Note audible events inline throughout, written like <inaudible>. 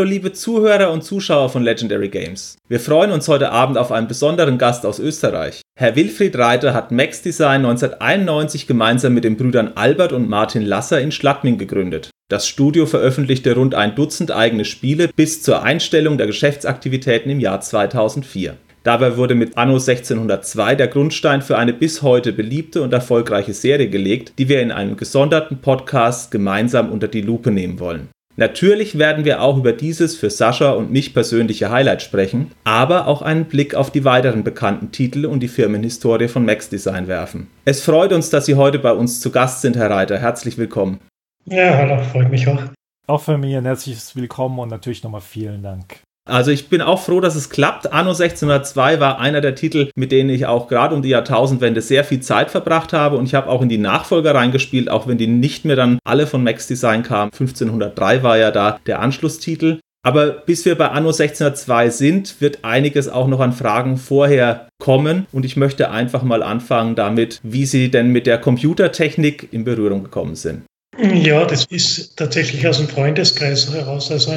Hallo liebe Zuhörer und Zuschauer von Legendary Games. Wir freuen uns heute Abend auf einen besonderen Gast aus Österreich. Herr Wilfried Reiter hat Max Design 1991 gemeinsam mit den Brüdern Albert und Martin Lasser in Schladming gegründet. Das Studio veröffentlichte rund ein Dutzend eigene Spiele bis zur Einstellung der Geschäftsaktivitäten im Jahr 2004. Dabei wurde mit Anno 1602 der Grundstein für eine bis heute beliebte und erfolgreiche Serie gelegt, die wir in einem gesonderten Podcast gemeinsam unter die Lupe nehmen wollen. Natürlich werden wir auch über dieses für Sascha und mich persönliche Highlight sprechen, aber auch einen Blick auf die weiteren bekannten Titel und die Firmenhistorie von Max Design werfen. Es freut uns, dass Sie heute bei uns zu Gast sind, Herr Reiter. Herzlich willkommen. Ja, hallo, freut mich auch. Auch für mich ein herzliches Willkommen und natürlich nochmal vielen Dank. Also ich bin auch froh, dass es klappt. Anno 1602 war einer der Titel, mit denen ich auch gerade um die Jahrtausendwende sehr viel Zeit verbracht habe und ich habe auch in die Nachfolger reingespielt, auch wenn die nicht mehr dann alle von Max Design kamen. 1503 war ja da der Anschlusstitel. Aber bis wir bei Anno 1602 sind, wird einiges auch noch an Fragen vorher kommen und ich möchte einfach mal anfangen damit, wie Sie denn mit der Computertechnik in Berührung gekommen sind. Ja, das ist tatsächlich aus dem Freundeskreis heraus. Also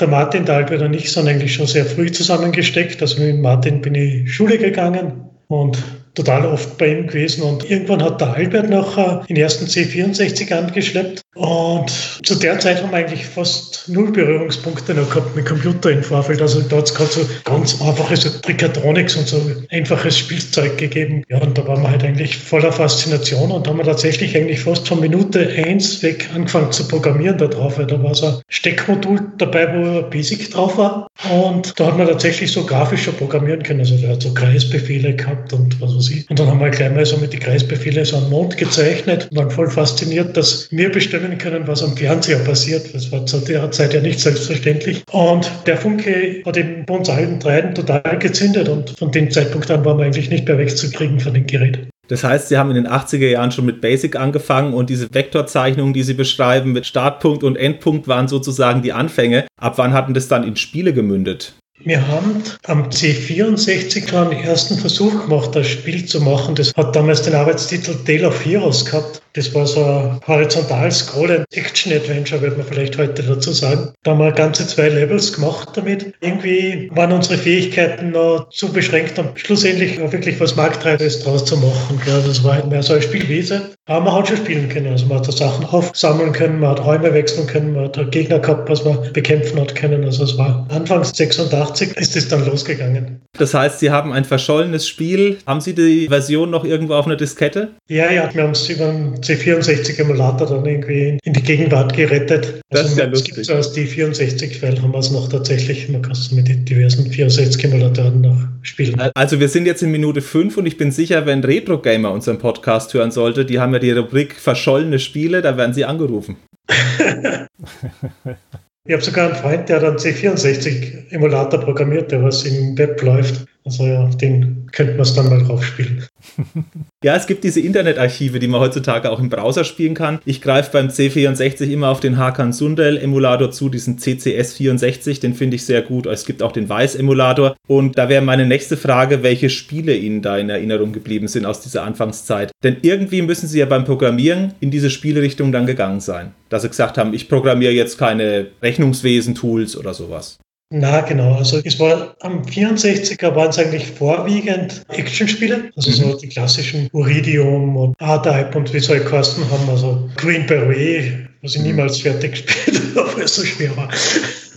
der Martin, der Albert und ich sind eigentlich schon sehr früh zusammengesteckt. Also mit Martin bin ich Schule gegangen und total oft bei ihm gewesen. Und irgendwann hat der Albert noch äh, den ersten C64 angeschleppt. Und zu der Zeit haben wir eigentlich fast null Berührungspunkte noch gehabt mit Computer im Vorfeld. Also da hat es gerade so ganz einfaches so Trikatronics und so einfaches Spielzeug gegeben. Ja, und da waren wir halt eigentlich voller Faszination und haben wir tatsächlich eigentlich fast von Minute eins weg angefangen zu programmieren da drauf. Da war so ein Steckmodul dabei, wo Basic drauf war. Und da hat man tatsächlich so grafisch schon programmieren können. Also der hat so Kreisbefehle gehabt und was weiß ich. Und dann haben wir gleich mal so mit den Kreisbefehlen so einen Mond gezeichnet und waren voll fasziniert, dass wir bestimmen können, was am Fernseher passiert. Das war zu der Zeit ja nicht selbstverständlich. Und der Funke hat eben bei uns allen dreien total gezündet und von dem Zeitpunkt an waren wir eigentlich nicht mehr wegzukriegen von dem Gerät. Das heißt, Sie haben in den 80er Jahren schon mit Basic angefangen und diese Vektorzeichnungen, die Sie beschreiben, mit Startpunkt und Endpunkt waren sozusagen die Anfänge. Ab wann hatten das dann in Spiele gemündet? Wir haben am C64 schon einen ersten Versuch gemacht, das Spiel zu machen. Das hat damals den Arbeitstitel Tale of Heroes gehabt. Das war so ein horizontal scrollend Action-Adventure, würde man vielleicht heute dazu sagen. Da haben wir ganze zwei Levels gemacht damit. Irgendwie waren unsere Fähigkeiten noch zu beschränkt, um schlussendlich auch wirklich was Markttreibendes draus zu machen. Das war halt mehr so ein Spielwiese. Aber man hat schon spielen können. Also man hat da Sachen aufsammeln können, man hat Räume wechseln können, man hat Gegner gehabt, was man bekämpfen hat können. Also es war anfangs 86 ist es dann losgegangen. Das heißt, Sie haben ein verschollenes Spiel. Haben Sie die Version noch irgendwo auf einer Diskette? Ja, ja, wir haben es über einen C64-Emulator dann irgendwie in die Gegenwart gerettet. Das also ist ja lustig. Es gibt so als die 64-File haben wir es noch tatsächlich. Man kann es mit den diversen 64-Emulatoren noch spielen. Also wir sind jetzt in Minute 5 und ich bin sicher, wenn Retro Gamer unseren Podcast hören sollte, die haben ja die Rubrik verschollene Spiele, da werden sie angerufen. <laughs> Ich habe sogar einen Freund, der dann C64-Emulator programmiert, der was im Web läuft. Also ja, den könnte man es dann mal drauf spielen. <laughs> Ja, es gibt diese Internetarchive, die man heutzutage auch im Browser spielen kann. Ich greife beim C64 immer auf den Hakan Sundel Emulator zu, diesen CCS64, den finde ich sehr gut. Es gibt auch den Weiß Emulator. Und da wäre meine nächste Frage, welche Spiele Ihnen da in Erinnerung geblieben sind aus dieser Anfangszeit. Denn irgendwie müssen Sie ja beim Programmieren in diese Spielrichtung dann gegangen sein. Dass Sie gesagt haben, ich programmiere jetzt keine Rechnungswesen-Tools oder sowas. Na genau, also es war am 64er waren es eigentlich vorwiegend Actionspiele, also so die klassischen Uridium und A-Type und wie soll Kosten haben, also Green Beret, was ich niemals fertig gespielt <laughs> habe, weil es so schwer war.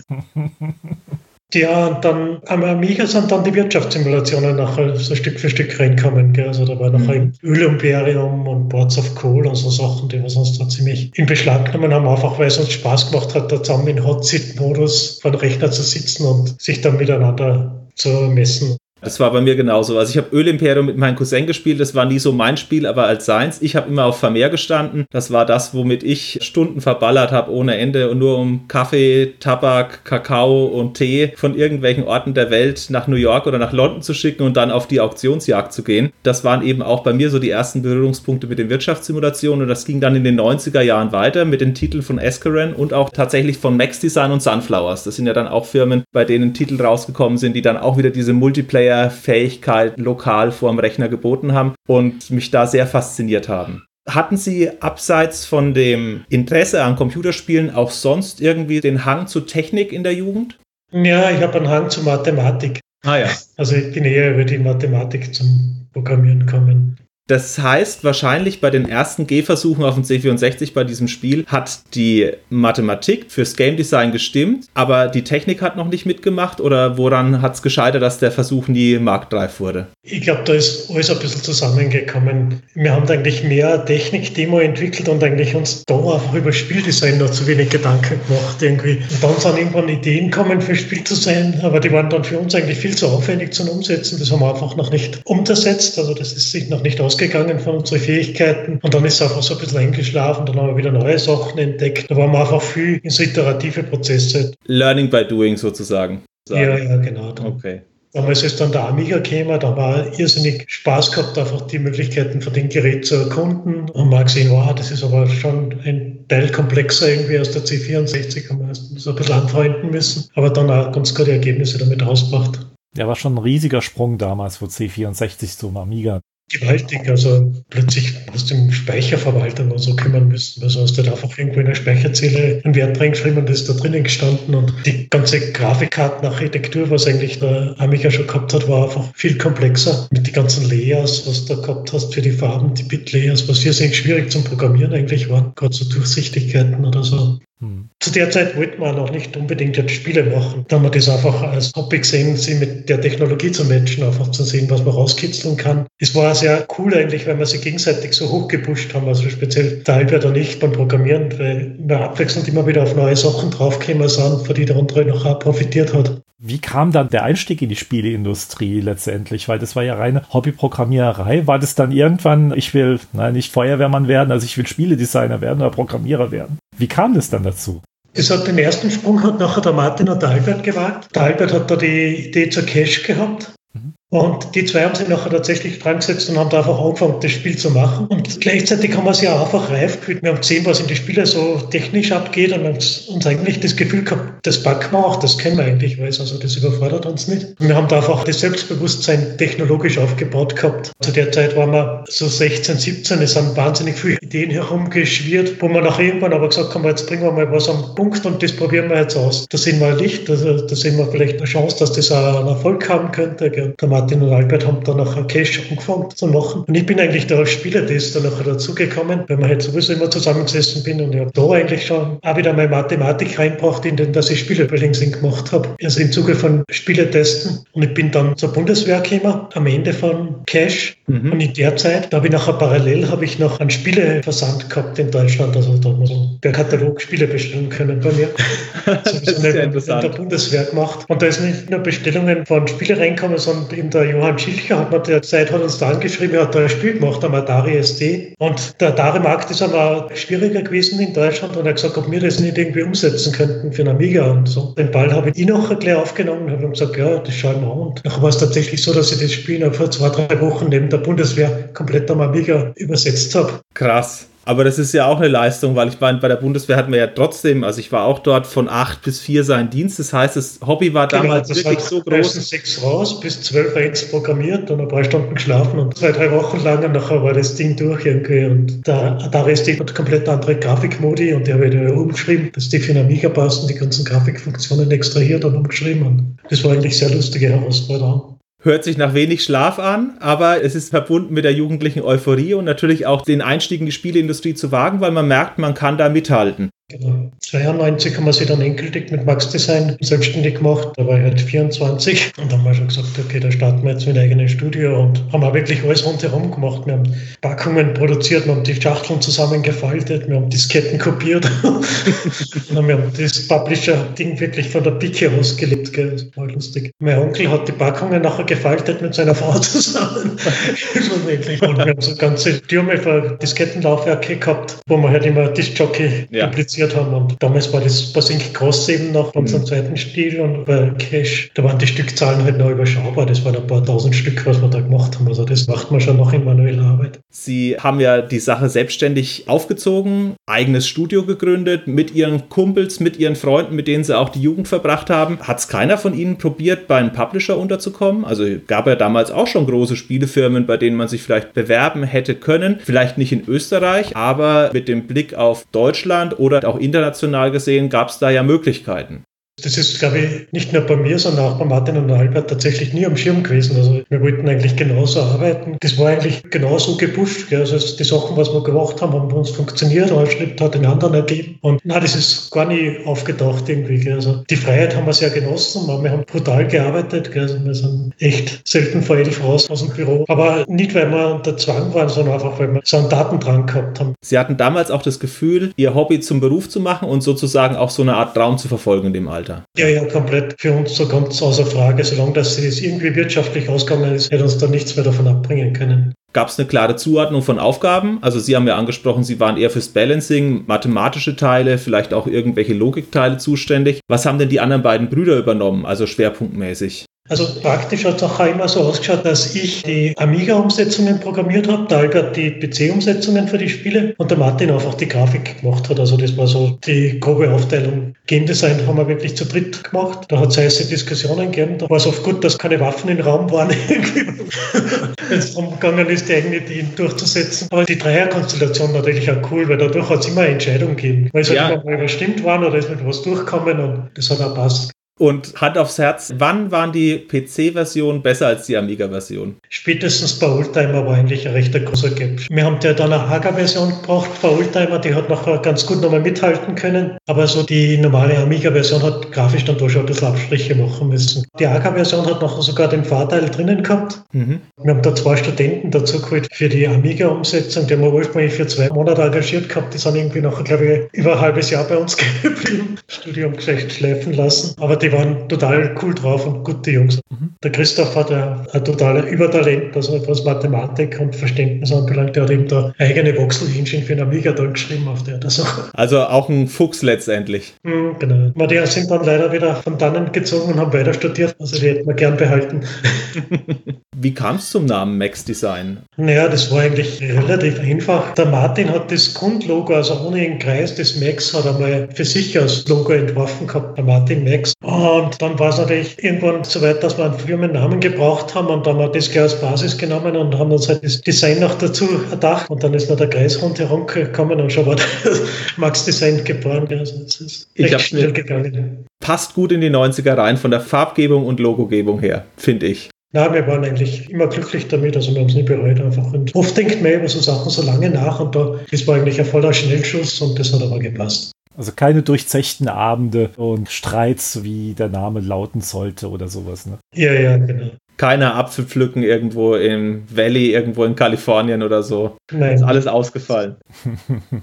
<laughs> Ja, und dann am Amiga sind dann die Wirtschaftssimulationen nachher so Stück für Stück reinkommen. Gell? Also da war nachher mhm. Ölimperium und Boards of Coal und so Sachen, die wir sonst da ziemlich in Beschlag genommen haben, einfach weil es uns Spaß gemacht hat, da zusammen in Hot-Sit-Modus vor dem Rechner zu sitzen und sich dann miteinander zu messen. Das war bei mir genauso. Also ich habe Ölimperium mit meinem Cousin gespielt. Das war nie so mein Spiel, aber als seins. Ich habe immer auf Vermeer gestanden. Das war das, womit ich Stunden verballert habe ohne Ende und nur um Kaffee, Tabak, Kakao und Tee von irgendwelchen Orten der Welt nach New York oder nach London zu schicken und dann auf die Auktionsjagd zu gehen. Das waren eben auch bei mir so die ersten Berührungspunkte mit den Wirtschaftssimulationen und das ging dann in den 90er Jahren weiter mit den Titeln von Escaran und auch tatsächlich von Max Design und Sunflowers. Das sind ja dann auch Firmen, bei denen Titel rausgekommen sind, die dann auch wieder diese Multiplayer Multiplayer-Fähigkeit lokal vor dem Rechner geboten haben und mich da sehr fasziniert haben. Hatten Sie abseits von dem Interesse an Computerspielen auch sonst irgendwie den Hang zu Technik in der Jugend? Ja, ich habe einen Hang zu Mathematik. Ah ja. Also ich bin eher über die Mathematik zum Programmieren gekommen. Das heißt, wahrscheinlich bei den ersten Gehversuchen auf dem C64 bei diesem Spiel hat die Mathematik fürs Game Design gestimmt, aber die Technik hat noch nicht mitgemacht oder woran hat es gescheitert, dass der Versuch nie marktreif wurde? Ich glaube, da ist alles ein bisschen zusammengekommen. Wir haben eigentlich mehr Technik-Demo entwickelt und eigentlich uns da einfach über Spieldesign noch zu wenig Gedanken gemacht irgendwie. Und dann sind irgendwann Ideen kommen für Spieldesign, aber die waren dann für uns eigentlich viel zu aufwendig zum Umsetzen. Das haben wir einfach noch nicht umgesetzt, also das ist sich noch nicht ausgegangen ausgegangen von unseren Fähigkeiten und dann ist es einfach so ein bisschen eingeschlafen, dann haben wir wieder neue Sachen entdeckt. Da waren wir einfach viel in so iterative Prozesse. Learning by doing sozusagen. Ja, ja, genau. Okay. Damals ist dann der Amiga gekommen, da war irrsinnig Spaß gehabt, einfach die Möglichkeiten von dem Gerät zu erkunden. Und man hat gesehen, wow, das ist aber schon ein Teil komplexer irgendwie aus der C64, haben wir so ein bisschen anfreunden müssen, aber dann auch ganz gute Ergebnisse damit rausgemacht. Der war schon ein riesiger Sprung damals, wo C64 zum Amiga gewaltig. Also plötzlich aus dem Speicherverwalter oder so kümmern müssen. Also hast du da einfach irgendwo in der Speicherzelle einen Wert reingeschrieben und das ist da drinnen gestanden. Und die ganze Grafikkartenarchitektur, was eigentlich der Amiga schon gehabt hat, war einfach viel komplexer. Mit den ganzen Layers, was du da gehabt hast für die Farben, die Bit-Layers, was hier sehr schwierig zum Programmieren eigentlich war. Gerade so Durchsichtigkeiten oder so. Zu der Zeit wollten wir noch nicht unbedingt jetzt Spiele machen. Da haben wir das einfach als Hobby gesehen, sie mit der Technologie zu matchen, einfach zu sehen, was man rauskitzeln kann. Es war sehr cool eigentlich, weil wir sie gegenseitig so hochgepusht haben, also speziell der Albert und ich beim Programmieren, weil wir abwechselnd immer wieder auf neue Sachen draufgekommen sind, von die der andere noch auch profitiert hat. Wie kam dann der Einstieg in die Spieleindustrie letztendlich? Weil das war ja reine Hobbyprogrammiererei. War das dann irgendwann, ich will, nein, nicht Feuerwehrmann werden, also ich will Spieledesigner werden oder Programmierer werden? Wie kam das dann dazu? Es hat den ersten Sprung hat nachher der Martin und der Albert gewagt. Der Albert hat da die Idee zur Cache gehabt. Und die zwei haben sich nachher tatsächlich dran gesetzt und haben da einfach angefangen, das Spiel zu machen. Und gleichzeitig haben wir sie auch einfach reif gefühlt. Wir haben gesehen, was in den Spielen so technisch abgeht und haben uns eigentlich das Gefühl gehabt, das packen wir auch, das kennen wir eigentlich, weil also das überfordert uns nicht. Und wir haben da einfach das Selbstbewusstsein technologisch aufgebaut gehabt. Zu der Zeit waren wir so 16, 17, es sind wahnsinnig viele Ideen herumgeschwirrt, wo wir nach irgendwann aber gesagt haben, jetzt bringen wir mal was am Punkt und das probieren wir jetzt aus. Da sehen wir ein Licht, da, da sehen wir vielleicht eine Chance, dass das auch einen Erfolg haben könnte. Der Martin und Albert haben dann nachher Cash angefangen zu machen. Und ich bin eigentlich da als Spielertester nachher dazugekommen, weil man halt sowieso immer zusammengesessen bin und ich habe da eigentlich schon auch wieder meine Mathematik reingebracht, in den, dass ich Spielerbalancing gemacht habe. Also im Zuge von Spieletesten. Und ich bin dann zur Bundeswehr gekommen, am Ende von Cash. Mhm. Und in der Zeit, da habe ich nachher parallel, habe ich noch einen Spieleversand gehabt in Deutschland. Also da hat man per Katalog Spiele bestellen können bei mir. das habe ich so in der Bundeswehr gemacht. Und da ist nicht nur Bestellungen von Spiele reinkommen, sondern eben der Johann Schilcher hat mir derzeit hat uns da angeschrieben, er hat da ein Spiel gemacht am Atari SD. Und der Atari-Markt ist aber schwieriger gewesen in Deutschland und er hat gesagt, ob wir das nicht irgendwie umsetzen könnten für einen Amiga und so. Den Ball habe ich noch gleich aufgenommen und habe gesagt, ja, das schauen wir an. Und nachher war es tatsächlich so, dass ich das Spiel vor zwei, drei Wochen neben der Bundeswehr komplett am Amiga übersetzt habe. Krass. Aber das ist ja auch eine Leistung, weil ich meine, bei der Bundeswehr hatten wir ja trotzdem, also ich war auch dort von acht bis vier sein Dienst. Das heißt, das Hobby war genau, damals wirklich so groß. sechs raus, bis zwölf eins programmiert und ein paar Stunden geschlafen und zwei, drei Wochen lang und nachher war das Ding durch irgendwie. Und da, da ist die komplett andere Grafikmodi und die habe ich da umgeschrieben, dass die für eine Amiga passen, die ganzen Grafikfunktionen extrahiert und umgeschrieben. Und das war eigentlich sehr lustige Herausforderung. Hört sich nach wenig Schlaf an, aber es ist verbunden mit der jugendlichen Euphorie und natürlich auch den Einstieg in die Spieleindustrie zu wagen, weil man merkt, man kann da mithalten. Genau. 92 haben wir sie dann endgültig mit Max Design selbstständig gemacht. Da war ich halt 24 und dann haben wir schon gesagt, okay, da starten wir jetzt mit eigenem Studio und haben auch wirklich alles rundherum gemacht. Wir haben Packungen produziert, wir haben die Schachteln zusammengefaltet, wir haben Disketten kopiert <laughs> und wir haben das Publisher-Ding wirklich von der Pike aus gelebt. Gell? Das war lustig. Mein Onkel hat die Packungen nachher gefaltet mit seiner Frau zusammen. <laughs> und wir haben so ganze Türme für Diskettenlaufwerke gehabt, wo man halt immer Diskjockey ja. publiziert produziert haben. Und damals war das bei Sync Cross eben noch bei unserem mhm. zweiten Spiel und bei Cash, da waren die Stückzahlen halt noch überschaubar. Das waren ein paar tausend Stück, was wir da gemacht haben. Also das macht man schon noch in manueller Arbeit. Sie haben ja die Sache selbstständig aufgezogen, eigenes Studio gegründet, mit Ihren Kumpels, mit Ihren Freunden, mit denen Sie auch die Jugend verbracht haben. Hat es keiner von Ihnen probiert, bei einem Publisher unterzukommen? Also gab ja damals auch schon große Spielefirmen, bei denen man sich vielleicht bewerben hätte können. Vielleicht nicht in Österreich, aber mit dem Blick auf Deutschland oder auch international gesehen gab es da ja Möglichkeiten. Das ist, glaube ich, nicht nur bei mir, sondern auch bei Martin und Albert tatsächlich nie am Schirm gewesen. Also wir wollten eigentlich genauso arbeiten. Das war eigentlich genauso gepusht. Gell. Also die Sachen, was wir gemacht haben, haben bei uns funktioniert. Ein Schritt hat den anderen ergeben. Und na, das ist gar nie aufgetaucht irgendwie. Gell. Also die Freiheit haben wir sehr genossen. Wir haben brutal gearbeitet. Gell. Also wir sind echt selten vor elf raus aus dem Büro. Aber nicht, weil wir unter Zwang waren, sondern einfach, weil wir so einen Datendrang gehabt haben. Sie hatten damals auch das Gefühl, Ihr Hobby zum Beruf zu machen und sozusagen auch so eine Art Traum zu verfolgen in dem Alter weiter. Ja, ja, komplett für uns so ganz außer Frage. Solange das irgendwie wirtschaftlich ausgegangen ist, hätte uns da nichts mehr davon abbringen können. Gab es eine klare Zuordnung von Aufgaben? Also Sie haben ja angesprochen, Sie waren eher fürs Balancing, mathematische Teile, vielleicht auch irgendwelche Logikteile zuständig. Was haben denn die anderen beiden Brüder übernommen, also schwerpunktmäßig? Also praktisch hat es auch immer so ausgeschaut, dass ich die Amiga-Umsetzungen programmiert habe, der Albert die PC-Umsetzungen für die Spiele und der Martin einfach die Grafik gemacht hat. Also das war so die grobe Aufteilung. Game Design haben wir wirklich zu dritt gemacht. Da hat es heiße Diskussionen gegeben. Da war es oft gut, dass keine Waffen im Raum waren, <laughs> wenn es darum gegangen ist, die eigenen Ideen durchzusetzen. Aber die Dreierkonstellation natürlich auch cool, weil dadurch hat es immer Entscheidungen gegeben. Weil es halt ja. halt immer mal überstimmt waren oder ist mit was durchkommen und das hat auch passt. Und Hand aufs Herz, wann waren die PC-Versionen besser als die Amiga-Version? Spätestens bei Oldtimer war eigentlich ein recht großer Gap. Wir haben ja dann eine AGA-Version gebraucht bei Oldtimer, die hat nachher ganz gut nochmal mithalten können. Aber so die normale Amiga-Version hat grafisch dann doch schon ein bisschen Abstriche machen müssen. Die AGA-Version hat nachher sogar den Vorteil drinnen gehabt. Mhm. Wir haben da zwei Studenten dazu geholt für die Amiga-Umsetzung. Die haben wir ursprünglich für zwei Monate engagiert gehabt. Die sind irgendwie nachher, glaube ich, über ein halbes Jahr bei uns <laughs> geblieben. Studium geschlecht schleifen lassen. Aber die waren total cool drauf und gute Jungs. Mhm. Der Christoph hat ein, ein totales Übertalent, also was Mathematik und Verständnis anbelangt. Der hat eben da eigene Voxel-Engine für einen Amiga da geschrieben auf der Sache. Also auch ein Fuchs letztendlich. Mhm, genau. Aber die sind dann leider wieder von dannen gezogen und haben weiter studiert. Also die hätten wir gern behalten. <laughs> Wie kam es zum Namen Max Design? Naja, das war eigentlich relativ einfach. Der Martin hat das Grundlogo, also ohne den Kreis des Max, hat er mal für sich als Logo entworfen gehabt, der Martin Max. Und dann war es natürlich irgendwann so weit, dass wir einen Firmennamen gebraucht haben und dann haben wir das gleich als Basis genommen und haben uns halt das Design noch dazu erdacht. Und dann ist noch der Kreis rundherum gekommen und schon war das <laughs> Max Design geboren. Also es ist echt schnell gegangen. Passt gut in die 90er rein von der Farbgebung und Logogebung her, finde ich. Na, wir waren eigentlich immer glücklich damit, also wir haben es nie bereut einfach. Und oft denkt man über so Sachen so lange nach und da ist war eigentlich ein voller Schnellschuss und das hat aber gepasst. Also keine durchzechten Abende und Streits, wie der Name lauten sollte oder sowas, ne? Ja, ja, genau. Keine Apfelpflücken irgendwo im Valley, irgendwo in Kalifornien oder so. Nein. Ist alles ausgefallen. <laughs>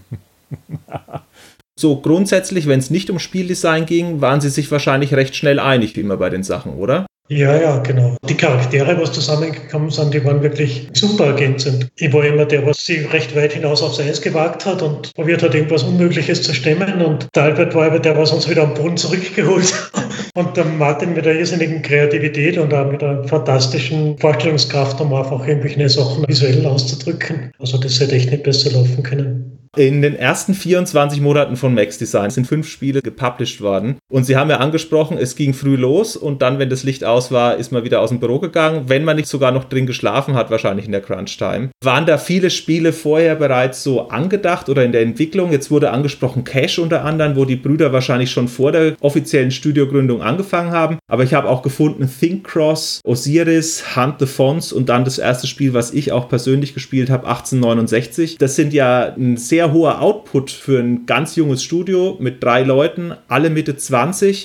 so grundsätzlich, wenn es nicht um Spieldesign ging, waren sie sich wahrscheinlich recht schnell einig, wie immer bei den Sachen, oder? Ja, ja, genau. Die Charaktere, was zusammengekommen sind, die waren wirklich super ergänzend. Ich war immer der, was sich recht weit hinaus aufs Eis gewagt hat und probiert hat, irgendwas Unmögliches zu stemmen. Und der Albert war immer der, was uns wieder am Boden zurückgeholt <laughs> Und der Martin mit der irrsinnigen Kreativität und auch mit einer fantastischen Vorstellungskraft, um einfach irgendwelche Sachen visuell auszudrücken. Also das hätte echt nicht besser laufen können. In den ersten 24 Monaten von Max Design sind fünf Spiele gepublished worden. Und Sie haben ja angesprochen, es ging früh los und dann, wenn das Licht aus war, ist man wieder aus dem Büro gegangen, wenn man nicht sogar noch drin geschlafen hat, wahrscheinlich in der Crunch-Time. Waren da viele Spiele vorher bereits so angedacht oder in der Entwicklung? Jetzt wurde angesprochen Cash unter anderem, wo die Brüder wahrscheinlich schon vor der offiziellen Studiogründung angefangen haben. Aber ich habe auch gefunden Think Cross, Osiris, Hunt the Fonts und dann das erste Spiel, was ich auch persönlich gespielt habe, 1869. Das sind ja ein sehr hoher Output für ein ganz junges Studio mit drei Leuten, alle Mitte 20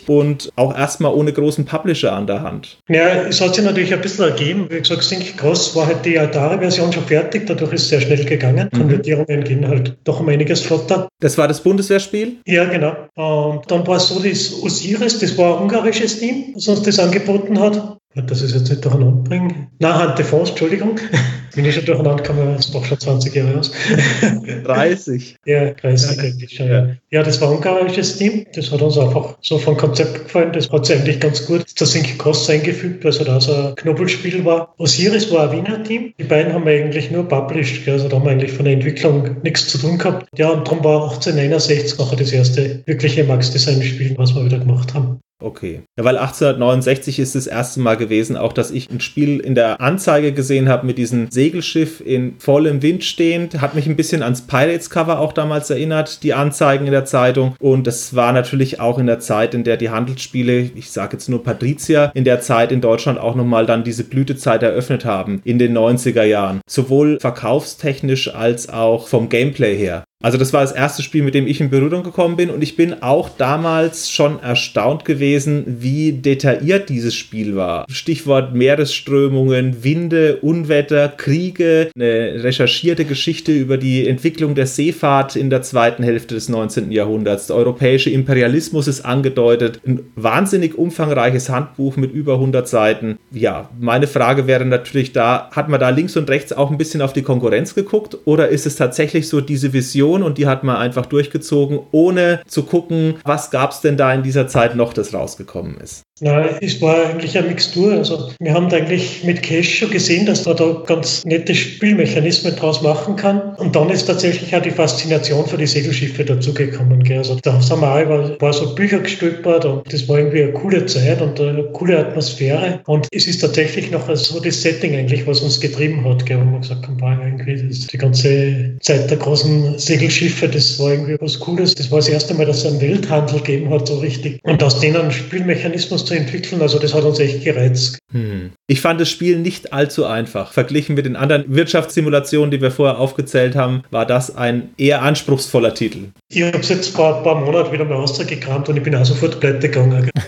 und auch erstmal ohne großen Publisher an der Hand. Ja, es hat sich natürlich ein bisschen ergeben. Wie gesagt, Sync Cross war halt die Atari-Version schon fertig, dadurch ist es sehr schnell gegangen. Mhm. Konvertierungen gehen halt doch um einiges flotter. Das war das Bundeswehrspiel? Ja, genau. Und dann war es so, das Osiris, das war ein ungarisches Team, das uns das angeboten hat. Das ist jetzt nicht durcheinander bringen. Nein, Hand de France, Entschuldigung. <laughs> Bin ich schon durcheinander gekommen, das ist doch schon 20 Jahre aus. <laughs> 30. ja, 30 eigentlich schon. Ja. ja, das war ein ungarisches Team. Das hat uns einfach so vom Konzept gefallen. Das hat sich eigentlich ganz gut der Sync Cross eingefügt, weil es da so ein Knobelspiel war. Osiris war ein Wiener Team. Die beiden haben wir eigentlich nur published, also da haben wir eigentlich von der Entwicklung nichts zu tun gehabt. Ja, und darum war 1861 nachher das erste wirkliche Max-Design-Spiel, was wir wieder gemacht haben. Okay. Ja, weil 1869 ist das erste Mal gewesen, auch dass ich ein Spiel in der Anzeige gesehen habe mit diesem Segelschiff in vollem Wind stehend. Hat mich ein bisschen ans Pirates-Cover auch damals erinnert, die Anzeigen in der Zeitung. Und das war natürlich auch in der Zeit, in der die Handelsspiele, ich sage jetzt nur Patrizia, in der Zeit in Deutschland auch nochmal dann diese Blütezeit eröffnet haben, in den 90er Jahren. Sowohl verkaufstechnisch als auch vom Gameplay her. Also das war das erste Spiel, mit dem ich in Berührung gekommen bin und ich bin auch damals schon erstaunt gewesen, wie detailliert dieses Spiel war. Stichwort Meeresströmungen, Winde, Unwetter, Kriege, eine recherchierte Geschichte über die Entwicklung der Seefahrt in der zweiten Hälfte des 19. Jahrhunderts. Der europäische Imperialismus ist angedeutet. Ein wahnsinnig umfangreiches Handbuch mit über 100 Seiten. Ja, meine Frage wäre natürlich da, hat man da links und rechts auch ein bisschen auf die Konkurrenz geguckt oder ist es tatsächlich so diese Vision, Version und die hat man einfach durchgezogen, ohne zu gucken, was gab es denn da in dieser Zeit noch, das rausgekommen ist. Ja, es war eigentlich eine Mixtur. Also wir haben eigentlich mit Cash schon gesehen, dass man da ganz nette Spielmechanismen draus machen kann. Und dann ist tatsächlich auch die Faszination für die Segelschiffe dazugekommen. Also da haben wir auch über ein paar so Bücher gestolpert und das war irgendwie eine coole Zeit und eine coole Atmosphäre. Und es ist tatsächlich noch so das Setting eigentlich, was uns getrieben hat, gell, wo man gesagt haben, irgendwie das die ganze Zeit der großen Segelschiffe, das war irgendwie was Cooles. Das war das erste Mal, dass es einen Welthandel gegeben hat, so richtig. Und aus denen Spielmechanismus zu entwickeln. Also das hat uns echt gereizt. Hm. Ich fand das Spiel nicht allzu einfach. Verglichen mit den anderen Wirtschaftssimulationen, die wir vorher aufgezählt haben, war das ein eher anspruchsvoller Titel. Ich habe es jetzt vor ein paar Monaten wieder mal ausgekramt und ich bin auch sofort pleite gegangen. <laughs>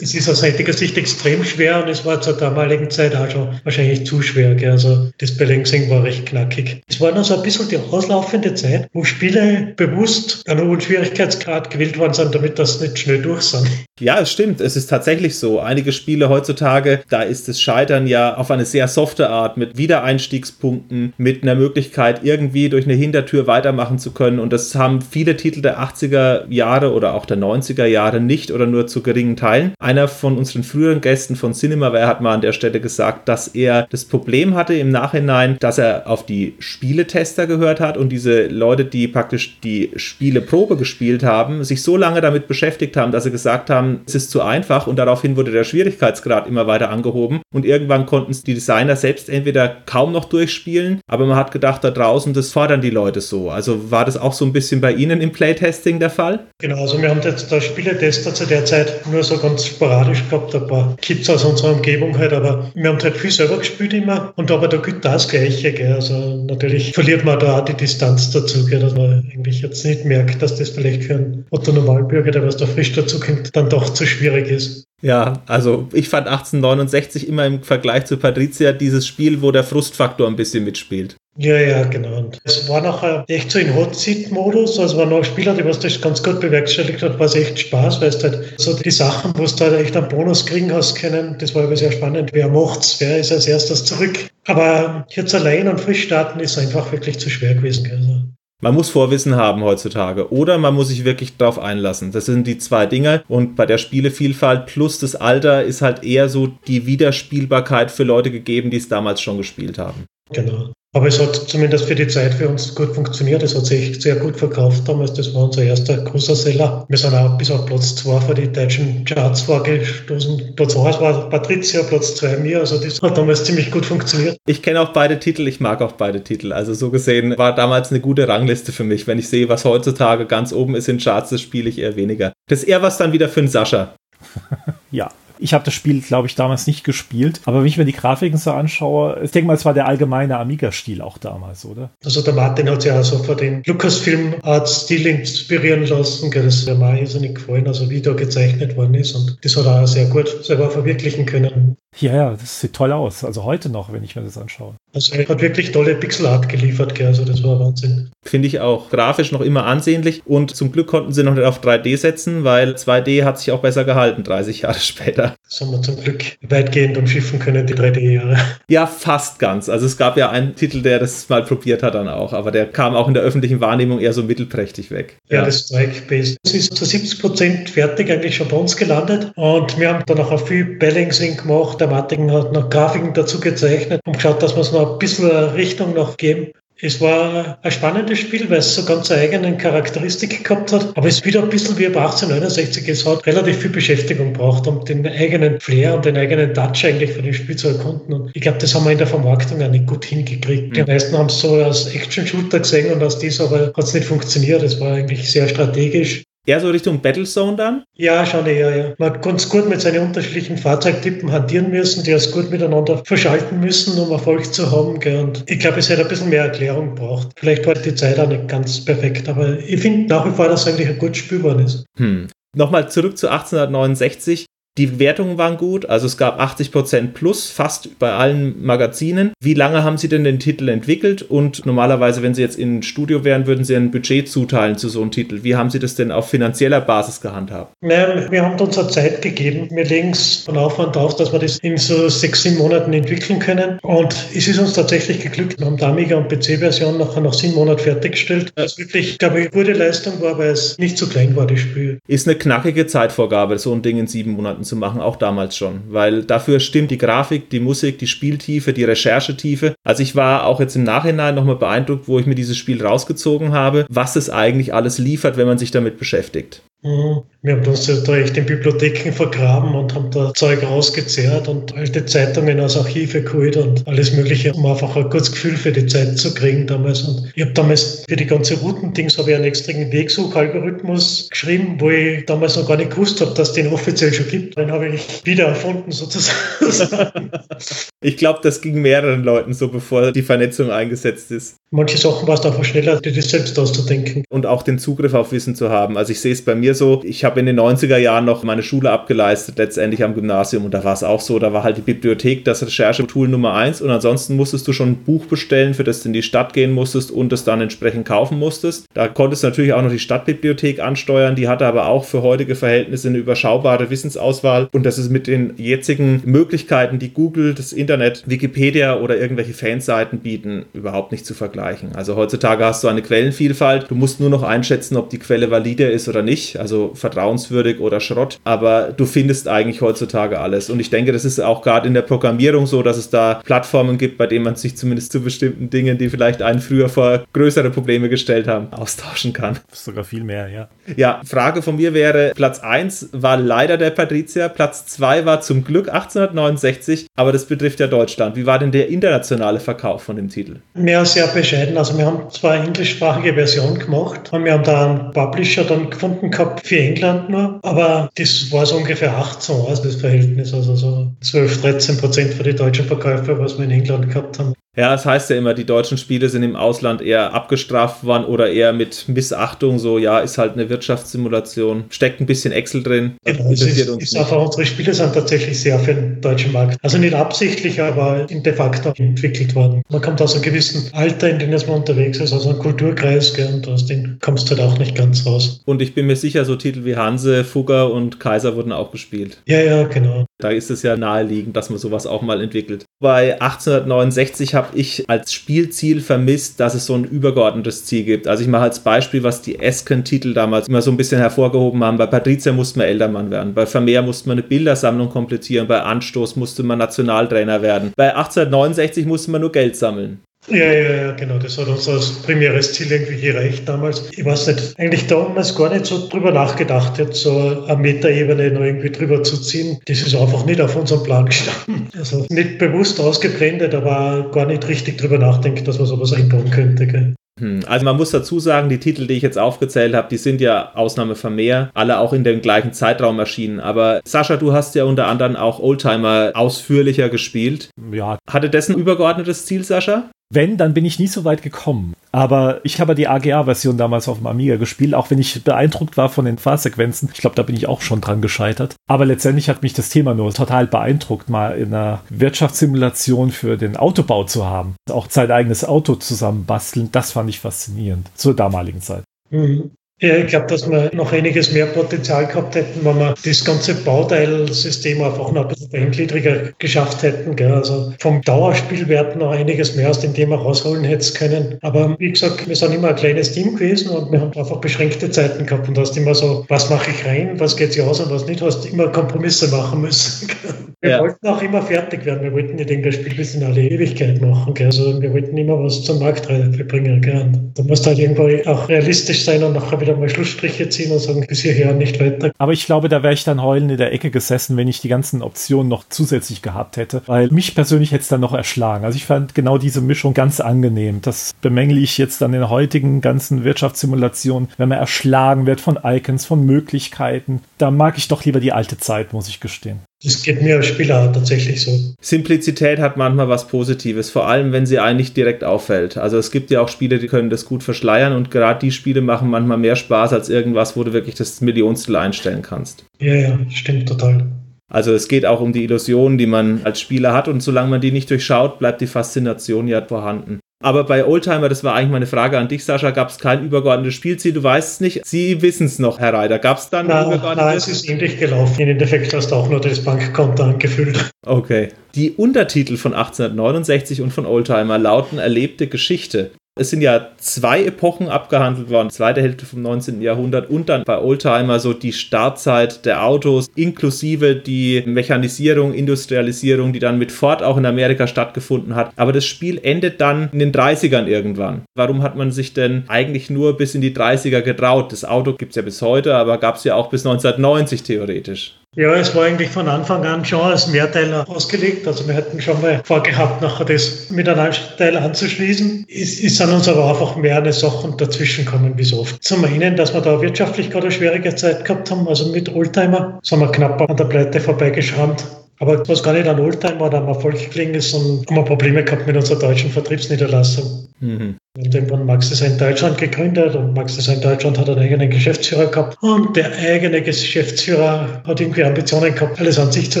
Es ist aus heutiger Sicht extrem schwer und es war zur damaligen Zeit auch schon wahrscheinlich zu schwer. Gell? Also das Balancing war recht knackig. Es war noch so ein bisschen die auslaufende Zeit, wo Spiele bewusst einen hohen Schwierigkeitsgrad gewählt worden sind, damit das nicht schnell durch sind. Ja, es stimmt. Es ist tatsächlich so. Einige Spiele heutzutage, da ist das Scheitern ja auf eine sehr softe Art mit Wiedereinstiegspunkten, mit einer Möglichkeit, irgendwie durch eine Hintertür weitermachen zu können. Und das haben viele Titel der 80er Jahre oder auch der 90er Jahre nicht oder nur zu geringen Teilen. Einer von unseren früheren Gästen von Cinemaware hat mal an der Stelle gesagt, dass er das Problem hatte im Nachhinein, dass er auf die Spieletester gehört hat und diese Leute, die praktisch die Spieleprobe gespielt haben, sich so lange damit beschäftigt haben, dass sie gesagt haben, haben, es ist zu einfach und daraufhin wurde der Schwierigkeitsgrad immer weiter angehoben und irgendwann konnten es die Designer selbst entweder kaum noch durchspielen, aber man hat gedacht, da draußen, das fordern die Leute so. Also war das auch so ein bisschen bei Ihnen im Playtesting der Fall? Genau, also wir haben jetzt da Spieletester zu der Zeit nur so ganz sporadisch gehabt, ein paar Kids aus unserer Umgebung halt, aber wir haben halt viel selber gespielt immer und aber da gilt das Gleiche, gell? also natürlich verliert man da auch die Distanz dazu, gell? dass man eigentlich jetzt nicht merkt, dass das vielleicht für einen Otto Normalbürger, der was da frisch dazu kommt, dann doch zu schwierig ist. Ja, also ich fand 1869 immer im Vergleich zu Patricia dieses Spiel, wo der Frustfaktor ein bisschen mitspielt. Ja, ja, genau. Und es war nachher echt so in Hot Seat Modus. Also war noch ein Spieler, die was das ganz gut bewerkstelligt hat, war es echt Spaß, weil es halt so die Sachen, wo du halt echt einen Bonus kriegen hast können, das war aber sehr spannend. Wer macht's? Wer ist als erstes zurück? Aber jetzt allein und frisch starten ist einfach wirklich zu schwer gewesen. Also man muss Vorwissen haben heutzutage oder man muss sich wirklich darauf einlassen. Das sind die zwei Dinge und bei der Spielevielfalt plus das Alter ist halt eher so die Wiederspielbarkeit für Leute gegeben, die es damals schon gespielt haben. Genau. Aber es hat zumindest für die Zeit für uns gut funktioniert. Es hat sich sehr gut verkauft damals. Das war unser erster großer Seller. Wir sind auch bis auf Platz 2 für die deutschen Charts vorgestoßen. Platz 1 war Patricia, Platz 2 mir. Also das hat damals ziemlich gut funktioniert. Ich kenne auch beide Titel. Ich mag auch beide Titel. Also so gesehen war damals eine gute Rangliste für mich. Wenn ich sehe, was heutzutage ganz oben ist in Charts, das spiele ich eher weniger. Das ist eher was dann wieder für einen Sascha. <laughs> ja, ich habe das Spiel, glaube ich, damals nicht gespielt. Aber wenn ich mir die Grafiken so anschaue, ich denke mal, es war der allgemeine Amiga-Stil auch damals, oder? Also der Martin hat sich ja so vor den Lucasfilm-Art-Stil inspirieren lassen. Das hat mir irrsinnig gefallen, also wie da gezeichnet worden ist. Und das hat er auch sehr gut selber verwirklichen können. Ja, ja, das sieht toll aus. Also heute noch, wenn ich mir das anschaue. Also er hat wirklich tolle Pixelart geliefert, gell? also das war Wahnsinn. Finde ich auch grafisch noch immer ansehnlich und zum Glück konnten sie noch nicht auf 3D setzen, weil 2D hat sich auch besser gehalten, 30 Jahre <laughs> später. Das haben wir zum Glück weitgehend umschiffen können, die 3D-Jahre. Ja, fast ganz. Also es gab ja einen Titel, der das mal probiert hat dann auch, aber der kam auch in der öffentlichen Wahrnehmung eher so mittelprächtig weg. Ja, ja. das Strike-Base. Es ist zu 70 Prozent fertig eigentlich schon bei uns gelandet und wir haben dann auch viel Balancing gemacht. Der Martin hat noch Grafiken dazu gezeichnet und geschaut, dass wir es noch ein bisschen Richtung noch geben. Es war ein spannendes Spiel, weil es so ganz eine eigene Charakteristik gehabt hat. Aber es ist wieder ein bisschen wie bei 1869. Es hat relativ viel Beschäftigung braucht, um den eigenen Flair und den eigenen Touch eigentlich für das Spiel zu erkunden. Und ich glaube, das haben wir in der Vermarktung auch nicht gut hingekriegt. Mhm. Die meisten haben es so als Action-Shooter gesehen und aus dieser aber hat es nicht funktioniert. Es war eigentlich sehr strategisch. Eher so Richtung Battlezone dann? Ja, schon eher, ja. Man hat ganz gut mit seinen unterschiedlichen Fahrzeugtypen hantieren müssen, die es gut miteinander verschalten müssen, um Erfolg zu haben. Gell. Und ich glaube, es hätte ein bisschen mehr Erklärung braucht. Vielleicht war die Zeit auch nicht ganz perfekt, aber ich finde nach wie vor, dass es eigentlich ein gutes Spiel geworden ist. Hm. Nochmal zurück zu 1869. Die Wertungen waren gut, also es gab 80% plus, fast bei allen Magazinen. Wie lange haben Sie denn den Titel entwickelt? Und normalerweise, wenn Sie jetzt in Studio wären, würden Sie ein Budget zuteilen zu so einem Titel. Wie haben Sie das denn auf finanzieller Basis gehandhabt? Naja, wir haben uns Zeit gegeben. Wir legen es von Aufwand aus, dass wir das in so sechs, sieben Monaten entwickeln können. Und es ist uns tatsächlich geglückt. Wir haben die Amiga- und PC-Version nachher nach sieben Monaten fertiggestellt. Was wirklich, glaube ich, gute Leistung war, weil es nicht zu klein war, das Spiel. Ist eine knackige Zeitvorgabe, so ein Ding in sieben Monaten zu machen, auch damals schon, weil dafür stimmt die Grafik, die Musik, die Spieltiefe, die Recherchetiefe. Also ich war auch jetzt im Nachhinein nochmal beeindruckt, wo ich mir dieses Spiel rausgezogen habe, was es eigentlich alles liefert, wenn man sich damit beschäftigt. Mhm. Wir haben uns da echt in Bibliotheken vergraben und haben da Zeug rausgezehrt und alte Zeitungen aus Archive geholt und alles Mögliche, um einfach ein gutes Gefühl für die Zeit zu kriegen damals. Und ich habe damals für die ganze Routendings habe ich einen extremen Wegsuchalgorithmus geschrieben, wo ich damals noch gar nicht gewusst habe, dass es den offiziell schon gibt. Den habe ich wieder erfunden sozusagen. <laughs> ich glaube, das ging mehreren Leuten so, bevor die Vernetzung eingesetzt ist. Manche Sachen war es einfach schneller, dir das selbst auszudenken. Und auch den Zugriff auf Wissen zu haben. Also ich sehe es bei mir so, ich habe in den 90er Jahren noch meine Schule abgeleistet, letztendlich am Gymnasium. Und da war es auch so, da war halt die Bibliothek das Recherchetool Nummer eins. Und ansonsten musstest du schon ein Buch bestellen, für das du in die Stadt gehen musstest und es dann entsprechend kaufen musstest. Da konntest du natürlich auch noch die Stadtbibliothek ansteuern. Die hatte aber auch für heutige Verhältnisse eine überschaubare Wissensauswahl. Und das ist mit den jetzigen Möglichkeiten, die Google, das Internet, Wikipedia oder irgendwelche Fanseiten bieten, überhaupt nicht zu vergleichen. Also heutzutage hast du eine Quellenvielfalt. Du musst nur noch einschätzen, ob die Quelle valide ist oder nicht, also vertrauenswürdig oder Schrott. Aber du findest eigentlich heutzutage alles. Und ich denke, das ist auch gerade in der Programmierung so, dass es da Plattformen gibt, bei denen man sich zumindest zu bestimmten Dingen, die vielleicht einen früher vor größere Probleme gestellt haben, austauschen kann. Sogar viel mehr, ja. Ja, Frage von mir wäre, Platz 1 war leider der Patrizier, Platz 2 war zum Glück 1869, aber das betrifft ja Deutschland. Wie war denn der internationale Verkauf von dem Titel? Ja, sehr bescheiden. Also wir haben zwar eine englischsprachige Version gemacht und wir haben da einen Publisher dann gefunden gehabt für England nur, aber das war so ungefähr 18 Uhr, das Verhältnis, also so 12, 13 Prozent für die deutschen Verkäufer, was wir in England gehabt haben. Ja, das heißt ja immer, die deutschen Spiele sind im Ausland eher abgestraft worden oder eher mit Missachtung, so ja, ist halt eine Wirtschaftssimulation, steckt ein bisschen Excel drin. Genau, es ist, ist einfach, unsere Spiele sind tatsächlich sehr für den deutschen Markt. Also nicht absichtlich, aber de facto entwickelt worden. Man kommt aus einem gewissen Alter, in dem man unterwegs ist, also ein Kulturkreis, gell, und aus dem kommst du halt auch nicht ganz raus. Und ich bin mir sicher, so Titel wie Hanse, Fugger und Kaiser wurden auch gespielt. Ja, ja, genau. Da ist es ja naheliegend, dass man sowas auch mal entwickelt. Bei 1869 habe ich als Spielziel vermisst, dass es so ein übergeordnetes Ziel gibt. Also ich mache als Beispiel, was die Esken-Titel damals immer so ein bisschen hervorgehoben haben. Bei Patrizia musste man Eldermann werden, bei Vermeer musste man eine Bildersammlung komplettieren, bei Anstoß musste man Nationaltrainer werden. Bei 1869 musste man nur Geld sammeln. Ja, ja, ja, genau. Das hat uns als primäres Ziel irgendwie gereicht damals. Ich weiß nicht, eigentlich damals gar nicht so drüber nachgedacht, jetzt so eine Metaebene noch irgendwie drüber zu ziehen. Das ist einfach nicht auf unserem Plan gestanden. <laughs> Also nicht bewusst ausgeblendet, aber gar nicht richtig drüber nachdenken, dass man sowas einbauen könnte. Gell? Hm, also man muss dazu sagen, die Titel, die ich jetzt aufgezählt habe, die sind ja Ausnahme von mehr, alle auch in dem gleichen Zeitraum erschienen. Aber Sascha, du hast ja unter anderem auch Oldtimer ausführlicher gespielt. Ja. Hatte das ein übergeordnetes Ziel, Sascha? Wenn, dann bin ich nie so weit gekommen. Aber ich habe die AGA-Version damals auf dem Amiga gespielt, auch wenn ich beeindruckt war von den Fahrsequenzen. Ich glaube, da bin ich auch schon dran gescheitert. Aber letztendlich hat mich das Thema nur total beeindruckt, mal in einer Wirtschaftssimulation für den Autobau zu haben. Auch sein eigenes Auto zusammenbasteln, das fand ich faszinierend zur damaligen Zeit. Mhm. Ja, ich glaube, dass wir noch einiges mehr Potenzial gehabt hätten, wenn wir das ganze Bauteilsystem einfach noch ein bisschen feingliedriger geschafft hätten. Gell? Also vom Dauerspielwert noch einiges mehr aus dem Thema rausholen hätte können. Aber wie gesagt, wir sind immer ein kleines Team gewesen und wir haben einfach beschränkte Zeiten gehabt und hast immer so, was mache ich rein, was geht sich aus und was nicht, hast immer Kompromisse machen müssen. <laughs> Wir ja. wollten auch immer fertig werden. Wir wollten nicht das Spiel bis in alle Ewigkeit machen. Gell? Also wir wollten immer was zur Marktreife bringen. Gell? Da musst halt irgendwo auch realistisch sein und nachher wieder mal Schlussstriche ziehen und sagen, bis hierher nicht weiter. Aber ich glaube, da wäre ich dann heulend in der Ecke gesessen, wenn ich die ganzen Optionen noch zusätzlich gehabt hätte. Weil mich persönlich hätte es dann noch erschlagen. Also ich fand genau diese Mischung ganz angenehm. Das bemängle ich jetzt an den heutigen ganzen Wirtschaftssimulationen, wenn man erschlagen wird von Icons, von Möglichkeiten. Da mag ich doch lieber die alte Zeit, muss ich gestehen. Das geht mir als Spieler tatsächlich so. Simplizität hat manchmal was Positives, vor allem wenn sie eigentlich direkt auffällt. Also es gibt ja auch Spiele, die können das gut verschleiern und gerade die Spiele machen manchmal mehr Spaß als irgendwas, wo du wirklich das Millionstel einstellen kannst. Ja, ja, stimmt total. Also es geht auch um die Illusionen, die man als Spieler hat und solange man die nicht durchschaut, bleibt die Faszination ja vorhanden. Aber bei Oldtimer, das war eigentlich meine Frage an dich, Sascha, gab es kein übergeordnetes Spielziel? Du weißt es nicht. Sie wissen es noch, Herr Reiter. Gab es dann ein übergeordnetes? Nein, es ist ähnlich gelaufen. Im Endeffekt hast du auch nur das Bankkonto angefüllt. Okay. Die Untertitel von 1869 und von Oldtimer lauten Erlebte Geschichte. Es sind ja zwei Epochen abgehandelt worden, zweite Hälfte vom 19. Jahrhundert und dann bei Oldtimer so die Startzeit der Autos, inklusive die Mechanisierung, Industrialisierung, die dann mit Ford auch in Amerika stattgefunden hat. Aber das Spiel endet dann in den 30ern irgendwann. Warum hat man sich denn eigentlich nur bis in die 30er getraut? Das Auto gibt es ja bis heute, aber gab es ja auch bis 1990 theoretisch. Ja, es war eigentlich von Anfang an schon als Mehrteiler ausgelegt. Also wir hätten schon mal vorgehabt, nachher das mit einem Teil anzuschließen. Es, es sind uns aber einfach mehrere Sachen dazwischen kommen, wie so oft. Zum einen, dass wir da wirtschaftlich gerade eine schwierige Zeit gehabt haben, also mit Oldtimer, sind wir knapp an der Pleite vorbeigeschrammt. Aber was gar nicht an Oldtimer oder am Erfolg gelingen ist, sondern haben wir Probleme gehabt mit unserer deutschen Vertriebsniederlassung. Mhm. Und irgendwann Max Design Deutschland gegründet und Max Design Deutschland hat einen eigenen Geschäftsführer gehabt. Und der eigene Geschäftsführer hat irgendwie Ambitionen gehabt, alles an sich zu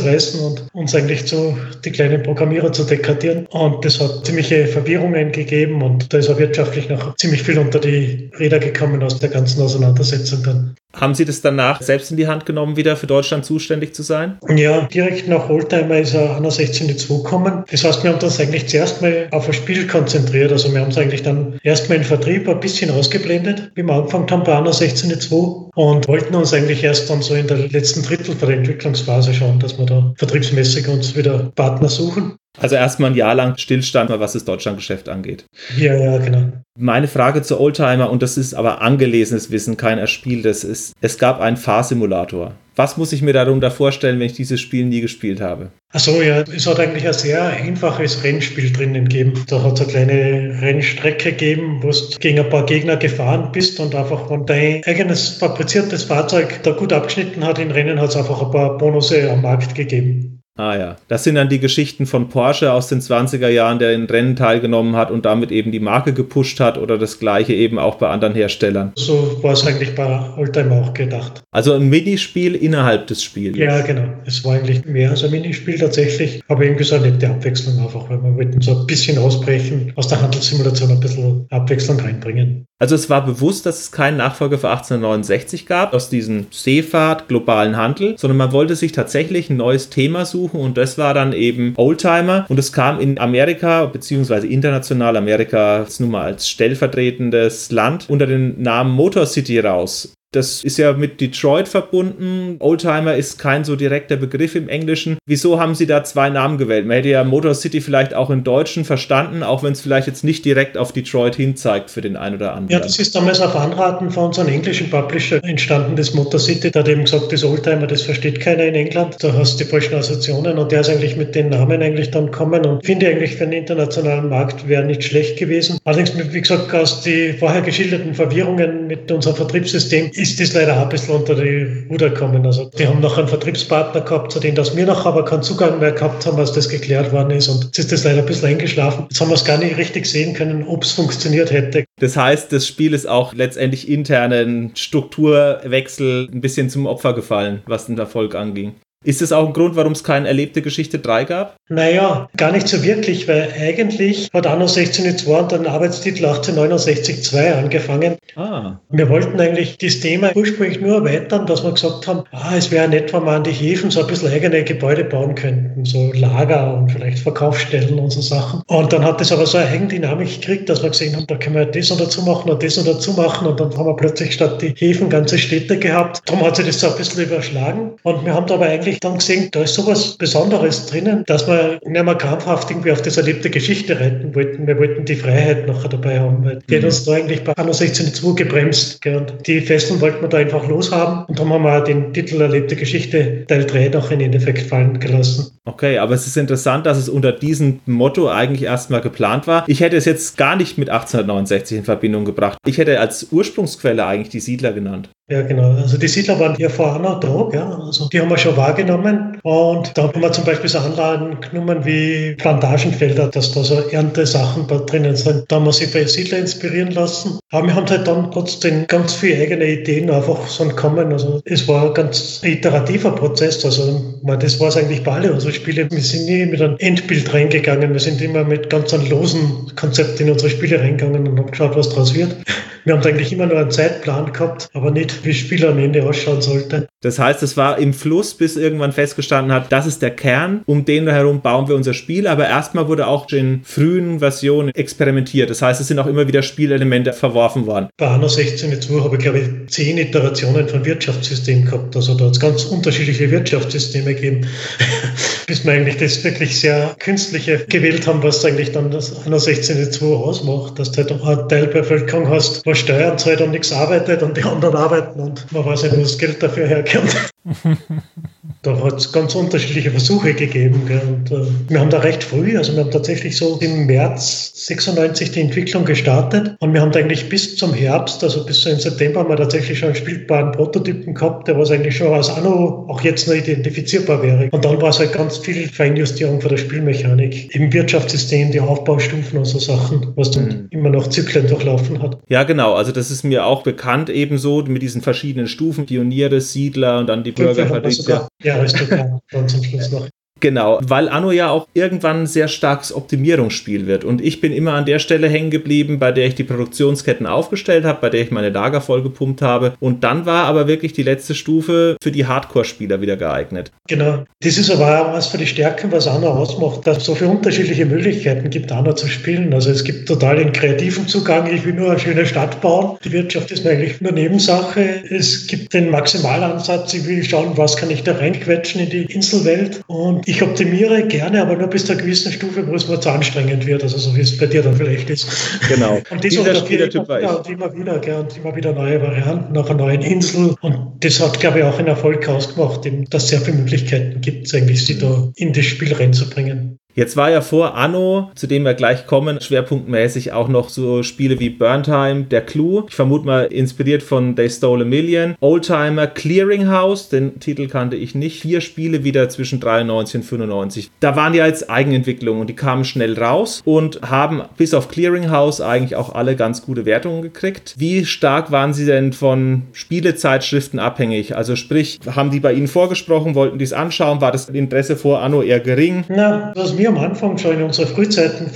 reißen und uns eigentlich zu, die kleinen Programmierer zu dekadieren. Und das hat ziemliche Verwirrungen gegeben und da ist er wirtschaftlich noch ziemlich viel unter die Räder gekommen aus der ganzen Auseinandersetzung dann. Haben Sie das danach selbst in die Hand genommen, wieder für Deutschland zuständig zu sein? Ja, direkt nach Oldtimer ist er 16.2 gekommen. Das heißt, wir haben uns eigentlich zuerst mal auf ein Spiel konzentriert. Also wir haben es eigentlich dann erstmal in Vertrieb ein bisschen ausgeblendet, wie wir angefangen haben bei 16.2 und wollten uns eigentlich erst dann so in der letzten Drittel der Entwicklungsphase schauen, dass wir da vertriebsmäßig uns wieder Partner suchen. Also erstmal ein Jahr lang Stillstand, was das Deutschlandgeschäft angeht. Ja, ja, genau. Meine Frage zu Oldtimer, und das ist aber angelesenes Wissen, kein erspieltes, ist, es gab einen Fahrsimulator. Was muss ich mir darunter vorstellen, wenn ich dieses Spiel nie gespielt habe? Achso, ja, es hat eigentlich ein sehr einfaches Rennspiel drinnen gegeben. Da hat es eine kleine Rennstrecke gegeben, wo du gegen ein paar Gegner gefahren bist und einfach, wenn dein eigenes fabriziertes Fahrzeug da gut abgeschnitten hat in Rennen, hat es einfach ein paar Bonusse am Markt gegeben. Ah ja, das sind dann die Geschichten von Porsche aus den 20er Jahren, der in Rennen teilgenommen hat und damit eben die Marke gepusht hat oder das gleiche eben auch bei anderen Herstellern. So war es eigentlich bei Oldtimer auch gedacht. Also ein Minispiel innerhalb des Spiels. Ja, genau. Es war eigentlich mehr als ein Minispiel tatsächlich, aber irgendwie so eine nette Abwechslung einfach, weil wir wollten so ein bisschen ausbrechen, aus der Handelssimulation ein bisschen Abwechslung reinbringen. Also es war bewusst, dass es keinen Nachfolger für 1869 gab, aus diesem Seefahrt, globalen Handel, sondern man wollte sich tatsächlich ein neues Thema suchen und das war dann eben Oldtimer und es kam in Amerika, beziehungsweise international Amerika, nun mal als stellvertretendes Land unter dem Namen Motor City raus. Das ist ja mit Detroit verbunden. Oldtimer ist kein so direkter Begriff im Englischen. Wieso haben Sie da zwei Namen gewählt? Man hätte ja Motor City vielleicht auch im Deutschen verstanden, auch wenn es vielleicht jetzt nicht direkt auf Detroit hinzeigt für den einen oder anderen. Ja, das ist damals auf Anraten von unserem englischen Publisher entstanden, das Motor City. Der hat eben gesagt, das Oldtimer, das versteht keiner in England. Da hast du die falschen Assoziationen und der ist eigentlich mit den Namen eigentlich dann kommen und finde eigentlich für den internationalen Markt wäre nicht schlecht gewesen. Allerdings, wie gesagt, aus die vorher geschilderten Verwirrungen mit unserem Vertriebssystem ist das leider auch ein bisschen unter die Ruder gekommen. Also die haben noch einen Vertriebspartner gehabt, zu dem dass wir noch aber keinen Zugang mehr gehabt haben, als das geklärt worden ist. Und jetzt ist das leider ein bisschen eingeschlafen. Jetzt haben wir es gar nicht richtig sehen können, ob es funktioniert hätte. Das heißt, das Spiel ist auch letztendlich internen Strukturwechsel ein bisschen zum Opfer gefallen, was den Erfolg anging. Ist das auch ein Grund, warum es keine erlebte Geschichte 3 gab? Naja, gar nicht so wirklich, weil eigentlich hat Anno 16.2 und dann Arbeitstitel 1869.2 angefangen. Ah. Wir wollten eigentlich das Thema ursprünglich nur erweitern, dass wir gesagt haben, ah, es wäre nett, wenn wir an die Häfen so ein bisschen eigene Gebäude bauen könnten, so Lager und vielleicht Verkaufsstellen und so Sachen. Und dann hat das aber so eine Eigendynamik gekriegt, dass wir gesehen haben, da können wir das und dazu machen und das und dazu machen und dann haben wir plötzlich statt die Häfen ganze Städte gehabt. Darum hat sich das so ein bisschen überschlagen. Und wir haben da aber eigentlich dann gesehen, da ist sowas Besonderes drinnen, dass wir nicht mehr krampfhaft irgendwie auf das erlebte Geschichte retten wollten. Wir wollten die Freiheit nachher dabei haben, weil die mhm. hat uns da eigentlich bei Anno 16.2 gebremst. Und die Fesseln wollten wir da einfach loshaben und darum haben wir den Titel Erlebte Geschichte Teil 3 noch in Endeffekt fallen gelassen. Okay, aber es ist interessant, dass es unter diesem Motto eigentlich erstmal geplant war. Ich hätte es jetzt gar nicht mit 1869 in Verbindung gebracht. Ich hätte als Ursprungsquelle eigentlich die Siedler genannt. Ja, genau. Also die Siedler waren hier vor da, ja. Also die haben wir schon wahrgenommen. Und da haben wir zum Beispiel so Anlagen genommen wie Plantagenfelder, dass da so Erntesachen da drinnen sind. Da haben wir sich bei Siedler inspirieren lassen. Aber wir haben halt dann trotzdem ganz viele eigene Ideen einfach so kommen. Also es war ein ganz iterativer Prozess. Also das war es eigentlich bei allen unseren Spielen. Wir sind nie mit einem Endbild reingegangen. Wir sind immer mit ganz einem losen Konzept in unsere Spiele reingegangen und haben geschaut, was daraus wird. Wir haben eigentlich immer nur einen Zeitplan gehabt, aber nicht, wie das Spiel am Ende ausschauen sollte. Das heißt, es war im Fluss, bis irgendwann festgestanden hat, das ist der Kern, um den herum bauen wir unser Spiel. Aber erstmal wurde auch in frühen Versionen experimentiert. Das heißt, es sind auch immer wieder Spielelemente verworfen worden. Bei Anno 16.2 habe ich, glaube ich, zehn Iterationen von Wirtschaftssystemen gehabt. Also da hat es ganz unterschiedliche Wirtschaftssysteme gegeben, <laughs> bis wir eigentlich das wirklich sehr künstliche gewählt haben, was eigentlich dann das Anno 16.2 ausmacht. Dass du halt eine Teilbevölkerung hast, wo Steuern zahlt und nichts arbeitet und die anderen arbeiten und man weiß nicht, wo das Geld dafür herkommt. <laughs> da hat es ganz unterschiedliche Versuche gegeben. Gell? Und, äh, wir haben da recht früh, also wir haben tatsächlich so im März 96 die Entwicklung gestartet und wir haben da eigentlich bis zum Herbst, also bis so im September, haben wir tatsächlich schon einen spielbaren Prototypen gehabt, der was eigentlich schon als Anno auch jetzt noch identifizierbar wäre. Und dann war es halt ganz viel Feinjustierung von der Spielmechanik, im Wirtschaftssystem, die Aufbaustufen und so Sachen, was dann mhm. immer noch Zyklen durchlaufen hat. Ja, genau. Also das ist mir auch bekannt ebenso mit diesen verschiedenen Stufen, Pioniere, Siedler und dann die Bürgerfabrik. Ja, ja, Aristokrat dann zum Schluss noch. Genau, weil Anno ja auch irgendwann ein sehr starkes Optimierungsspiel wird. Und ich bin immer an der Stelle hängen geblieben, bei der ich die Produktionsketten aufgestellt habe, bei der ich meine Lager vollgepumpt habe. Und dann war aber wirklich die letzte Stufe für die Hardcore-Spieler wieder geeignet. Genau. Das ist aber auch was für die Stärken, was Anno ausmacht, dass es so viele unterschiedliche Möglichkeiten gibt, Anno zu spielen. Also es gibt total den kreativen Zugang. Ich will nur eine schöne Stadt bauen. Die Wirtschaft ist mir eigentlich nur Nebensache. Es gibt den Maximalansatz. Ich will schauen, was kann ich da reinquetschen in die Inselwelt. Und ich optimiere gerne, aber nur bis zu einer gewissen Stufe, wo es mir zu anstrengend wird. Also so wie es bei dir dann vielleicht ist. Genau. Und das adaptiere ich immer wieder, und immer wieder, gell, und immer wieder neue Varianten nach einer neuen Insel. Und das hat, glaube ich, auch einen Erfolg ausgemacht, dass es sehr viele Möglichkeiten gibt, eigentlich sie da in das Spiel reinzubringen. Jetzt war ja vor Anno, zu dem wir gleich kommen, schwerpunktmäßig auch noch so Spiele wie Burntime, Der Clue. Ich vermute mal inspiriert von They Stole a Million. Oldtimer, Clearinghouse, den Titel kannte ich nicht. Vier Spiele wieder zwischen 93 und 95. Da waren ja jetzt Eigenentwicklungen und die kamen schnell raus und haben bis auf Clearinghouse eigentlich auch alle ganz gute Wertungen gekriegt. Wie stark waren sie denn von Spielezeitschriften abhängig? Also sprich, haben die bei Ihnen vorgesprochen, wollten die es anschauen? War das Interesse vor Anno eher gering? Na, was mir wir am Anfang schon in unserer Frühzeiten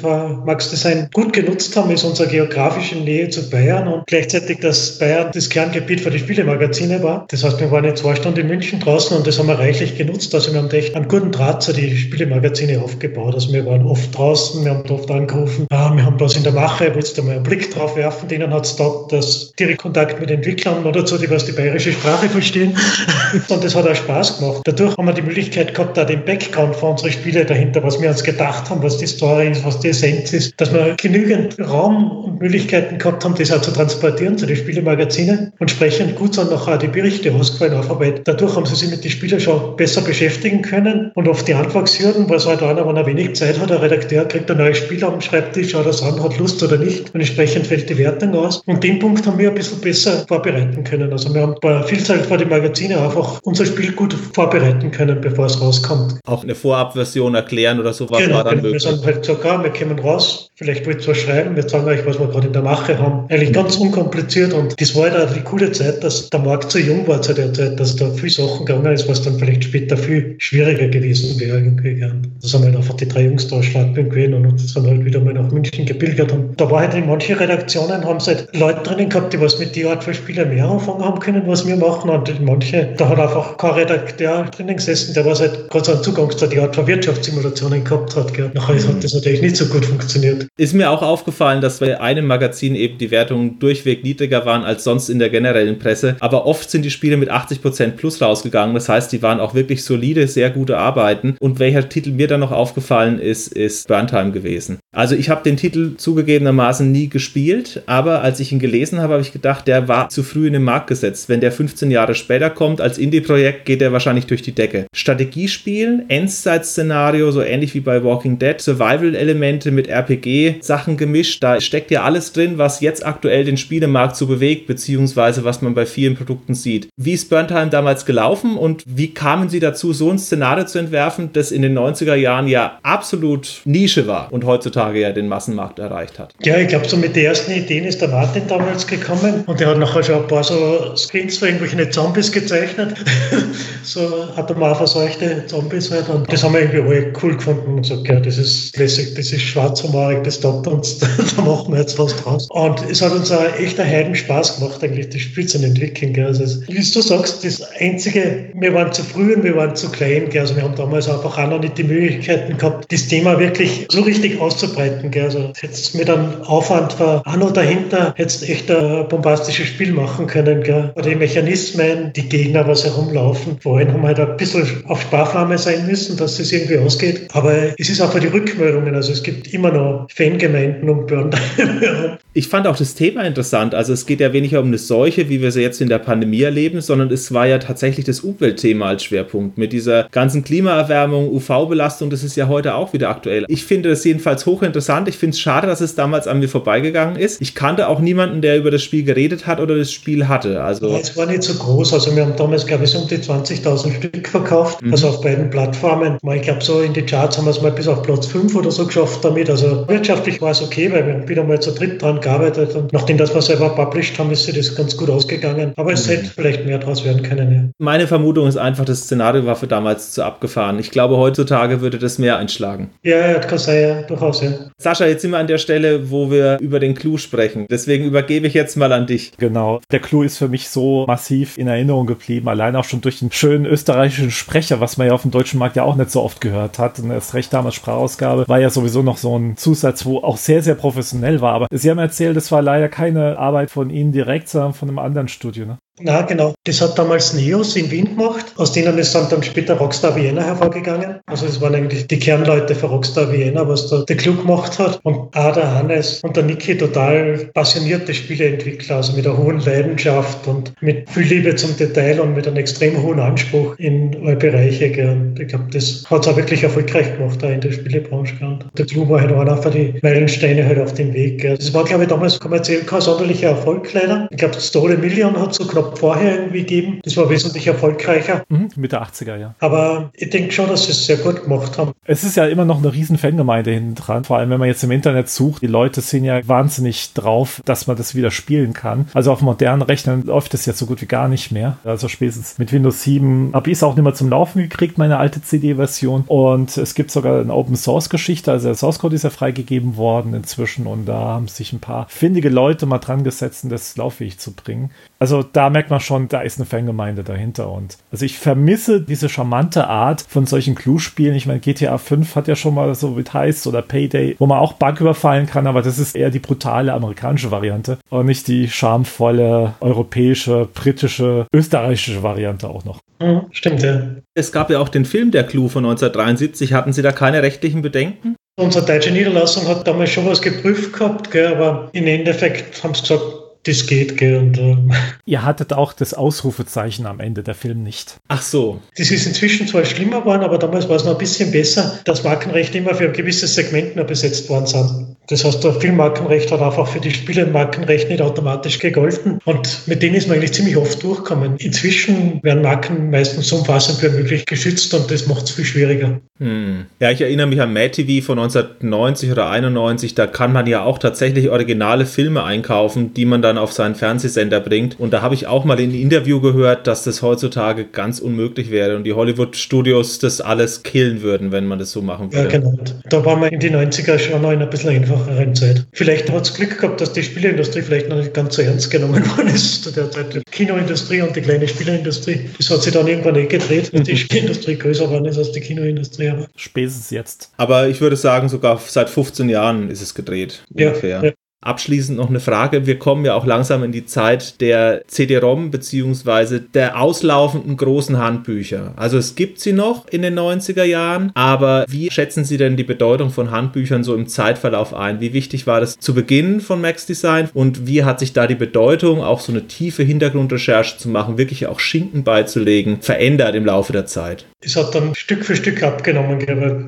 Max Design gut genutzt haben, ist unsere geografische Nähe zu Bayern und gleichzeitig, dass Bayern das Kerngebiet für die Spielemagazine war. Das heißt, wir waren jetzt zwei Stunden in München draußen und das haben wir reichlich genutzt. Also wir haben echt einen guten Draht zu die Spielemagazine aufgebaut. Also wir waren oft draußen, wir haben oft angerufen, ah, wir haben was in der Mache, willst du mal einen Blick drauf werfen? Denen hat es dort das direkt Kontakt mit Entwicklern oder so, die was die bayerische Sprache verstehen. <laughs> und das hat auch Spaß gemacht. Dadurch haben wir die Möglichkeit gehabt, da den Background für unsere Spiele dahinter, was wir uns gedacht haben, was die Story ist, was die Essenz ist, dass wir genügend Raum und Möglichkeiten gehabt haben, das auch zu transportieren zu den Spielemagazinen und sprechend gut sind nachher die Berichte ausgefallen aufarbeitet. Dadurch haben sie sich mit den Spielern schon besser beschäftigen können und oft die Anfangshürden, weil so halt einer, wenn er wenig Zeit hat, der Redakteur kriegt ein neues Spiel am Schreibtisch, schaut das an, hat Lust oder nicht und entsprechend fällt die Wertung aus. Und den Punkt haben wir ein bisschen besser vorbereiten können. Also wir haben bei Vielzahl vor den Magazinen einfach unser Spiel gut vorbereiten können, bevor es rauskommt. Auch eine Vorabversion erklären oder so sowas genau, war dann möglich. Wir sind halt ah, wir kommen raus, vielleicht wollt ihr was schreiben, wir zeigen euch, was wir gerade in der Mache haben. Eigentlich ganz unkompliziert und das war halt auch die coole Zeit, dass der Markt so jung war zu der Zeit, dass da viel Sachen gegangen ist, was dann vielleicht später viel schwieriger gewesen wäre. Irgendwie. Da sind halt einfach die drei Jungs da Schladming gewesen und sind halt wieder mal nach München gebildet. Und da war halt in manchen Redaktionen haben sie halt Leute drinnen gehabt, die was mit die Art von Spielern mehr anfangen haben können, was wir machen. Und manche, da hat einfach kein Redakteur drinnen gesessen, der was halt gerade so einen Zugang zu die Art von Wirtschaftssimulationen gehabt hat. Gell. Nachher mhm. hat das natürlich nicht so gut funktioniert. Ist mir auch aufgefallen, dass bei einem Magazin eben die Wertungen durchweg niedriger waren als sonst in der generellen Presse. Aber oft sind die Spiele mit 80% plus rausgegangen. Das heißt, die waren auch wirklich solide, sehr gute Arbeiten. Und welcher Titel mir dann noch aufgefallen ist, ist Burntime gewesen. Also ich habe den Titel zugegebenermaßen nie gespielt, aber als ich ihn gelesen habe, habe ich gedacht, der war zu früh in den Markt gesetzt. Wenn der 15 Jahre später kommt als Indie-Projekt, geht er wahrscheinlich durch die Decke. Strategiespiel, Endzeit-Szenario, so ähnlich wie bei Walking Dead, Survival-Elemente mit RPG-Sachen gemischt. Da steckt ja alles drin, was jetzt aktuell den Spielemarkt so bewegt, beziehungsweise was man bei vielen Produkten sieht. Wie ist Burntime damals gelaufen und wie kamen Sie dazu, so ein Szenario zu entwerfen, das in den 90er Jahren ja absolut Nische war und heutzutage ja den Massenmarkt erreicht hat? Ja, ich glaube, so mit den ersten Ideen ist der Martin damals gekommen und der hat nachher schon ein paar so Screens für irgendwelche Zombies gezeichnet. <laughs> so atomar verseuchte Zombies halt. Und das haben wir irgendwie alle cool gefunden und gesagt, ja, das ist lässig, das ist schwarzhumorig, das taugt uns, <laughs> da machen wir jetzt was draus. Und es hat uns auch echt einen Heiden Spaß gemacht, eigentlich das Spiel zu entwickeln. Gell. Also, wie du sagst, das Einzige, wir waren zu früh und wir waren zu klein. Gell. Also wir haben damals einfach auch noch nicht die Möglichkeiten gehabt, das Thema wirklich so richtig auszubreiten. Gell. Also jetzt mit einem Aufwand war noch dahinter, jetzt echt ein bombastisches Spiel machen können. Gell. Die Mechanismen, die Gegner, was herumlaufen. Vorhin haben wir halt ein bisschen auf Sparflamme sein müssen, dass es irgendwie ausgeht. Aber es ist auch für die Rückmeldungen. Also es gibt immer noch Fangemeinden um Burn <laughs> Ich fand auch das Thema interessant. Also es geht ja weniger um eine Seuche, wie wir sie jetzt in der Pandemie erleben, sondern es war ja tatsächlich das Umweltthema als Schwerpunkt. Mit dieser ganzen Klimaerwärmung, UV-Belastung, das ist ja heute auch wieder aktuell. Ich finde das jedenfalls hochinteressant. Ich finde es schade, dass es damals an mir vorbeigegangen ist. Ich kannte auch niemanden, der über das Spiel geredet hat oder das Spiel hatte. Also es war nicht so groß. Also wir haben damals, glaube ich, so um die 20.000 Stück verkauft, mhm. also auf beiden Plattformen. Ich glaube, so in die Charts haben wir es mal bis auf Platz 5 oder so geschafft damit. Also wirtschaftlich war es okay, weil wir wieder mal zu dritt dran gearbeitet und nachdem das wir selber published haben, ist das ganz gut ausgegangen. Aber es mhm. hätte vielleicht mehr draus werden können. Ja. Meine Vermutung ist einfach, das Szenario war für damals zu abgefahren. Ich glaube, heutzutage würde das mehr einschlagen. Ja, ja, kann sein, ja, durchaus, ja. Sascha, jetzt sind wir an der Stelle, wo wir über den Clou sprechen. Deswegen übergebe ich jetzt mal an dich. Genau. Der Clou ist für mich so massiv in Erinnerung geblieben, allein auch schon durch den schönen österreichischen Sprecher, was man ja auf dem deutschen Markt ja auch nicht so oft gehört hat. Und erst recht damals Sprachausgabe war ja sowieso noch so ein Zusatz, wo auch sehr, sehr professionell war. Aber Sie haben erzählt, es war leider keine Arbeit von Ihnen direkt, sondern von einem anderen Studio. Ne? Na genau. Das hat damals Neos in Wien gemacht. Aus denen ist dann, dann später Rockstar Vienna hervorgegangen. Also es waren eigentlich die Kernleute für Rockstar Vienna, was da der Club gemacht hat. Und auch der Hannes und der Niki total passionierte Spieleentwickler, also mit einer hohen Leidenschaft und mit viel Liebe zum Detail und mit einem extrem hohen Anspruch in alle Bereiche. Und ich glaube, das hat es auch wirklich erfolgreich gemacht da in der Spielebranche. Und der Club war halt einer von den Meilensteine halt auf dem Weg. Das war, glaube ich, damals kommerziell kein sonderlicher Erfolg leider. Ich glaube, Story Million hat so knapp vorher irgendwie gegeben. Das war wesentlich erfolgreicher. Mhm, Mitte 80er, ja. Aber ich denke schon, dass sie es sehr gut gemacht haben. Es ist ja immer noch eine riesen Fangemeinde hinten dran. Vor allem, wenn man jetzt im Internet sucht. Die Leute sind ja wahnsinnig drauf, dass man das wieder spielen kann. Also auf modernen Rechnern läuft es jetzt so gut wie gar nicht mehr. Also spätestens mit Windows 7 habe ich es auch nicht mehr zum Laufen gekriegt, meine alte CD-Version. Und es gibt sogar eine Open-Source-Geschichte. Also der Source-Code ist ja freigegeben worden inzwischen. Und da haben sich ein paar findige Leute mal dran gesetzt, das lauffähig zu bringen. Also da merkt man schon, da ist eine Fangemeinde dahinter. Und also ich vermisse diese charmante Art von solchen Clue-Spielen. Ich meine, GTA 5 hat ja schon mal so wie heißt oder Payday, wo man auch Bank überfallen kann, aber das ist eher die brutale amerikanische Variante und nicht die schamvolle europäische, britische, österreichische Variante auch noch. Mhm, stimmt, ja. Es gab ja auch den Film Der Clue von 1973. Hatten Sie da keine rechtlichen Bedenken? Unsere deutsche Niederlassung hat damals schon was geprüft gehabt, gell, aber im Endeffekt haben sie gesagt, das geht, gell. <laughs> Und, Ihr hattet auch das Ausrufezeichen am Ende, der Film nicht. Ach so. Das ist inzwischen zwar schlimmer geworden, aber damals war es noch ein bisschen besser, dass Markenrechte immer für ein gewisses Segment nur besetzt worden sind. Das heißt, der Filmmarkenrecht hat einfach für die Spielemarkenrecht nicht automatisch gegolten und mit denen ist man eigentlich ziemlich oft durchgekommen. Inzwischen werden Marken meistens so umfassend wie möglich geschützt und das macht es viel schwieriger. Hm. Ja, ich erinnere mich an Mad TV von 1990 oder 91, da kann man ja auch tatsächlich originale Filme einkaufen, die man dann auf seinen Fernsehsender bringt und da habe ich auch mal in einem Interview gehört, dass das heutzutage ganz unmöglich wäre und die Hollywood-Studios das alles killen würden, wenn man das so machen würde. Ja, genau. Da waren wir in die 90er schon noch in ein bisschen einfacheren Zeit. Vielleicht hat es Glück gehabt, dass die Spieleindustrie vielleicht noch nicht ganz so ernst genommen <laughs> worden ist zu der Zeit. Die Kinoindustrie und die kleine Spieleindustrie, das hat sich dann irgendwann eh gedreht, dass die <laughs> Spieleindustrie größer geworden ist als die Kinoindustrie. Aber Spätestens jetzt. Aber ich würde sagen, sogar seit 15 Jahren ist es gedreht. Ja, ungefähr. Ja. Abschließend noch eine Frage. Wir kommen ja auch langsam in die Zeit der CD-ROM beziehungsweise der auslaufenden großen Handbücher. Also es gibt sie noch in den 90er Jahren, aber wie schätzen Sie denn die Bedeutung von Handbüchern so im Zeitverlauf ein? Wie wichtig war das zu Beginn von Max Design und wie hat sich da die Bedeutung, auch so eine tiefe Hintergrundrecherche zu machen, wirklich auch Schinken beizulegen, verändert im Laufe der Zeit? Es hat dann Stück für Stück abgenommen,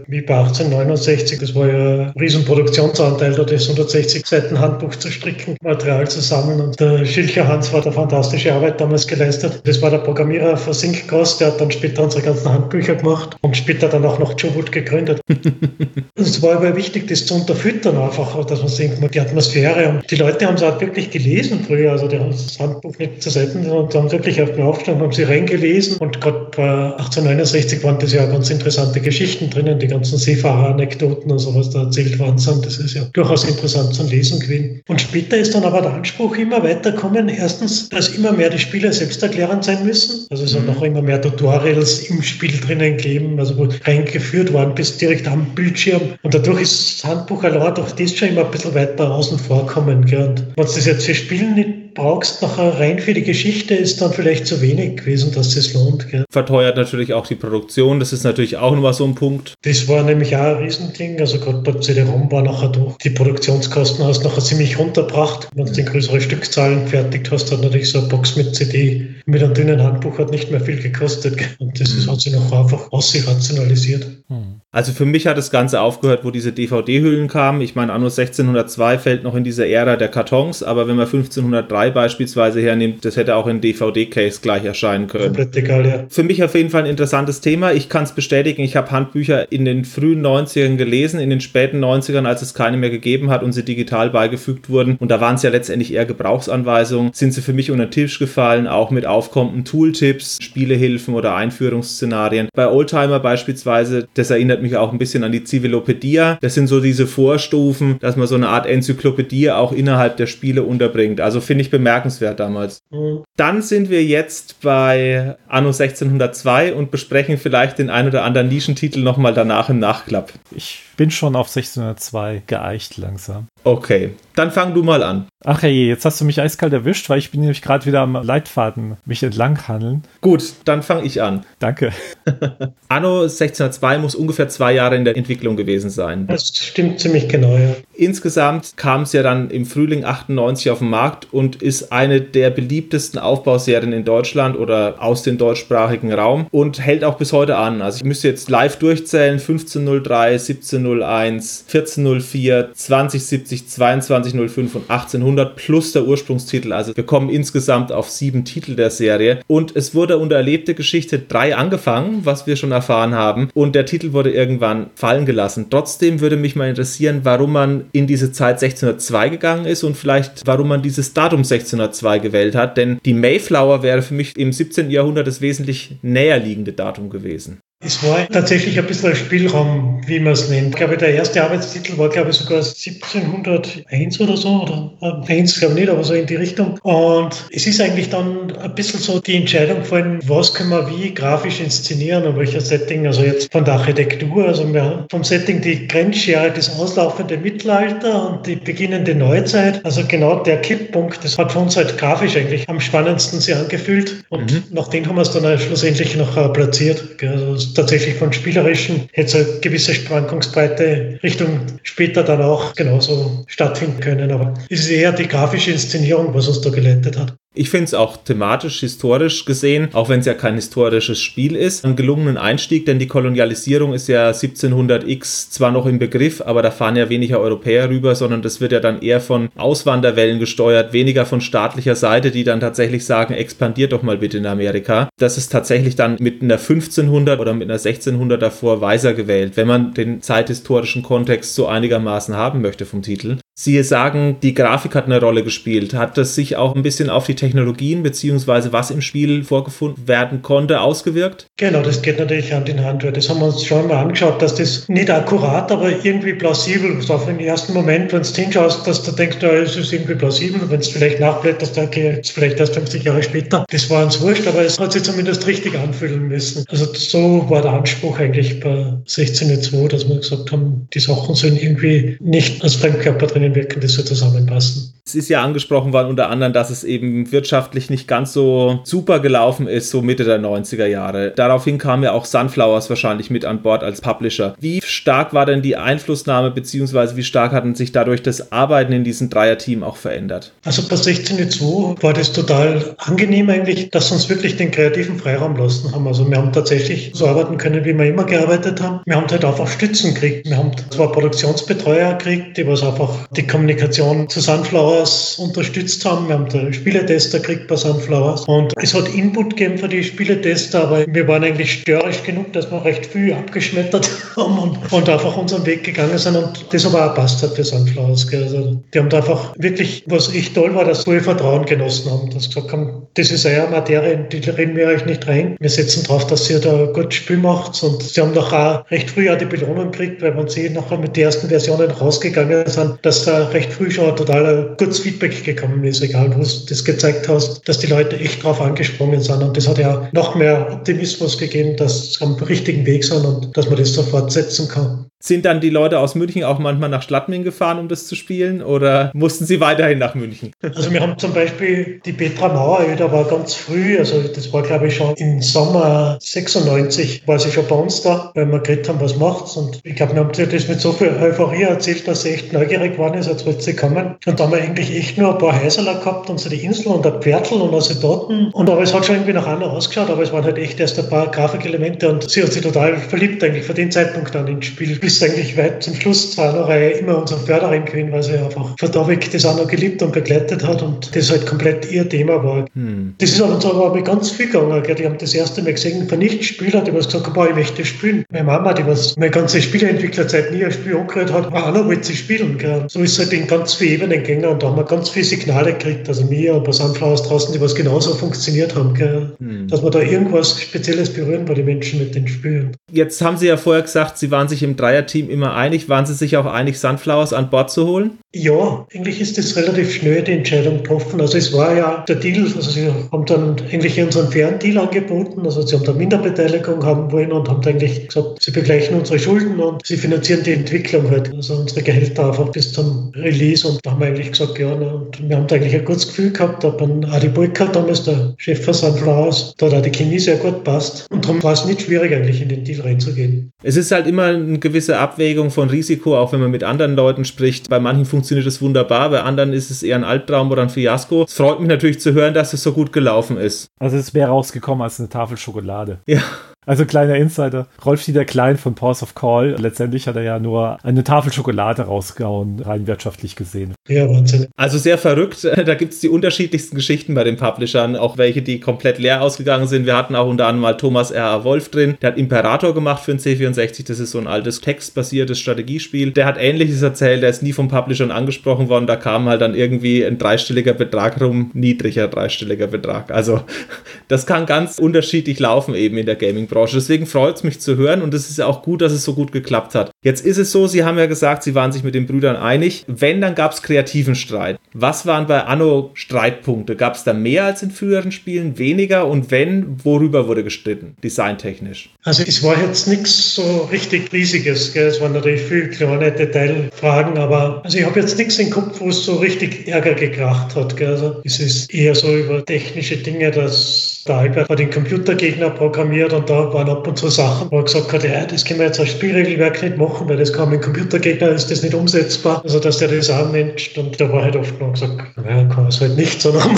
wie bei 1869. Das war ja ein Riesenproduktionsanteil, da das 160 Seiten Handbuch zu stricken, Material zusammen. Und der Schilcher Hans hat eine fantastische Arbeit damals geleistet. Das war der Programmierer für Syncross, der hat dann später unsere ganzen Handbücher gemacht und später dann auch noch Jobwood gegründet. <laughs> es war aber wichtig, das zu unterfüttern einfach, dass man sieht, die Atmosphäre. Und die Leute haben es auch wirklich gelesen früher, also die haben das Handbuch nicht zur Seite und haben wirklich auf den Aufstand, haben sie reingelesen und gerade bei 1869 waren das ja ganz interessante Geschichten drinnen, die ganzen Seefahrer-Anekdoten und sowas da erzählt worden sind. Das ist ja durchaus interessant zum Lesen gewesen. Und später ist dann aber der Anspruch immer weiter kommen. Erstens, dass immer mehr die Spieler selbsterklärend sein müssen. Also es mhm. hat noch immer mehr Tutorials im Spiel drinnen gegeben, also wo reingeführt worden bis direkt am Bildschirm. Und dadurch ist das Handbuch allein durch das schon immer ein bisschen weiter außen vorkommen. Gell? Und wenn es das jetzt für Spielen nicht brauchst nachher rein für die Geschichte, ist dann vielleicht zu wenig gewesen, dass es lohnt. Gell? Verteuert natürlich auch die Produktion, das ist natürlich auch nochmal so ein Punkt. Das war nämlich auch ein Riesending, also gerade bei CD-ROM war nachher durch die Produktionskosten hast nachher ziemlich runtergebracht. Wenn du die größere Stückzahlen fertigt hast, hat natürlich so eine Box mit CD mit einem dünnen Handbuch hat nicht mehr viel gekostet. Gell? Und das mhm. hat sich noch einfach ausrationalisiert. Mhm. Also für mich hat das Ganze aufgehört, wo diese DVD-Hüllen kamen. Ich meine, Anno 1602 fällt noch in diese Ära der Kartons, aber wenn man 1503 beispielsweise hernimmt, das hätte auch in DVD-Case gleich erscheinen können. Egal, ja. Für mich auf jeden Fall ein interessantes Thema. Ich kann es bestätigen, ich habe Handbücher in den frühen 90ern gelesen, in den späten 90ern, als es keine mehr gegeben hat und sie digital beigefügt wurden. Und da waren es ja letztendlich eher Gebrauchsanweisungen, sind sie für mich unter den Tisch gefallen, auch mit aufkommenden Tooltips, Spielehilfen oder Einführungsszenarien. Bei Oldtimer beispielsweise, das erinnert mich auch ein bisschen an die Civilopedia. Das sind so diese Vorstufen, dass man so eine Art Enzyklopädie auch innerhalb der Spiele unterbringt. Also finde ich bemerkenswert damals. Mhm. Dann sind wir jetzt bei Anno 1602 und besprechen vielleicht den ein oder anderen Nischentitel nochmal danach im Nachklapp. Ich bin schon auf 1602 geeicht langsam. Okay, dann fang du mal an. Ach hey, jetzt hast du mich eiskalt erwischt, weil ich bin nämlich gerade wieder am Leitfaden mich entlang handeln. Gut, dann fange ich an. Danke. <laughs> Anno 1602 muss ungefähr zwei Jahre in der Entwicklung gewesen sein. Das stimmt ziemlich genau, ja. Insgesamt kam es ja dann im Frühling 98 auf den Markt und ist eine der beliebtesten Aufbauserien in Deutschland oder aus dem deutschsprachigen Raum und hält auch bis heute an. Also ich müsste jetzt live durchzählen, 1503, 1701, 1404, 2070, 2205 und 1800 plus der Ursprungstitel. Also wir kommen insgesamt auf sieben Titel der Serie und es wurde unter erlebte Geschichte 3 angefangen, was wir schon erfahren haben und der Titel wurde irgendwann fallen gelassen. Trotzdem würde mich mal interessieren, warum man in diese Zeit 1602 gegangen ist und vielleicht warum man dieses Datum 1602 gewählt hat, denn die Mayflower wäre für mich im 17. Jahrhundert das wesentlich näher liegende Datum gewesen. Es war tatsächlich ein bisschen ein Spielraum, wie man es nennt. Ich glaube, der erste Arbeitstitel war, glaube ich, sogar 1701 oder so, oder äh, 1, glaube ich nicht, aber so in die Richtung. Und es ist eigentlich dann ein bisschen so die Entscheidung gefallen, was können wir wie grafisch inszenieren und welcher Setting. Also jetzt von der Architektur, also wir haben vom Setting die Grenzschere, das auslaufende Mittelalter und die beginnende Neuzeit. Also genau der Kipppunkt, das hat für uns halt grafisch eigentlich am spannendsten sich angefühlt. Und mhm. nach dem haben wir es dann schlussendlich noch äh, platziert. Also tatsächlich von spielerischen hätte eine gewisse Schwankungsbreite Richtung später dann auch genauso stattfinden können. Aber es ist eher die grafische Inszenierung, was uns da geleitet hat. Ich finde es auch thematisch, historisch gesehen, auch wenn es ja kein historisches Spiel ist, einen gelungenen Einstieg, denn die Kolonialisierung ist ja 1700x zwar noch im Begriff, aber da fahren ja weniger Europäer rüber, sondern das wird ja dann eher von Auswanderwellen gesteuert, weniger von staatlicher Seite, die dann tatsächlich sagen, expandiert doch mal bitte in Amerika. Das ist tatsächlich dann mit einer 1500 oder mit einer 1600 davor weiser gewählt, wenn man den zeithistorischen Kontext so einigermaßen haben möchte vom Titel. Sie sagen, die Grafik hat eine Rolle gespielt. Hat das sich auch ein bisschen auf die Technologien beziehungsweise was im Spiel vorgefunden werden konnte ausgewirkt? Genau, das geht natürlich Hand in Hand. Das haben wir uns schon mal angeschaut, dass das nicht akkurat, aber irgendwie plausibel ist. Auf den ersten Moment, wenn du hinschaust, dass du denkst, ja, es ist irgendwie plausibel. Wenn du vielleicht nachblätterst, okay, jetzt vielleicht erst 50 Jahre später. Das war uns wurscht, aber es hat sich zumindest richtig anfühlen müssen. Also so war der Anspruch eigentlich bei 16.2, dass wir gesagt haben, die Sachen sollen irgendwie nicht als Fremdkörper drinnen wirken, das so zusammenpassen. Es ist ja angesprochen worden unter anderem, dass es eben wirtschaftlich nicht ganz so super gelaufen ist, so Mitte der 90er Jahre. Daraufhin kam ja auch Sunflowers wahrscheinlich mit an Bord als Publisher. Wie stark war denn die Einflussnahme, beziehungsweise wie stark hatten sich dadurch das Arbeiten in diesem Dreierteam auch verändert? Also bei 16.2 war das total angenehm eigentlich, dass uns wirklich den kreativen Freiraum lassen haben. Also wir haben tatsächlich so arbeiten können, wie wir immer gearbeitet haben. Wir haben halt einfach Stützen gekriegt. Wir haben zwar Produktionsbetreuer gekriegt, die was einfach die Kommunikation zu Sunflowers unterstützt haben. Wir haben den Spieletester gekriegt bei Sunflowers. Und es hat Input gegeben für die Spieletester, aber wir waren eigentlich störrisch genug, dass wir recht viel abgeschmettert <laughs> haben und, und einfach unseren Weg gegangen sind. Und das aber auch passt hat für Sunflowers. Also die haben da einfach wirklich, was echt toll war, dass wir Vertrauen genossen haben. Dass gesagt haben, das ist eure Materie, in die reden wir euch nicht rein. Wir setzen darauf, dass ihr da gutes Spiel macht. Und sie haben doch auch recht früh auch die Belohnung gekriegt, weil man sie nachher mit den ersten Versionen rausgegangen sind, dass da recht früh schon ein totaler gutes Feedback gekommen ist, egal wo du das gezeigt hast, dass die Leute echt drauf angesprungen sind. Und das hat ja noch mehr Optimismus gegeben, dass sie am richtigen Weg sind und dass man das so fortsetzen kann. Sind dann die Leute aus München auch manchmal nach Schladming gefahren, um das zu spielen, oder mussten sie weiterhin nach München? Also wir haben zum Beispiel die Petra Mauer, da war ganz früh, also das war glaube ich schon im Sommer 96, war sie schon bei uns da, weil wir geredet haben, was macht's. Und ich glaube, wir haben das mit so viel Euphorie erzählt, dass sie echt neugierig geworden ist, als wollte sie kommen. Und da haben wir eigentlich echt nur ein paar Häuserler gehabt und so die Insel und ein Pferdl und also dort. Und aber es hat schon irgendwie nach einer ausgeschaut, aber es waren halt echt erst ein paar Grafikelemente und sie hat sich total verliebt eigentlich von dem Zeitpunkt an ins Spiel bis eigentlich weit zum Schluss zwar noch immer unsere Förderin gewesen, weil sie einfach von da weg das auch noch geliebt und begleitet hat und das halt komplett ihr Thema war. Hm. Das ist aber, aber mit ganz viel gegangen. Gell. Die haben das erste Mal gesehen von Nicht-Spieler, die was gesagt haben, ich möchte spielen. Meine Mama, die was meine ganze Spieleentwicklerzeit nie ein Spiel angehört hat, war auch noch wollte sie spielen. Gell. So ist es halt in ganz vielen Ebenen gegangen und da haben wir ganz viele Signale gekriegt, also mir und bei Sunflowers draußen, die was genauso funktioniert haben. Hm. dass wir da irgendwas Spezielles berühren bei den Menschen mit den Spielen. Jetzt haben Sie ja vorher gesagt, Sie waren sich im Dreierteam immer immer einig. Waren Sie sich auch einig, Sunflowers an Bord zu holen? Ja, eigentlich ist das relativ schnell die Entscheidung getroffen. Also es war ja der Deal, also sie haben dann eigentlich unseren fairen Deal angeboten. Also sie haben da Minderbeteiligung haben wollen und haben eigentlich gesagt, sie begleichen unsere Schulden und sie finanzieren die Entwicklung halt. Also unsere Gehälter einfach bis zum Release. Und da haben wir eigentlich gesagt, ja, ne, und wir haben da eigentlich ein gutes Gefühl gehabt. Da hat Adi Bulka, damals der Chef von Sunflowers, da hat die Chemie sehr gut passt. Und darum war es nicht schwierig, eigentlich in den Deal reinzugehen. Es ist halt immer eine gewisse Abwägung Abwägung von Risiko, auch wenn man mit anderen Leuten spricht. Bei manchen funktioniert es wunderbar, bei anderen ist es eher ein Albtraum oder ein Fiasko. Es freut mich natürlich zu hören, dass es so gut gelaufen ist. Also es wäre rausgekommen als eine Tafel Schokolade. Ja. Also kleiner Insider. Rolf Dieter Klein von Pause of Call. Letztendlich hat er ja nur eine Tafel Schokolade rausgehauen, rein wirtschaftlich gesehen. Ja, Wahnsinn. Also sehr verrückt. <laughs> Da gibt es die unterschiedlichsten Geschichten bei den Publishern. Auch welche, die komplett leer ausgegangen sind. Wir hatten auch unter anderem mal Thomas R.A. Wolf drin. Der hat Imperator gemacht für den C64. Das ist so ein altes textbasiertes Strategiespiel. Der hat Ähnliches erzählt. Der ist nie vom Publishern angesprochen worden. Da kam halt dann irgendwie ein dreistelliger Betrag rum. Niedriger dreistelliger Betrag. Also <laughs> das kann ganz unterschiedlich laufen eben in der Gaming Branche. Deswegen freut es mich zu hören und es ist ja auch gut, dass es so gut geklappt hat. Jetzt ist es so, Sie haben ja gesagt, Sie waren sich mit den Brüdern einig. Wenn, dann gab es kreativen Streit. Was waren bei Anno Streitpunkte? Gab es da mehr als in früheren Spielen, weniger? Und wenn, worüber wurde gestritten, designtechnisch? Also es war jetzt nichts so richtig Riesiges. Gell? Es waren natürlich viele kleine Detailfragen, aber also ich habe jetzt nichts im Kopf, wo es so richtig Ärger gekracht hat. Gell? Also es ist eher so über technische Dinge, dass der Albert hat den Computergegner programmiert und da waren ab und zu Sachen, wo er gesagt hat, ja, das können wir jetzt als Spielregelwerk nicht machen, weil das kann mit dem Computergegner, ist das nicht umsetzbar. Also, dass der das managt und da war halt oft noch gesagt, naja, kann es halt nicht, sondern <laughs>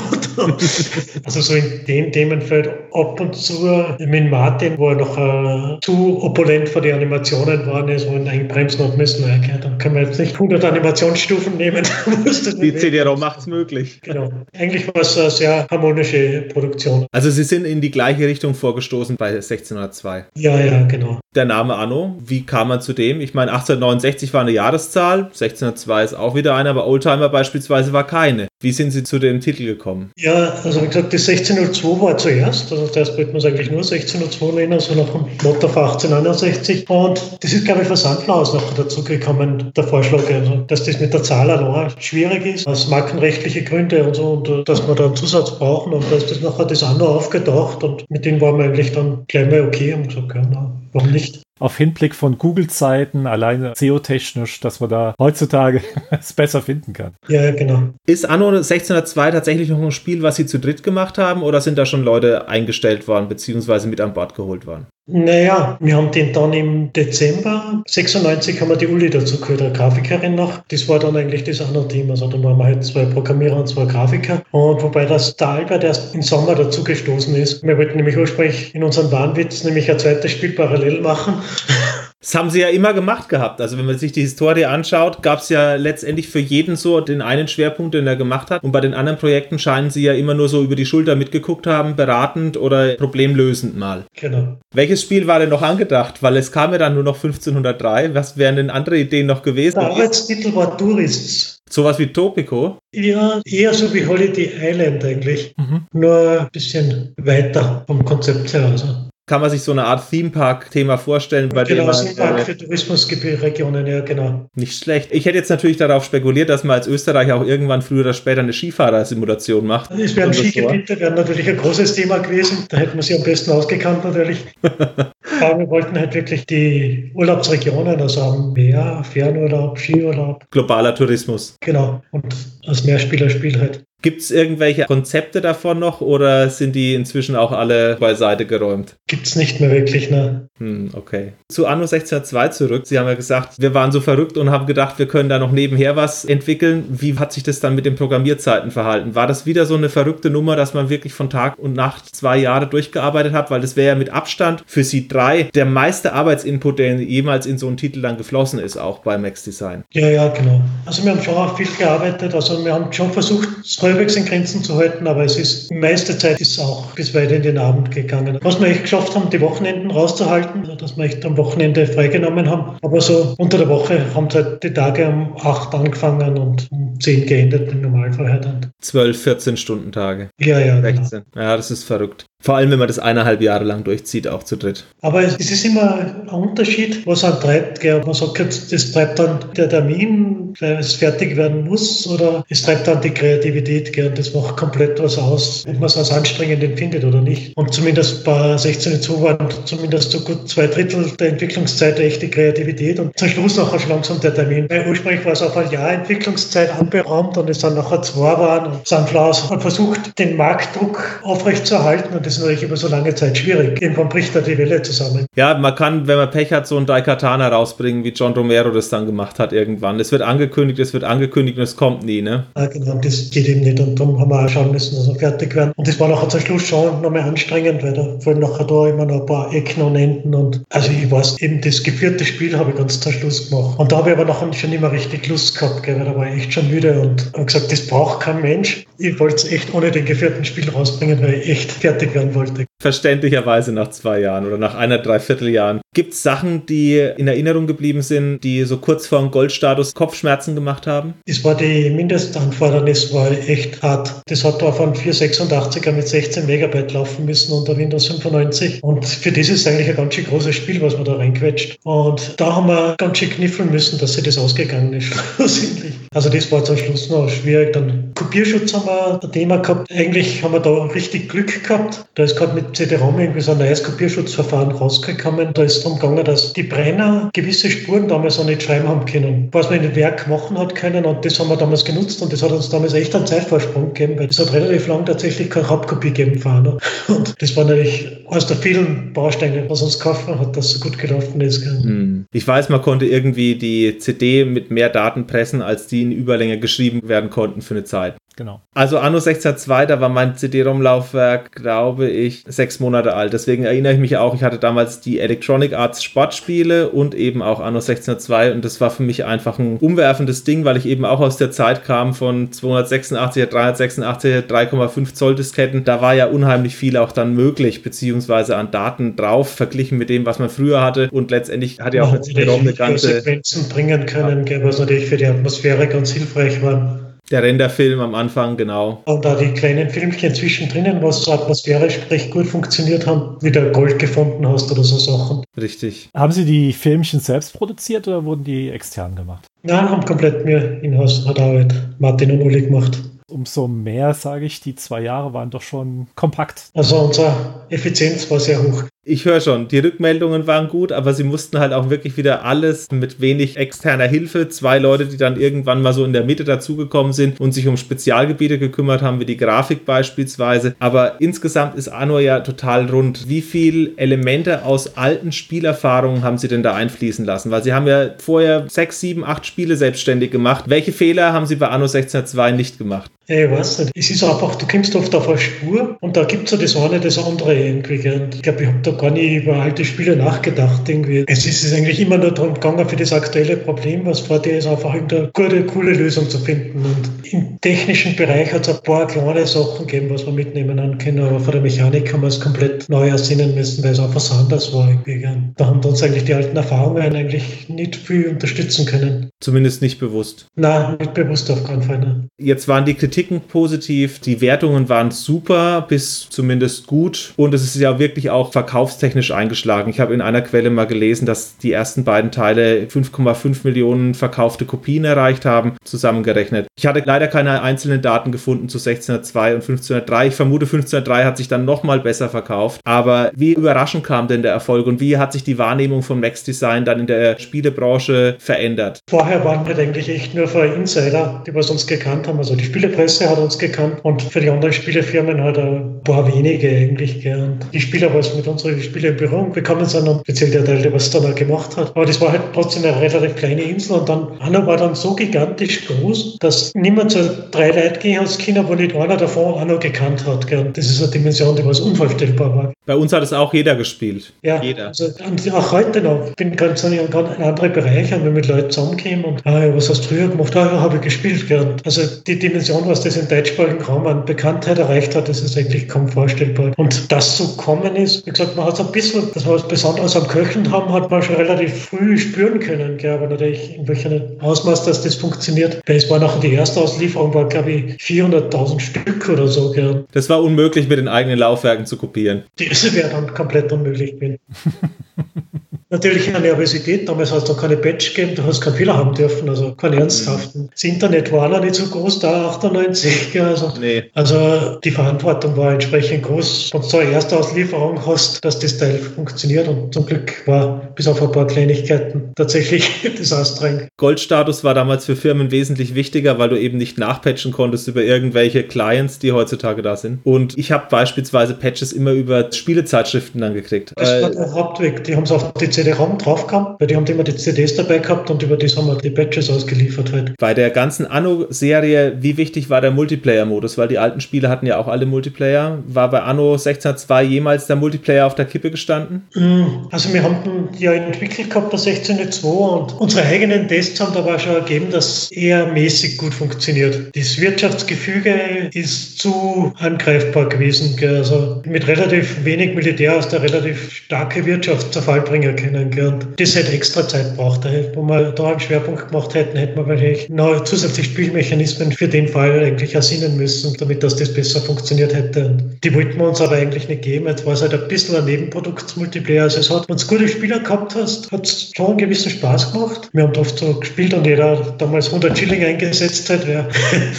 also so in dem Themenfeld ab und zu mit Martin, wo er noch uh, zu opulent vor die Animationen waren, ist und einbremsen hat müssen, okay, dann können wir jetzt nicht 100 Animationsstufen nehmen. <laughs> die CD-ROM macht es möglich. Genau. Eigentlich war es eine sehr harmonische Produktion. Also Sie sind in die gleiche Richtung vorgestoßen bei 1602. Ja, ja, genau. Der Name Anno, wie kam man zu dem? Ich meine, 1869 war eine Jahreszahl, 1602 ist auch wieder eine, aber Oldtimer beispielsweise war keine. Wie sind Sie zu dem Titel gekommen? Ja, also wie gesagt, die 1602 war zuerst. Also zuerst wollte man es eigentlich nur 1602 nennen, also nach dem Motto von 1861. Und das ist, glaube ich, von Sandflaus noch dazu gekommen, der Vorschlag, also, dass das mit der Zahl allein schwierig ist, aus markenrechtliche Gründe und so, und dass wir da einen Zusatz brauchen. Und da ist das nachher das auch noch aufgedacht. Und mit denen waren wir eigentlich dann gleich mal okay und gesagt, ja, na, warum nicht? auf Hinblick von Google-Zeiten, alleine SEO-technisch, dass man da heutzutage <laughs> es besser finden kann. Ja, genau. Ist Anno 1602 tatsächlich noch ein Spiel, was Sie zu dritt gemacht haben oder sind da schon Leute eingestellt worden bzw. mit an Bord geholt worden? Naja, wir haben den dann im Dezember 96 haben wir die Uli dazu geholt, eine Grafikerin noch. Das war dann eigentlich das andere Team. Also da waren wir halt zwei Programmierer und zwei Grafiker. Und wobei das der Albert erst im Sommer dazu gestoßen ist. Wir wollten nämlich ursprünglich in unserem Wahnwitz nämlich ein zweites Spiel parallel machen. <laughs> Das haben sie ja immer gemacht gehabt. Also wenn man sich die Historie anschaut, gab es ja letztendlich für jeden so den einen Schwerpunkt, den er gemacht hat. Und bei den anderen Projekten scheinen sie ja immer nur so über die Schulter mitgeguckt haben, beratend oder problemlösend mal. Genau. Welches Spiel war denn noch angedacht? Weil es kam ja dann nur noch 1503. Was wären denn andere Ideen noch gewesen? Der Arbeitstitel war Tourists. Sowas wie Topico? Ja, eher so wie Holiday Island eigentlich. Mhm. Nur ein bisschen weiter vom Konzept her. Also kann man sich so eine Art Theme-Park-Thema vorstellen, bei genau, dem man, Theme Park äh, für Tourismusregionen, ja, genau. Nicht schlecht. Ich hätte jetzt natürlich darauf spekuliert, dass man als Österreicher auch irgendwann früher oder später eine Skifahrersimulation macht. Es wären Skigebiete, wäre natürlich ein großes Thema gewesen. Da hätten wir sie am besten ausgekannt natürlich. <laughs> Aber wir wollten halt wirklich die Urlaubsregionen, also am Meer, Fernurlaub, Skiurlaub. Globaler Tourismus. Genau. Und als Mehrspielerspiel halt. Gibt es irgendwelche Konzepte davon noch oder sind die inzwischen auch alle beiseite geräumt? Gibt es nicht mehr wirklich, ne? Hm, okay. Zu Anno 1602 zurück. Sie haben ja gesagt, wir waren so verrückt und haben gedacht, wir können da noch nebenher was entwickeln. Wie hat sich das dann mit den Programmierzeiten verhalten? War das wieder so eine verrückte Nummer, dass man wirklich von Tag und Nacht zwei Jahre durchgearbeitet hat? Weil das wäre ja mit Abstand für Sie drei der meiste Arbeitsinput, der jemals in so einen Titel dann geflossen ist, auch bei Max Design. Ja, ja, genau. Also wir haben schon auch viel gearbeitet. Also wir haben schon versucht, halbwegs in Grenzen zu halten, aber es ist, die meiste Zeit ist auch bis weit in den Abend gegangen. Was wir echt geschafft haben, die Wochenenden rauszuhalten, also dass wir echt am Wochenende freigenommen haben. Aber so unter der Woche haben halt die Tage um 8 angefangen und um 10 geendet im Normalfall halt. 12, 14 Stunden Tage. Ja, ja. 16. Genau. Ja, das ist verrückt. Vor allem, wenn man das eineinhalb Jahre lang durchzieht, auch zu dritt. Aber es ist immer ein Unterschied, was einen treibt. Gell? Man sagt jetzt, das treibt dann der Termin, weil es fertig werden muss, oder es treibt dann die Kreativität. Gell? Das macht komplett was aus, ob man es als anstrengend empfindet oder nicht. Und zumindest bei 16.2 waren zumindest so gut zwei Drittel der Entwicklungszeit echte Kreativität und zum Schluss nachher schon langsam der Termin. Weil ursprünglich war es auf ein Jahr Entwicklungszeit anberaumt und es dann nachher zwei waren. Und Sunflowers hat versucht, den Marktdruck aufrechtzuerhalten und ist natürlich über so lange Zeit schwierig. Irgendwann bricht da die Welle zusammen. Ja, man kann, wenn man Pech hat, so ein Daikatana rausbringen, wie John Romero das dann gemacht hat irgendwann. Es wird angekündigt, es wird angekündigt und es kommt nie, ne? Ja, genau, das geht eben nicht und darum haben wir auch schauen müssen, dass wir fertig werden. Und das war nachher zum Schluss schon noch mehr anstrengend, weil da fallen nachher da immer noch ein paar Ecken und Enden und also ich weiß, eben das geführte Spiel habe ich ganz zum Schluss gemacht. Und da habe ich aber nachher schon immer richtig Lust gehabt, gell, weil da war ich echt schon müde und habe gesagt, das braucht kein Mensch. Ich wollte es echt ohne den geführten Spiel rausbringen, weil ich echt fertig werden wollte. Verständlicherweise nach zwei Jahren oder nach einer Dreivierteljahren. Gibt es Sachen, die in Erinnerung geblieben sind, die so kurz vor dem Goldstatus Kopfschmerzen gemacht haben? Das war die Mindestanfordernis, war echt hart. Das hat auf einem 486er mit 16 Megabyte laufen müssen unter Windows 95. Und für das ist eigentlich ein ganz schön großes Spiel, was man da reinquetscht. Und da haben wir ganz schön kniffeln müssen, dass sich das ausgegangen ist, <laughs> Also das war zum Schluss noch schwierig. Dann Kopierschutz haben wir ein Thema gehabt. Eigentlich haben wir da richtig Glück gehabt. Da ist gerade mit CD-ROM irgendwie so ein neues Kopierschutzverfahren rausgekommen. Da ist darum gegangen, dass die Brenner gewisse Spuren damals noch nicht schreiben haben können, was man in dem Werk machen hat können und das haben wir damals genutzt und das hat uns damals echt einen Zeitvorsprung gegeben, weil es hat relativ lang tatsächlich keine Raubkopie gegeben von <laughs> Und das war natürlich eines der vielen Bausteine, was uns geholfen hat, dass es so gut gelaufen ist. Hm. Ich weiß, man konnte irgendwie die CD mit mehr Daten pressen, als die in Überlänge geschrieben werden konnten für eine Zeit. Genau. Also Anno 16.2, da war mein CD-ROM-Laufwerk, glaube ich, sechs Monate alt. Deswegen erinnere ich mich auch, ich hatte damals die Electronic Arts Sportspiele und eben auch Anno 16.2 und das war für mich einfach ein umwerfendes Ding, weil ich eben auch aus der Zeit kam von 286er, 386er, 3,5 Zoll Disketten. Da war ja unheimlich viel auch dann möglich, beziehungsweise an Daten drauf, verglichen mit dem, was man früher hatte. Und letztendlich hat ja auch mit CD-ROM eine ganze... Sequenzen bringen können, ja. was natürlich für die Atmosphäre ganz hilfreich war. Der Renderfilm am Anfang, genau. Und da die kleinen Filmchen zwischendrin, was atmosphärisch recht gut funktioniert haben, wie du Gold gefunden hast oder so Sachen. Richtig. Haben Sie die Filmchen selbst produziert oder wurden die extern gemacht? Nein, haben komplett mir in-house hat Arbeit Martin und Uli gemacht umso mehr, sage ich, die zwei Jahre waren doch schon kompakt. Also unsere Effizienz war sehr hoch. Ich höre schon, die Rückmeldungen waren gut, aber sie mussten halt auch wirklich wieder alles mit wenig externer Hilfe. Zwei Leute, die dann irgendwann mal so in der Mitte dazugekommen sind und sich um Spezialgebiete gekümmert haben, wie die Grafik beispielsweise. Aber insgesamt ist Anno ja total rund. Wie viele Elemente aus alten Spielerfahrungen haben sie denn da einfließen lassen? Weil sie haben ja vorher sechs, sieben, acht Spiele selbstständig gemacht. Welche Fehler haben sie bei Anno 16.2 nicht gemacht? Ich weiß nicht. Es ist einfach, du kommst oft auf eine Spur und da gibt es ja das eine, das andere irgendwie. Ich glaube, ich habe da gar nicht über alte Spiele nachgedacht irgendwie. Es ist eigentlich immer nur darum gegangen, für das aktuelle Problem, was vor dir ist, einfach eine gute, coole Lösung zu finden. Und im technischen Bereich hat es ein paar kleine Sachen gegeben, was wir mitnehmen können, aber von der Mechanik haben wir es komplett neu ersinnen müssen, weil es einfach anders war. Irgendwie. Da haben uns eigentlich die alten Erfahrungen eigentlich nicht viel unterstützen können. Zumindest nicht bewusst. Nein, nicht bewusst auf keinen Fall. Ne. Jetzt waren die Kritiken positiv, die Wertungen waren super bis zumindest gut und es ist ja wirklich auch verkaufstechnisch eingeschlagen. Ich habe in einer Quelle mal gelesen, dass die ersten beiden Teile 5,5 Millionen verkaufte Kopien erreicht haben, zusammengerechnet. Ich hatte leider keine einzelnen Daten gefunden zu 1602 und 1503. Ich vermute, 1503 hat sich dann nochmal besser verkauft. Aber wie überraschend kam denn der Erfolg und wie hat sich die Wahrnehmung von Max Design dann in der Spielebranche verändert? Vorher waren wir eigentlich echt nur für Insider, die was uns gekannt haben. Also die Spielepresse hat uns gekannt und für die anderen Spielefirmen halt ein paar wenige eigentlich. Gell. die Spieler, was mit unseren Spiele in Berührung bekommen sind und speziell der Teil, der was dann auch gemacht hat. Aber das war halt trotzdem eine relativ kleine Insel und dann Anna war dann so gigantisch groß, dass niemand zu drei Leute gehen hat können, wo nicht einer davon auch noch gekannt hat. Gell. Das ist eine Dimension, die was unvorstellbar war. Bei uns hat es auch jeder gespielt. Ja, jeder. Also, und auch heute noch. Ich bin ganz in andere Bereiche, wenn wir mit Leuten zusammenkommen und ah, was hast du früher gemacht? Ah, ja, habe ich gespielt gern. Also die Dimension, was das im deutschsprachigen Raum an Bekanntheit erreicht hat, das ist eigentlich kaum vorstellbar. Und das so kommen ist, wie gesagt, man hat so ein bisschen, dass wir was Besonderes am Köcheln haben, hat man schon relativ früh spüren können, gell? aber natürlich in welchem Ausmaß, dass das funktioniert. Weil es war nachher die erste Auslieferung, war glaube ich 400.000 Stück oder so. Gell? Das war unmöglich mit den eigenen Laufwerken zu kopieren. Das wäre dann komplett unmöglich gewesen. <laughs> Natürlich eine Nervosität. Damals hast du keine Patch gegeben, du hast keinen Fehler haben dürfen, also keine ernsthaften. Das Internet war noch nicht so groß, da 98. Also, nee. also die Verantwortung war entsprechend groß. Wenn du eine Erstauslieferung hast, dass das Teil funktioniert und zum Glück war bis auf ein paar Kleinigkeiten tatsächlich <laughs> das anstrengend. Goldstatus war damals für Firmen wesentlich wichtiger, weil du eben nicht nachpatchen konntest über irgendwelche Clients, die heutzutage da sind. Und ich habe beispielsweise Patches immer über Spielezeitschriften dann gekriegt. Das war der Hauptweg. Die haben es auf die CD-ROM draufkam, weil die haben immer die CDs dabei gehabt und über das haben wir die Patches ausgeliefert halt. Bei der ganzen Anno-Serie, wie wichtig war der Multiplayer-Modus? Weil die alten Spiele hatten ja auch alle Multiplayer. War bei Anno 16.2 jemals der Multiplayer auf der Kippe gestanden? Mm, also wir haben ja entwickelt gehabt, der 16.2 und unsere eigenen Tests haben dabei schon ergeben, dass eher mäßig gut funktioniert. Das Wirtschaftsgefüge ist zu angreifbar gewesen. Also mit relativ wenig Militär aus der relativ starke Wirtschaft zur Fall bringen können kennengelernt. Das hätte extra Zeit braucht. Wo wir da einen Schwerpunkt gemacht hätten, hätten wir wahrscheinlich noch zusätzliche Spielmechanismen für den Fall eigentlich ersinnen müssen, damit das, das besser funktioniert hätte. Die wollten wir uns aber eigentlich nicht geben. Jetzt war es halt ein bisschen ein Nebenprodukt-Multiplayer. Also es hat, wenn du gute Spieler gehabt hast, hat es schon einen gewissen Spaß gemacht. Wir haben oft so gespielt und jeder damals 100 Schilling eingesetzt hat. Wer,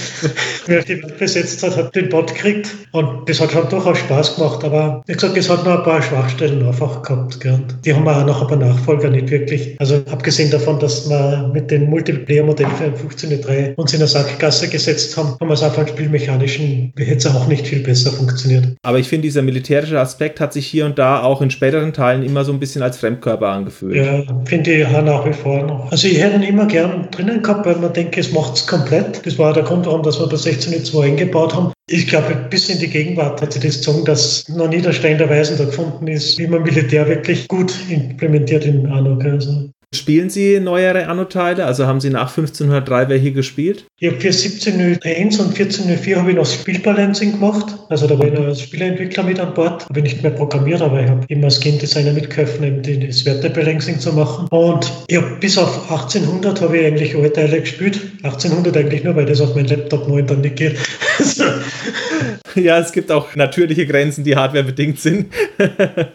<laughs> wer die Welt besetzt hat, hat den Bot gekriegt. Und das hat schon durchaus Spaß gemacht. Aber wie gesagt, es hat noch ein paar Schwachstellen einfach gehabt. Gell. Die haben wir auch noch aber Nachfolger nicht wirklich. Also abgesehen davon, dass wir mit dem Multiplayer-Modell für ein 15.3 uns in der Sackgasse gesetzt haben, haben wir es einfach spielmechanischen, es auch nicht viel besser funktioniert. Aber ich finde, dieser militärische Aspekt hat sich hier und da auch in späteren Teilen immer so ein bisschen als Fremdkörper angefühlt. Ja, finde ich nach wie vor noch. Also ich hätte ihn immer gern drinnen gehabt, weil man denkt, es macht es komplett. Das war der Grund, warum dass wir bei 16.2 eingebaut haben. Ich glaube, bis in die Gegenwart hat sich das gezogen, dass noch nie der Stein der Weisen da gefunden ist, wie man Militär wirklich gut implementiert in Anno. Also Spielen Sie neuere Anno-Teile? Also haben Sie nach 1503 welche gespielt? Ich habe für 1701 und 1404 habe ich noch Spielbalancing gemacht. Also da war ich noch als Spieleentwickler mit an Bord. Habe ich nicht mehr programmiert, aber ich habe immer als Game Designer mitgeholfen, eben das Wertebalancing zu machen. Und ich habe bis auf 1800 habe ich eigentlich alle Teile gespielt. 1800 eigentlich nur, weil das auf meinem Laptop 9 dann nicht geht. <laughs> ja, es gibt auch natürliche Grenzen, die hardwarebedingt sind. <laughs>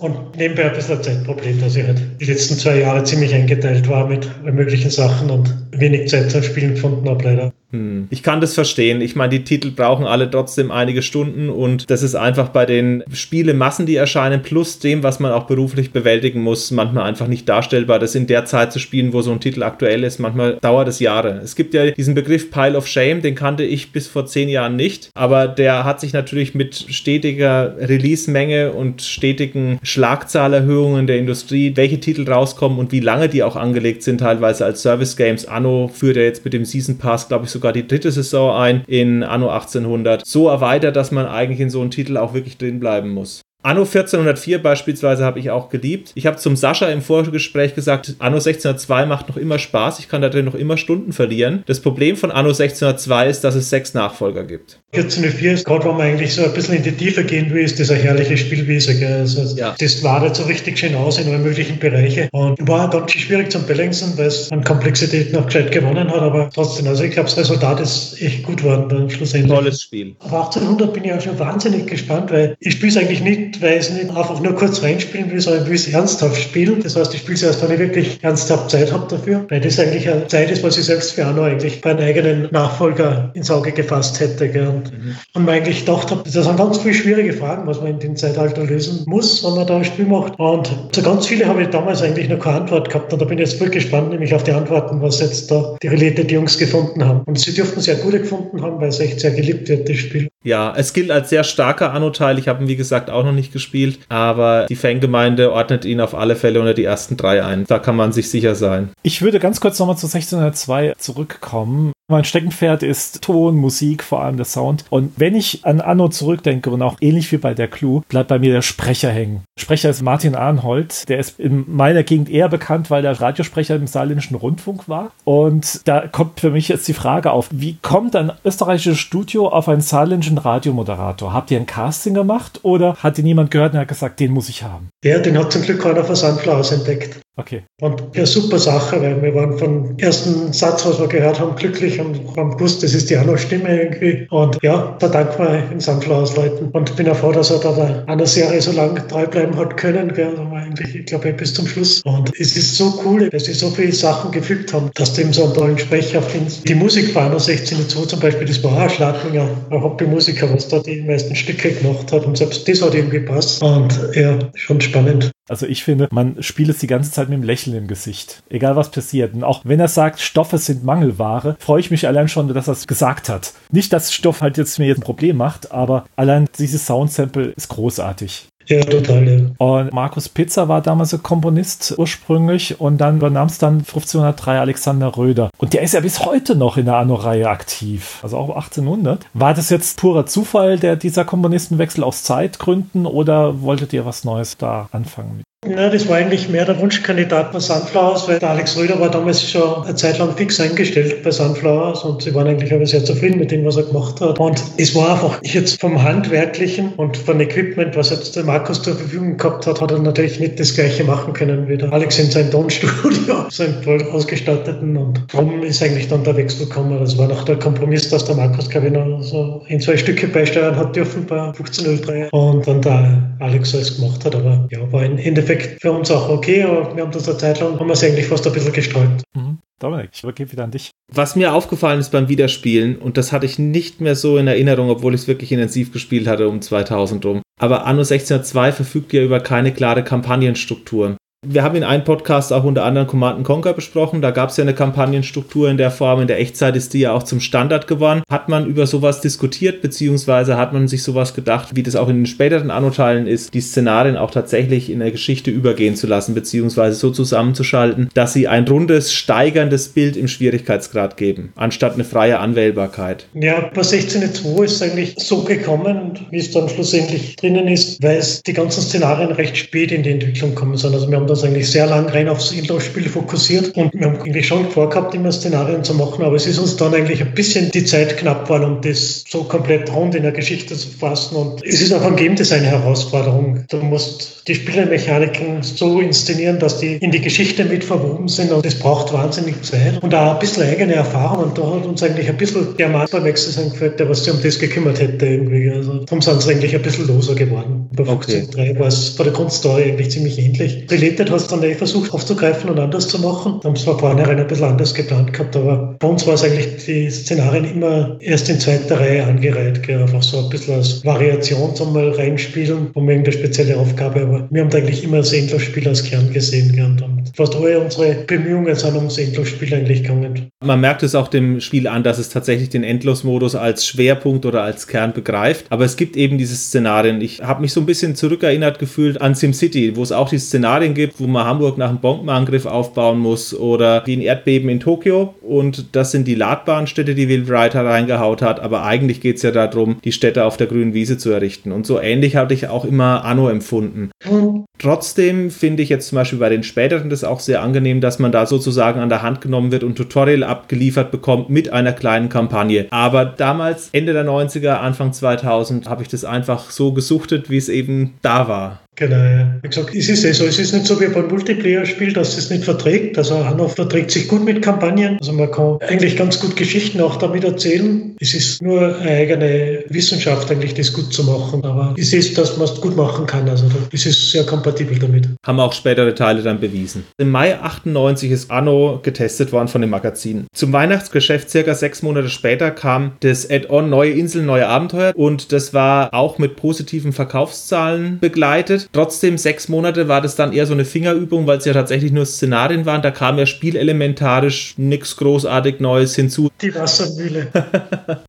Und nebenbei ein bisschen ein Zeitproblem, dass ich halt die letzten zwei Jahre ziemlich eingeteilt war mit möglichen Sachen und wenig Zeit zum Spielen gefunden habe, leider. Hm. Ich kann das verstehen. Ich meine, die Titel brauchen alle trotzdem einige Stunden und das ist einfach bei den Spielemassen, die erscheinen, plus dem, was man auch beruflich bewältigen muss, manchmal einfach nicht darstellbar, das in der Zeit zu spielen, wo so ein Titel aktuell ist. Manchmal dauert es Jahre. Es gibt ja diesen Begriff Pile of Shame, den kannte ich bis vor zehn Jahren nicht, aber der hat sich natürlich mit stetiger Release-Menge und stetigen Schlagzahlerhöhungen der Industrie, welche Titel rauskommen und wie lange die auch angelegt sind, teilweise als Service-Games. Anno führt ja jetzt mit dem Season Pass, glaube ich, sogar die dritte Saison ein in Anno 1800. So erweitert, dass man eigentlich in so einem Titel auch wirklich drin bleiben muss. Anno 1404 beispielsweise habe ich auch geliebt. Ich habe zum Sascha im Vorgespräch gesagt, Anno 1602 macht noch immer Spaß, ich kann da drin noch immer Stunden verlieren. Das Problem von Anno 1602 ist, dass es sechs Nachfolger gibt. 1404 ist gerade, wo man eigentlich so ein bisschen in die Tiefe gehen will, ist das eine herrliche Spielwiese. Also ja. Das wartet so richtig schön aus in allen möglichen Bereichen und war ganz schwierig zum Balancen, weil es an Komplexität noch gescheit gewonnen hat, aber trotzdem, also ich glaube, das Resultat ist echt gut geworden dann schlussendlich. Tolles Spiel. Auf 1800 bin ich auch schon wahnsinnig gespannt, weil ich spiele es eigentlich nicht ich nicht einfach nur kurz reinspielen will, sondern will es ernsthaft spielen. Das heißt, ich spiele es erst, wenn ich wirklich ernsthaft Zeit habe dafür, weil das eigentlich eine Zeit ist, was ich selbst für Anno eigentlich bei einem eigenen Nachfolger ins Auge gefasst hätte. Gell. Und, mhm. und man eigentlich gedacht habe, das sind ganz viele schwierige Fragen, was man in dem Zeitalter lösen muss, wenn man da ein Spiel macht. Und so ganz viele habe ich damals eigentlich noch keine Antwort gehabt. Und da bin ich jetzt voll gespannt, nämlich auf die Antworten, was jetzt da die Related Jungs gefunden haben. Und sie dürften sehr gute gefunden haben, weil es echt sehr geliebt wird, das Spiel. Ja, es gilt als sehr starker Anno-Teil. Ich habe ihn, wie gesagt, auch noch nicht gespielt, aber die Fangemeinde ordnet ihn auf alle Fälle unter die ersten drei ein. Da kann man sich sicher sein. Ich würde ganz kurz nochmal zu 1602 zurückkommen. Mein Steckenpferd ist Ton, Musik, vor allem der Sound. Und wenn ich an Anno zurückdenke und auch ähnlich wie bei der Clue, bleibt bei mir der Sprecher hängen. Sprecher ist Martin Arnhold. Der ist in meiner Gegend eher bekannt, weil der Radiosprecher im Saarländischen Rundfunk war. Und da kommt für mich jetzt die Frage auf, wie kommt ein österreichisches Studio auf einen saarländischen Radiomoderator? Habt ihr ein Casting gemacht oder hat ihn jemand gehört und hat gesagt, den muss ich haben? Ja, den hat zum Glück einer von Sunflowers entdeckt. Okay. Und eine super Sache, weil wir waren vom ersten Satz, was wir gehört haben, glücklich und haben gewusst, das ist die Anno-Stimme irgendwie. Und ja, da danken wir den Sunflowers-Leuten. Und bin auch froh, dass er da der Anno-Serie so lange treu bleiben hat können. Gell. Eigentlich, ich glaube, bis zum Schluss. Und es ist so cool, dass sie so viele Sachen gefügt haben, dass du eben so einen tollen Sprecher findest. Die Musik von Anno 16.2 zum Beispiel, das war auch Schladminger, ein Hobbymusiker, was da die meisten Stücke gemacht hat. Und selbst das hat ihm gepasst. Und ja, schon spannend. Also ich finde, man spielt es die ganze Zeit mit einem Lächeln im Gesicht. Egal was passiert. Und auch wenn er sagt, Stoffe sind Mangelware, freue ich mich allein schon, dass er es gesagt hat. Nicht, dass Stoff halt jetzt mir jetzt ein Problem macht, aber allein dieses Soundsample ist großartig. Ja, total, ja. Und Markus Pizza war damals ein Komponist ursprünglich und dann übernahm es dann 1503 Alexander Röder. Und der ist ja bis heute noch in der Anno-Reihe aktiv, also auch 1800. War das jetzt purer Zufall, der dieser Komponistenwechsel aus Zeitgründen oder wolltet ihr was Neues da anfangen? Ja, das war eigentlich mehr der Wunschkandidat bei Sunflowers, weil der Alex Röder war damals schon eine Zeit lang fix eingestellt bei Sunflowers und sie waren eigentlich aber sehr zufrieden mit dem, was er gemacht hat. Und es war einfach jetzt vom Handwerklichen und von Equipment, was jetzt der Markus zur Verfügung gehabt hat, hat er natürlich nicht das Gleiche machen können wie der Alex in seinem Tonstudio, <laughs> seinem voll ausgestatteten. Und darum ist eigentlich dann der Wechsel gekommen. Das war noch der Kompromiss, dass der Markus, glaube so ein, zwei Stücke beisteuern hat dürfen bei 1503 und dann der Alex alles gemacht hat. Aber ja, war im Endeffekt für uns auch okay, aber wir haben das eine Zeit lang, haben wir es eigentlich fast ein bisschen gestreut. Mhm. Dominik, ich übergebe wieder an dich. Was mir aufgefallen ist beim Wiederspielen, und das hatte ich nicht mehr so in Erinnerung, obwohl ich es wirklich intensiv gespielt hatte um 2000 rum, aber Anno 1602 verfügt ja über keine klare Kampagnenstruktur. Wir haben in einem Podcast auch unter anderem Command Conquer besprochen. Da gab es ja eine Kampagnenstruktur in der Form. In der Echtzeit ist die ja auch zum Standard geworden. Hat man über sowas diskutiert, beziehungsweise hat man sich sowas gedacht, wie das auch in den späteren Anno-Teilen ist, die Szenarien auch tatsächlich in der Geschichte übergehen zu lassen, beziehungsweise so zusammenzuschalten, dass sie ein rundes, steigerndes Bild im Schwierigkeitsgrad geben, anstatt eine freie Anwählbarkeit. Ja, bei 16.2 ist es eigentlich so gekommen, wie es dann schlussendlich drinnen ist, weil es die ganzen Szenarien recht spät in die Entwicklung kommen sind. Also wir haben das eigentlich sehr lang rein aufs Indoor-Spiel fokussiert und wir haben eigentlich schon vorgehabt, immer Szenarien zu machen, aber es ist uns dann eigentlich ein bisschen die Zeit knapp geworden, um das so komplett rund in der Geschichte zu fassen und es ist auch ein Game Design Herausforderung. Du musst die Spielermechaniken so inszenieren, dass die in die Geschichte mit verwoben sind und das braucht wahnsinnig Zeit und auch ein bisschen eigene Erfahrung und da hat uns eigentlich ein bisschen der Mann beim Exercise gefällt, der was sich um das gekümmert hätte irgendwie. Also darum sind sie eigentlich ein bisschen loser geworden. Bei Okay. 15.3 war es bei der Grundstory eigentlich ziemlich ähnlich. Related hat es dann eh versucht aufzugreifen und anders zu machen. Haben es zwar vornherein ein bisschen anders geplant gehabt, aber bei uns war es eigentlich die Szenarien immer erst in zweiter Reihe angereiht. Gell? Einfach so ein bisschen als Variation zum mal reinspielen, um irgendeine spezielle Aufgabe. Aber wir haben da eigentlich immer das Endlosspiel als Kern gesehen. Gell? Und fast alle unsere Bemühungen sind ums Endlosspiel eigentlich gegangen. Man merkt es auch dem Spiel an, dass es tatsächlich den Endlosmodus als Schwerpunkt oder als Kern begreift. Aber es gibt eben diese Szenarien. Ich habe mich so ein bisschen zurückerinnert gefühlt an SimCity, wo es auch die Szenarien gibt, wo man Hamburg nach einem Bombenangriff aufbauen muss oder wie ein Erdbeben in Tokio. Und das sind die ladbaren Städte, die Will Wright reingehaut hat. Aber eigentlich geht es ja darum, die Städte auf der grünen Wiese zu errichten. Und so ähnlich hatte ich auch immer Anno empfunden. Und Trotzdem finde ich jetzt zum Beispiel bei den späteren das auch sehr angenehm, dass man da sozusagen an der Hand genommen wird und Tutorial abgeliefert bekommt mit einer kleinen Kampagne. Aber damals, Ende der 90er, Anfang 2000, habe ich das einfach so gesuchtet, wie es eben da war. Genau, ja. Wie gesagt, es ist eh so, es ist nicht so wie beim Multiplayer-Spiel, dass es nicht verträgt. Also Anno verträgt sich gut mit Kampagnen. Also man kann eigentlich ganz gut Geschichten auch damit erzählen. Es ist nur eine eigene Wissenschaft eigentlich, das gut zu machen. Aber es ist, dass man es gut machen kann. Also es ist sehr kompatibel damit. Haben auch spätere Teile dann bewiesen. Im Mai 98 ist Anno getestet worden von dem Magazin. Zum Weihnachtsgeschäft circa sechs Monate später kam das Add-on Neue Inseln, Neue Abenteuer und das war auch mit positiven Verkaufszahlen begleitet. Trotzdem, sechs Monate war das dann eher so eine Fingerübung, weil es ja tatsächlich nur Szenarien waren. Da kam ja spielelementarisch nichts großartig Neues hinzu. Die Wassermühle. <laughs>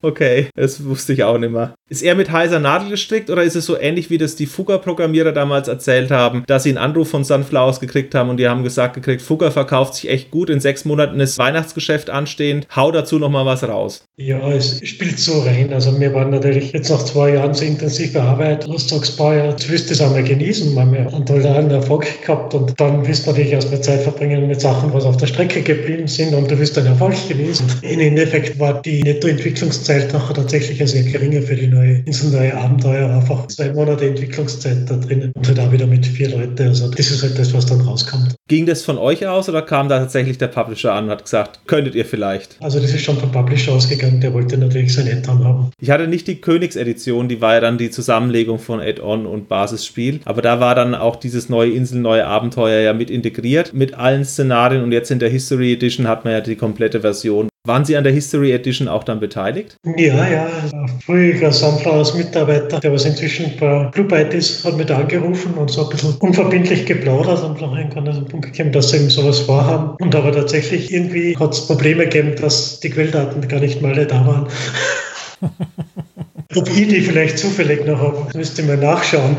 Okay, das wusste ich auch nicht mehr. Ist er mit heißer Nadel gestrickt oder ist es so ähnlich, wie das die Fugger-Programmierer damals erzählt haben, dass sie einen Anruf von Sunflowers gekriegt haben und die haben gesagt gekriegt, Fugger verkauft sich echt gut, in sechs Monaten ist Weihnachtsgeschäft anstehend, hau dazu nochmal was raus. Ja, es spielt so rein. Also wir waren natürlich jetzt nach zwei Jahren so intensive Arbeit, Lusttagsbauer, du wirst das einmal genießen, weil wir einen tollen Erfolg gehabt und dann wirst du natürlich erstmal Zeit verbringen mit Sachen, was auf der Strecke geblieben sind und du wirst den Erfolg genießen. Im Endeffekt war die Nettoentwicklungszeit nachher tatsächlich sehr geringe für die neue Insel, neue Abenteuer, einfach zwei Monate Entwicklungszeit da drin und halt auch wieder mit vier Leuten. Also das ist halt das, was dann rauskommt. Ging das von euch aus oder kam da tatsächlich der Publisher an und hat gesagt, könntet ihr vielleicht? Also das ist schon vom Publisher ausgegangen, der wollte natürlich sein Add-on haben. Ich hatte nicht die Königsedition, die war ja dann die Zusammenlegung von Add-on und Basisspiel. Aber da war dann auch dieses neue Insel, neue Abenteuer ja mit integriert, mit allen Szenarien. Und jetzt in der History Edition hat man ja die komplette Version. Waren Sie an der History Edition auch dann beteiligt? Ja, ja, ein früherer Sunflowers Mitarbeiter, der was inzwischen bei Blue Byte ist, hat mich angerufen und so ein bisschen unverbindlich geplaudert und dann irgendwann an den Punkt gekommen, dass sie eben sowas vorhaben. Und aber tatsächlich irgendwie hat es Probleme gegeben, dass die Quelldaten gar nicht mal alle da waren. <laughs> Ob ich die vielleicht zufällig noch habe, müsste mal nachschauen,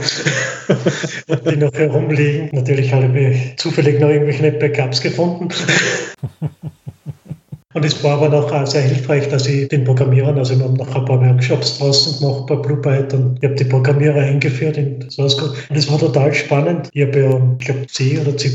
ob die noch herumliegen. Natürlich habe ich zufällig noch irgendwelche Backups gefunden. <laughs> Und es war aber noch sehr hilfreich, dass ich den Programmierern, also wir haben noch ein paar Workshops draußen gemacht bei Blue und ich habe die Programmierer eingeführt in Source Code. Und es war total spannend. Ich habe ja, ich glaube, C oder C++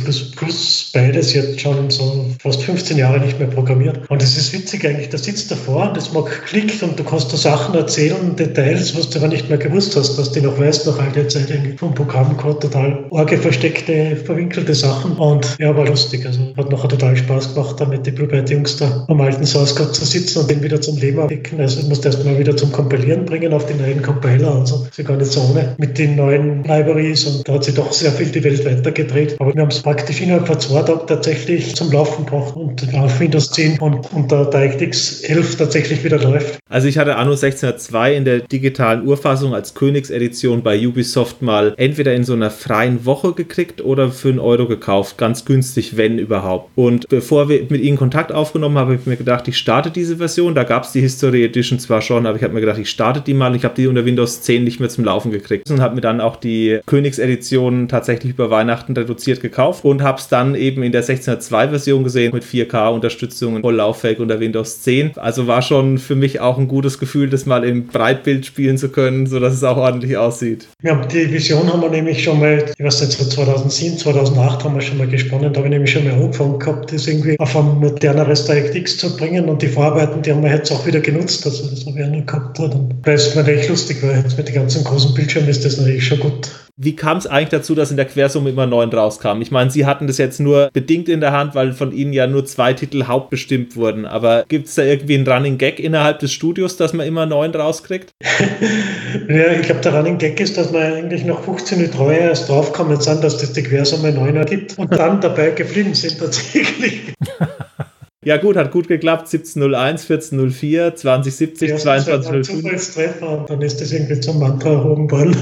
beides jetzt schon so fast 15 Jahre nicht mehr programmiert. Und es ist witzig eigentlich, da sitzt davor und das mag klickt und du kannst da Sachen erzählen, Details, was du aber nicht mehr gewusst hast, dass du noch weißt nach all der Zeit vom Programmcode total orge versteckte, verwinkelte Sachen. Und ja, war lustig. Also hat nachher total Spaß gemacht, da mit den Blue Byte Jungs da am alten Source Code zu sitzen und den wieder zum Leben erwecken. Also ich musste erst mal wieder zum Kompilieren bringen auf den neuen Compiler. Also ist ja gar nicht so ohne mit den neuen Libraries und da hat sich doch sehr viel die Welt weitergedreht. Aber wir haben es praktisch innerhalb von zwei Tagen tatsächlich zum Laufen gebracht und auf Windows 10 und, und der DirectX 11 tatsächlich wieder läuft. Also ich hatte Anno 1602 in der digitalen Urfassung als Königsedition bei Ubisoft mal entweder in so einer freien Woche gekriegt oder für einen Euro gekauft. Ganz günstig, wenn überhaupt. Und bevor wir mit ihnen Kontakt aufgenommen haben, habe ich mir gedacht, ich starte diese Version. Da gab es die History Edition zwar schon, aber ich habe mir gedacht, ich starte die mal. Ich habe die unter Windows 10 nicht mehr zum Laufen gekriegt und habe mir dann auch die Königsedition tatsächlich über Weihnachten reduziert gekauft und habe es dann eben in der 1602 Version gesehen mit 4K-Unterstützung und voll lauffähig unter Windows 10. Also war schon für mich auch ein gutes Gefühl, das mal im Breitbild spielen zu können, sodass es auch ordentlich aussieht. Ja, die Vision haben wir nämlich schon mal, ich weiß nicht, 2007, 2008 haben wir schon mal gesponnen, da habe ich nämlich schon mal angefangen gehabt, das irgendwie auf ein moderneres DirectX zu bringen und die Vorarbeiten, die haben wir jetzt auch wieder genutzt, also das habe ich auch noch gehabt. Weil es mir echt lustig war, jetzt mit den ganzen großen Bildschirmen ist das natürlich schon gut. Wie kam es eigentlich dazu, dass in der Quersumme immer neun rauskam? Ich meine, Sie hatten das jetzt nur bedingt in der Hand, weil von Ihnen ja nur zwei Titel hauptbestimmt wurden. Aber gibt es da irgendwie einen Running Gag innerhalb des Studios, dass man immer neun rauskriegt? <laughs> ja, ich glaube, der Running Gag ist, dass man eigentlich nach 15 Treue erst draufgekommen sind, dass das die Quersumme neuner gibt und dann dabei geblieben sind tatsächlich. <laughs> Ja, gut, hat gut geklappt. 1701, 1404, 2070, ja, 2205. Zufallstreffer und dann ist das irgendwie zum Mantra erhoben worden.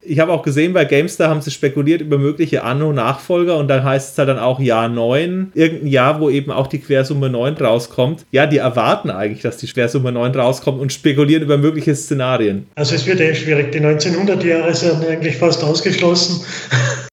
ich habe auch gesehen, bei Gamestar haben sie spekuliert über mögliche Anno-Nachfolger und dann heißt es halt dann auch Jahr 9, irgendein Jahr, wo eben auch die Quersumme 9 rauskommt. Ja, die erwarten eigentlich, dass die Quersumme 9 rauskommt und spekulieren über mögliche Szenarien. Also es wird eh schwierig. Die 1900 Jahre sind eigentlich fast ausgeschlossen.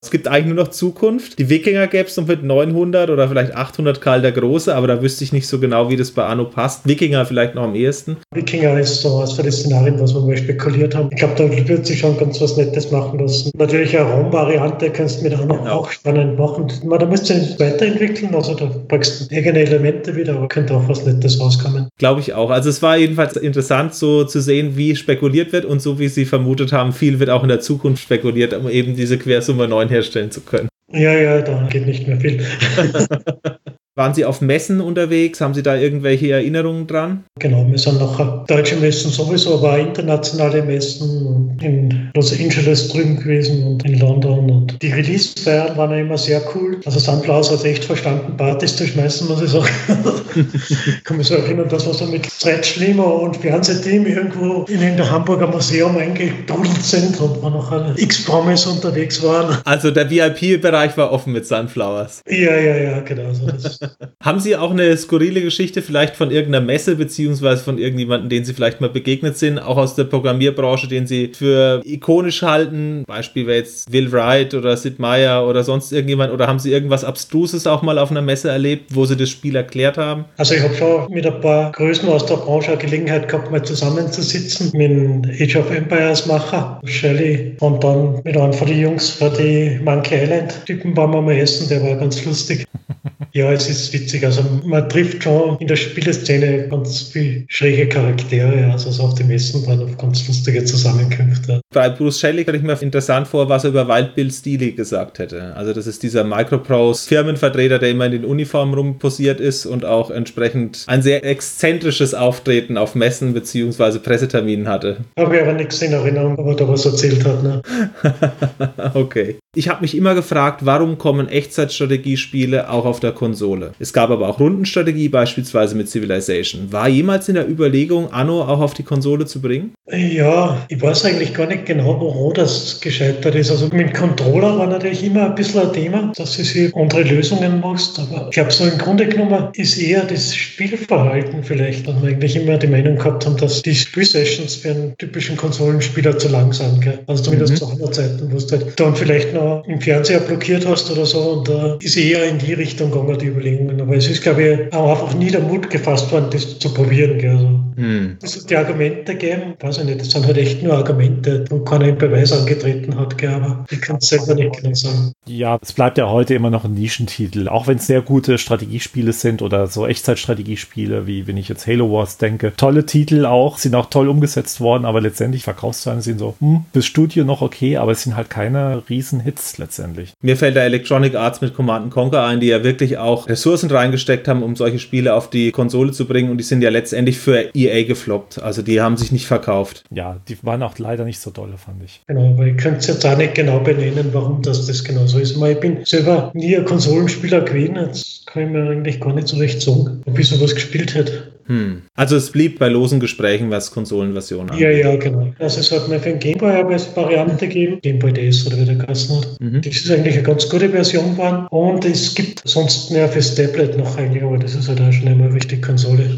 Es gibt eigentlich nur noch Zukunft. Die Wikinger gäbe es noch mit 900 oder vielleicht 800 Karl der Große, aber da wüsste ich nicht so genau, wie das bei Anno passt. Wikinger vielleicht noch am ehesten. Wikinger ist so was für die Szenarien, was wir mal spekuliert haben. Ich glaube, da wird sich schon ganz was Nettes machen lassen. Natürlich eine Raumvariante kannst du mit Anno ja. auch spannend machen. Da musst du nicht weiterentwickeln, also da packst du eigene Elemente wieder, aber könnte auch was Nettes rauskommen. Glaube ich auch. Also es war jedenfalls interessant, so zu sehen, wie spekuliert wird und so wie sie vermutet haben, viel wird auch in der Zukunft spekuliert, um eben diese Quersumme 9 herstellen zu können. Ja, ja, da geht nicht mehr viel. <laughs> Waren Sie auf Messen unterwegs? Haben Sie da irgendwelche Erinnerungen dran? Genau, wir sind noch deutsche Messen sowieso, aber internationale Messen in Los Angeles drüben gewesen und in London. Und die Release-Feiern waren ja immer sehr cool. Also Sunflowers hat echt verstanden, Partys zu schmeißen, muss ich sagen. ich <laughs> kann mich so erinnern, dass wir so mit Stretch-Limo und Fernsehteam irgendwo in der Hamburger Museum eingedudelt sind und wir noch alle X-Promis unterwegs waren. Also der VIP-Bereich war offen mit Sunflowers. Ja, ja, ja, genau so. Haben Sie auch eine skurrile Geschichte vielleicht von irgendeiner Messe beziehungsweise von irgendjemandem, den Sie vielleicht mal begegnet sind, auch aus der Programmierbranche, den Sie für ikonisch halten? Beispiel wäre jetzt Will Wright oder Sid Meier oder sonst irgendjemand oder haben Sie irgendwas Abstruses auch mal auf einer Messe erlebt, wo Sie das Spiel erklärt haben? Also ich habe schon mit ein paar Größen aus der Branche eine Gelegenheit gehabt, mal zusammenzusitzen mit dem Age of Empires Macher, Shelley und dann mit einem von den Jungs für die Monkey Island Typen waren wir mal essen, der war ganz lustig. <laughs> Ja, es ist witzig. Also man trifft schon in der Spieleszene ganz viel schräge Charaktere. Also so auf dem Messen dann auf ganz lustige Zusammenkünfte. Bei Bruce Shelley kann ich mir interessant vor, was er über Wild Bill Steely gesagt hätte. Also das ist dieser Microprose Firmenvertreter, der immer in den Uniformen rumposiert ist und auch entsprechend ein sehr exzentrisches Auftreten auf Messen bzw. Presseterminen hatte. Habe ich aber nichts in Erinnerung, ob er da was erzählt hat. Ne? <laughs> okay. Ich habe mich immer gefragt, warum kommen Echtzeitstrategiespiele auch auf der Konsole? Es gab aber auch Rundenstrategie, beispielsweise mit Civilization. War jemals in der Überlegung, Anno auch auf die Konsole zu bringen? Ja, ich weiß eigentlich gar nicht genau, wo das gescheitert ist. Also mit dem Controller war natürlich immer ein bisschen ein Thema, dass du sich andere Lösungen machst. Aber ich glaube, so im Grunde genommen ist eher das Spielverhalten vielleicht, dass wir eigentlich immer die Meinung gehabt haben, dass die Spielsessions für einen typischen Konsolenspieler zu lang sind. Also zumindest mhm. zu anderen Zeiten, wo du halt dann vielleicht noch im Fernseher blockiert hast oder so. Und da ist eher in die Richtung gegangen, die Überlegungen. Aber es ist, glaube ich, auch einfach nie der Mut gefasst worden, das zu probieren. Gell? Also, hm. Es hat die Argumente gegeben, weiß ich nicht, das sind halt echt nur Argumente, wo keiner im Beweis angetreten hat, gell? aber ich kann es selber nicht genau sagen. Ja, es bleibt ja heute immer noch ein Nischentitel, auch wenn es sehr gute Strategiespiele sind oder so Echtzeitstrategiespiele, wie wenn ich jetzt Halo Wars denke. Tolle Titel auch, sind auch toll umgesetzt worden, aber letztendlich Verkaufszahlen sind so, hm, bis Studio noch okay, aber es sind halt keine Riesenhits Hits letztendlich. Mir fällt da Electronic Arts mit Command Conquer ein, die ja wirklich auch Ressourcen reingesteckt haben, um solche Spiele auf die Konsole zu bringen und die sind ja letztendlich für EA gefloppt. Also die haben sich nicht verkauft. Ja, die waren auch leider nicht so dolle, fand ich. Genau, aber ich könnte es jetzt auch nicht genau benennen, warum das, das genau so ist. Ich bin selber nie ein Konsolenspieler gewesen, jetzt kann ich mir eigentlich gar nicht so recht sagen, ob ich sowas gespielt hätte. Hm. Also es blieb bei losen Gesprächen, was Konsolenversion angeht. Ja, ja, genau. Also es hat mir für den Gameboy als Variante gegeben, Gameboy DS oder wie der geheißen hat. Mhm. Das ist eigentlich eine ganz gute Version geworden. Und es gibt sonst mehr fürs Tablet noch eigentlich, aber das ist halt auch schon immer wichtig, Konsole.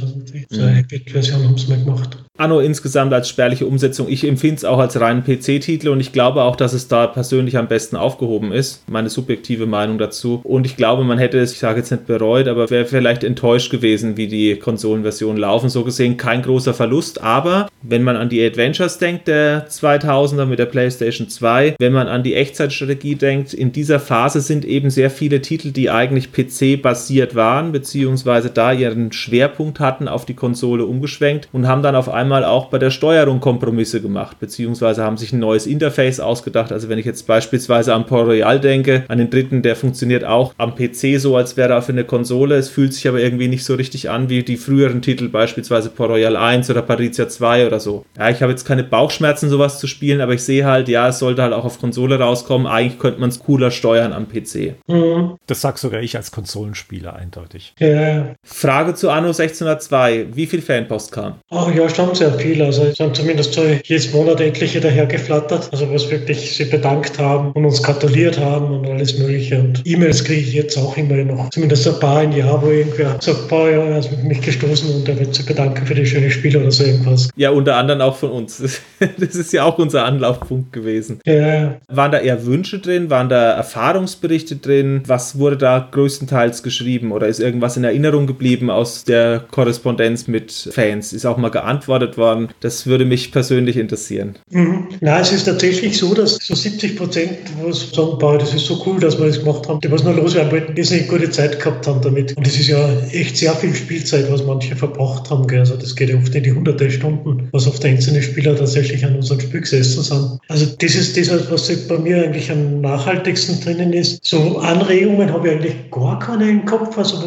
Also die mhm. iPad-Version haben sie mal gemacht. Anno insgesamt als spärliche Umsetzung. Ich empfinde es auch als reinen PC-Titel und ich glaube auch, dass es da persönlich am besten aufgehoben ist. Meine subjektive Meinung dazu. Und ich glaube, man hätte es, ich sage jetzt nicht bereut, aber wäre vielleicht enttäuscht gewesen, wie die Konsolenversionen laufen. So gesehen kein großer Verlust. Aber wenn man an die Adventures denkt, der 2000er mit der PlayStation 2, wenn man an die Echtzeitstrategie denkt, in dieser Phase sind eben sehr viele Titel, die eigentlich PC-basiert waren, beziehungsweise da ihren Schwerpunkt hatten, auf die Konsole umgeschwenkt und haben dann auf einmal auch bei der Steuerung Kompromisse gemacht, beziehungsweise haben sich ein neues Interface ausgedacht. Also wenn ich jetzt beispielsweise an Port Royal denke, an den dritten, der funktioniert auch am PC so, als wäre er für eine Konsole. Es fühlt sich aber irgendwie nicht so richtig an wie die früheren Titel, beispielsweise Port Royal 1 oder Parizia 2 oder so. Ja, ich habe jetzt keine Bauchschmerzen, sowas zu spielen, aber ich sehe halt, ja, es sollte halt auch auf Konsole rauskommen. Eigentlich könnte man es cooler steuern am PC. Mhm. Das sag sogar ich als Konsolenspieler eindeutig. Ja. Frage zu Anno 1602. Wie viel Fanpost kam? Oh ja, schon sehr viel. Also es sind zumindest so jedes Monat etliche dahergeflattert. Also was wirklich sie bedankt haben und uns gratuliert haben und alles Mögliche. Und E-Mails kriege ich jetzt auch immer noch. Zumindest ein paar im Jahr, wo irgendwer sagt, boah, ja, er hat mich gestoßen und er wird sich bedanken für die schöne Spiele oder so irgendwas. Ja, unter anderem auch von uns. Das <laughs> ist ja auch unser Anlaufpunkt gewesen. Ja. Waren da eher Wünsche drin? Waren da Erfahrungsberichte drin? Was wurde da größtenteils geschrieben? Oder ist irgendwas in Erinnerung geblieben aus der Korrespondenz mit Fans? Ist auch mal geantwortet worden? Das würde mich persönlich interessieren. Mhm. Na, es ist tatsächlich so, dass so 70 Prozent, wo es sagen, boah, das ist so cool, dass wir das gemacht haben, die was nur loswerden wollten, die eine gute Zeit gehabt haben damit. Und das ist ja echt sehr viel Spielzeit, was manche verbracht haben. Gell? Also das geht ja oft in die hunderte Stunden, was oft einzelne Spieler tatsächlich an unserem Spiel gesessen sind. Also das ist das, was bei mir eigentlich am nachhaltigsten drinnen ist. So Anregungen habe ich eigentlich gar keine im Kopf. Also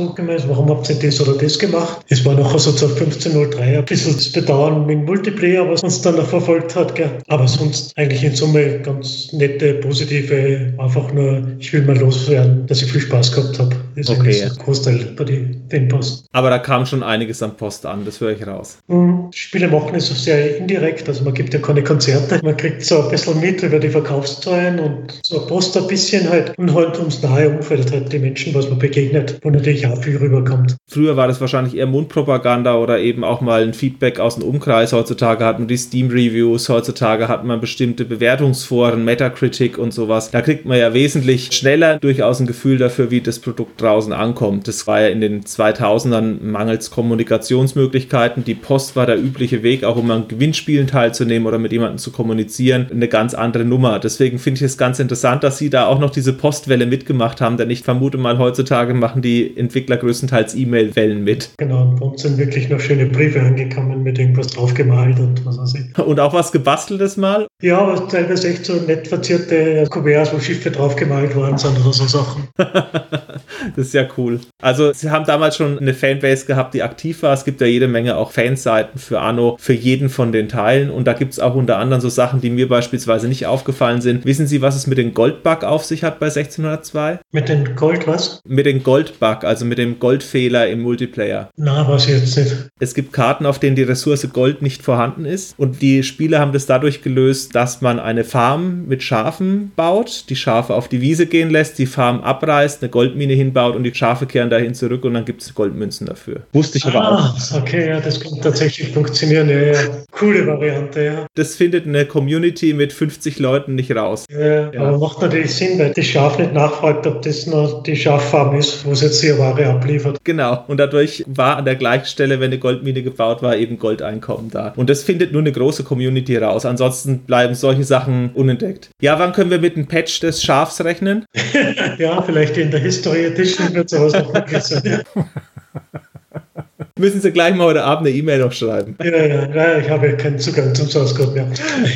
warum habt ihr das oder das gemacht? Es war nachher so zur 15.03 ein bisschen das Bedauern mit Multiplayer, was uns dann noch verfolgt hat. Gell. Aber sonst eigentlich in Summe ganz nette, positive, einfach nur, ich will mal loswerden, dass ich viel Spaß gehabt habe. Das ist okay. ein Großteil bei den Fanpost. Aber da kam schon einiges an Post an, das höre ich raus. Mhm. Spiele machen ist sehr indirekt, also man gibt ja keine Konzerte. Man kriegt so ein bisschen mit über die Verkaufszahlen und so Post ein bisschen halt und halt ums nahe Umfeld halt die Menschen, was man begegnet, wo natürlich auch viel rüberkommt. Früher war das wahrscheinlich eher Mundpropaganda oder eben auch mal ein Feedback aus dem Umkreis. Heutzutage hat man die Steam-Reviews, heutzutage hat man bestimmte Bewertungsforen, Metacritic und sowas. Da kriegt man ja wesentlich schneller durchaus ein Gefühl dafür, wie das Produkt draußen ankommt. Das war ja in den 2000ern mangels Kommunikationsmöglichkeiten. Die Post war der übliche Weg, auch um an Gewinnspielen teilzunehmen oder mit jemandem zu kommunizieren, eine ganz andere Nummer. Deswegen finde ich es ganz interessant, dass sie da auch noch diese Postwelle mitgemacht haben, denn ich vermute mal, heutzutage machen die Entwickler größtenteils E-Mail-Wellen mit. Genau, bei uns sind wirklich noch schöne Briefe angekommen mit irgendwas was draufgemalt und was weiß ich. Und auch was gebasteltes mal? Ja, teilweise echt so nett verzierte Kuverts, wo Schiffe draufgemalt worden sind oder so Sachen. <laughs> das ist ja cool. Also, sie haben damals schon eine Fanbase gehabt, die aktiv war. Es gibt ja jede Menge auch Fanseiten für Anno, für jeden von den Teilen. Und da gibt es auch unter anderem so Sachen, die mir beispielsweise nicht aufgefallen sind. Wissen Sie, was es mit dem Goldbug auf sich hat bei 1602? Mit dem Gold was? Mit dem Goldbug, also mit dem Goldfehler im Multiplayer. Na, was jetzt nicht. Es gibt Karten, auf denen die Ressource Gold nicht vorhanden ist. Und die Spieler haben das dadurch gelöst, dass man eine Farm mit Schafen baut, die Schafe auf die Wiese gehen lässt, die Farm abreißt, eine Goldmine hinbaut und die Schafe kehren dahin zurück und dann gibt es Goldmünzen dafür. Wusste ich aber ah, auch. Okay, ja, das kann tatsächlich funktionieren. Ja, ja. Coole Variante, ja. Das findet eine Community mit 50 Leuten nicht raus. Ja, ja. aber macht natürlich Sinn, weil das Schaf nicht nachfragt, ob das noch die Schaffarm ist, wo es jetzt die Ware abliefert. Genau, und dadurch war an der gleichen Stelle, wenn eine Goldmine gebaut war, eben Goldeinkommen da. Und das findet nur eine große Community raus. Ansonsten bleiben solche Sachen unentdeckt. Ja, wann können wir mit einem Patch des Schafs rechnen? <laughs> ja, vielleicht in der History Edition wird sowas noch vergessen. <laughs> Müssen Sie gleich mal heute Abend eine E-Mail noch schreiben. Ja, ja, ja, ich habe keinen Zugang zum Source Code mehr.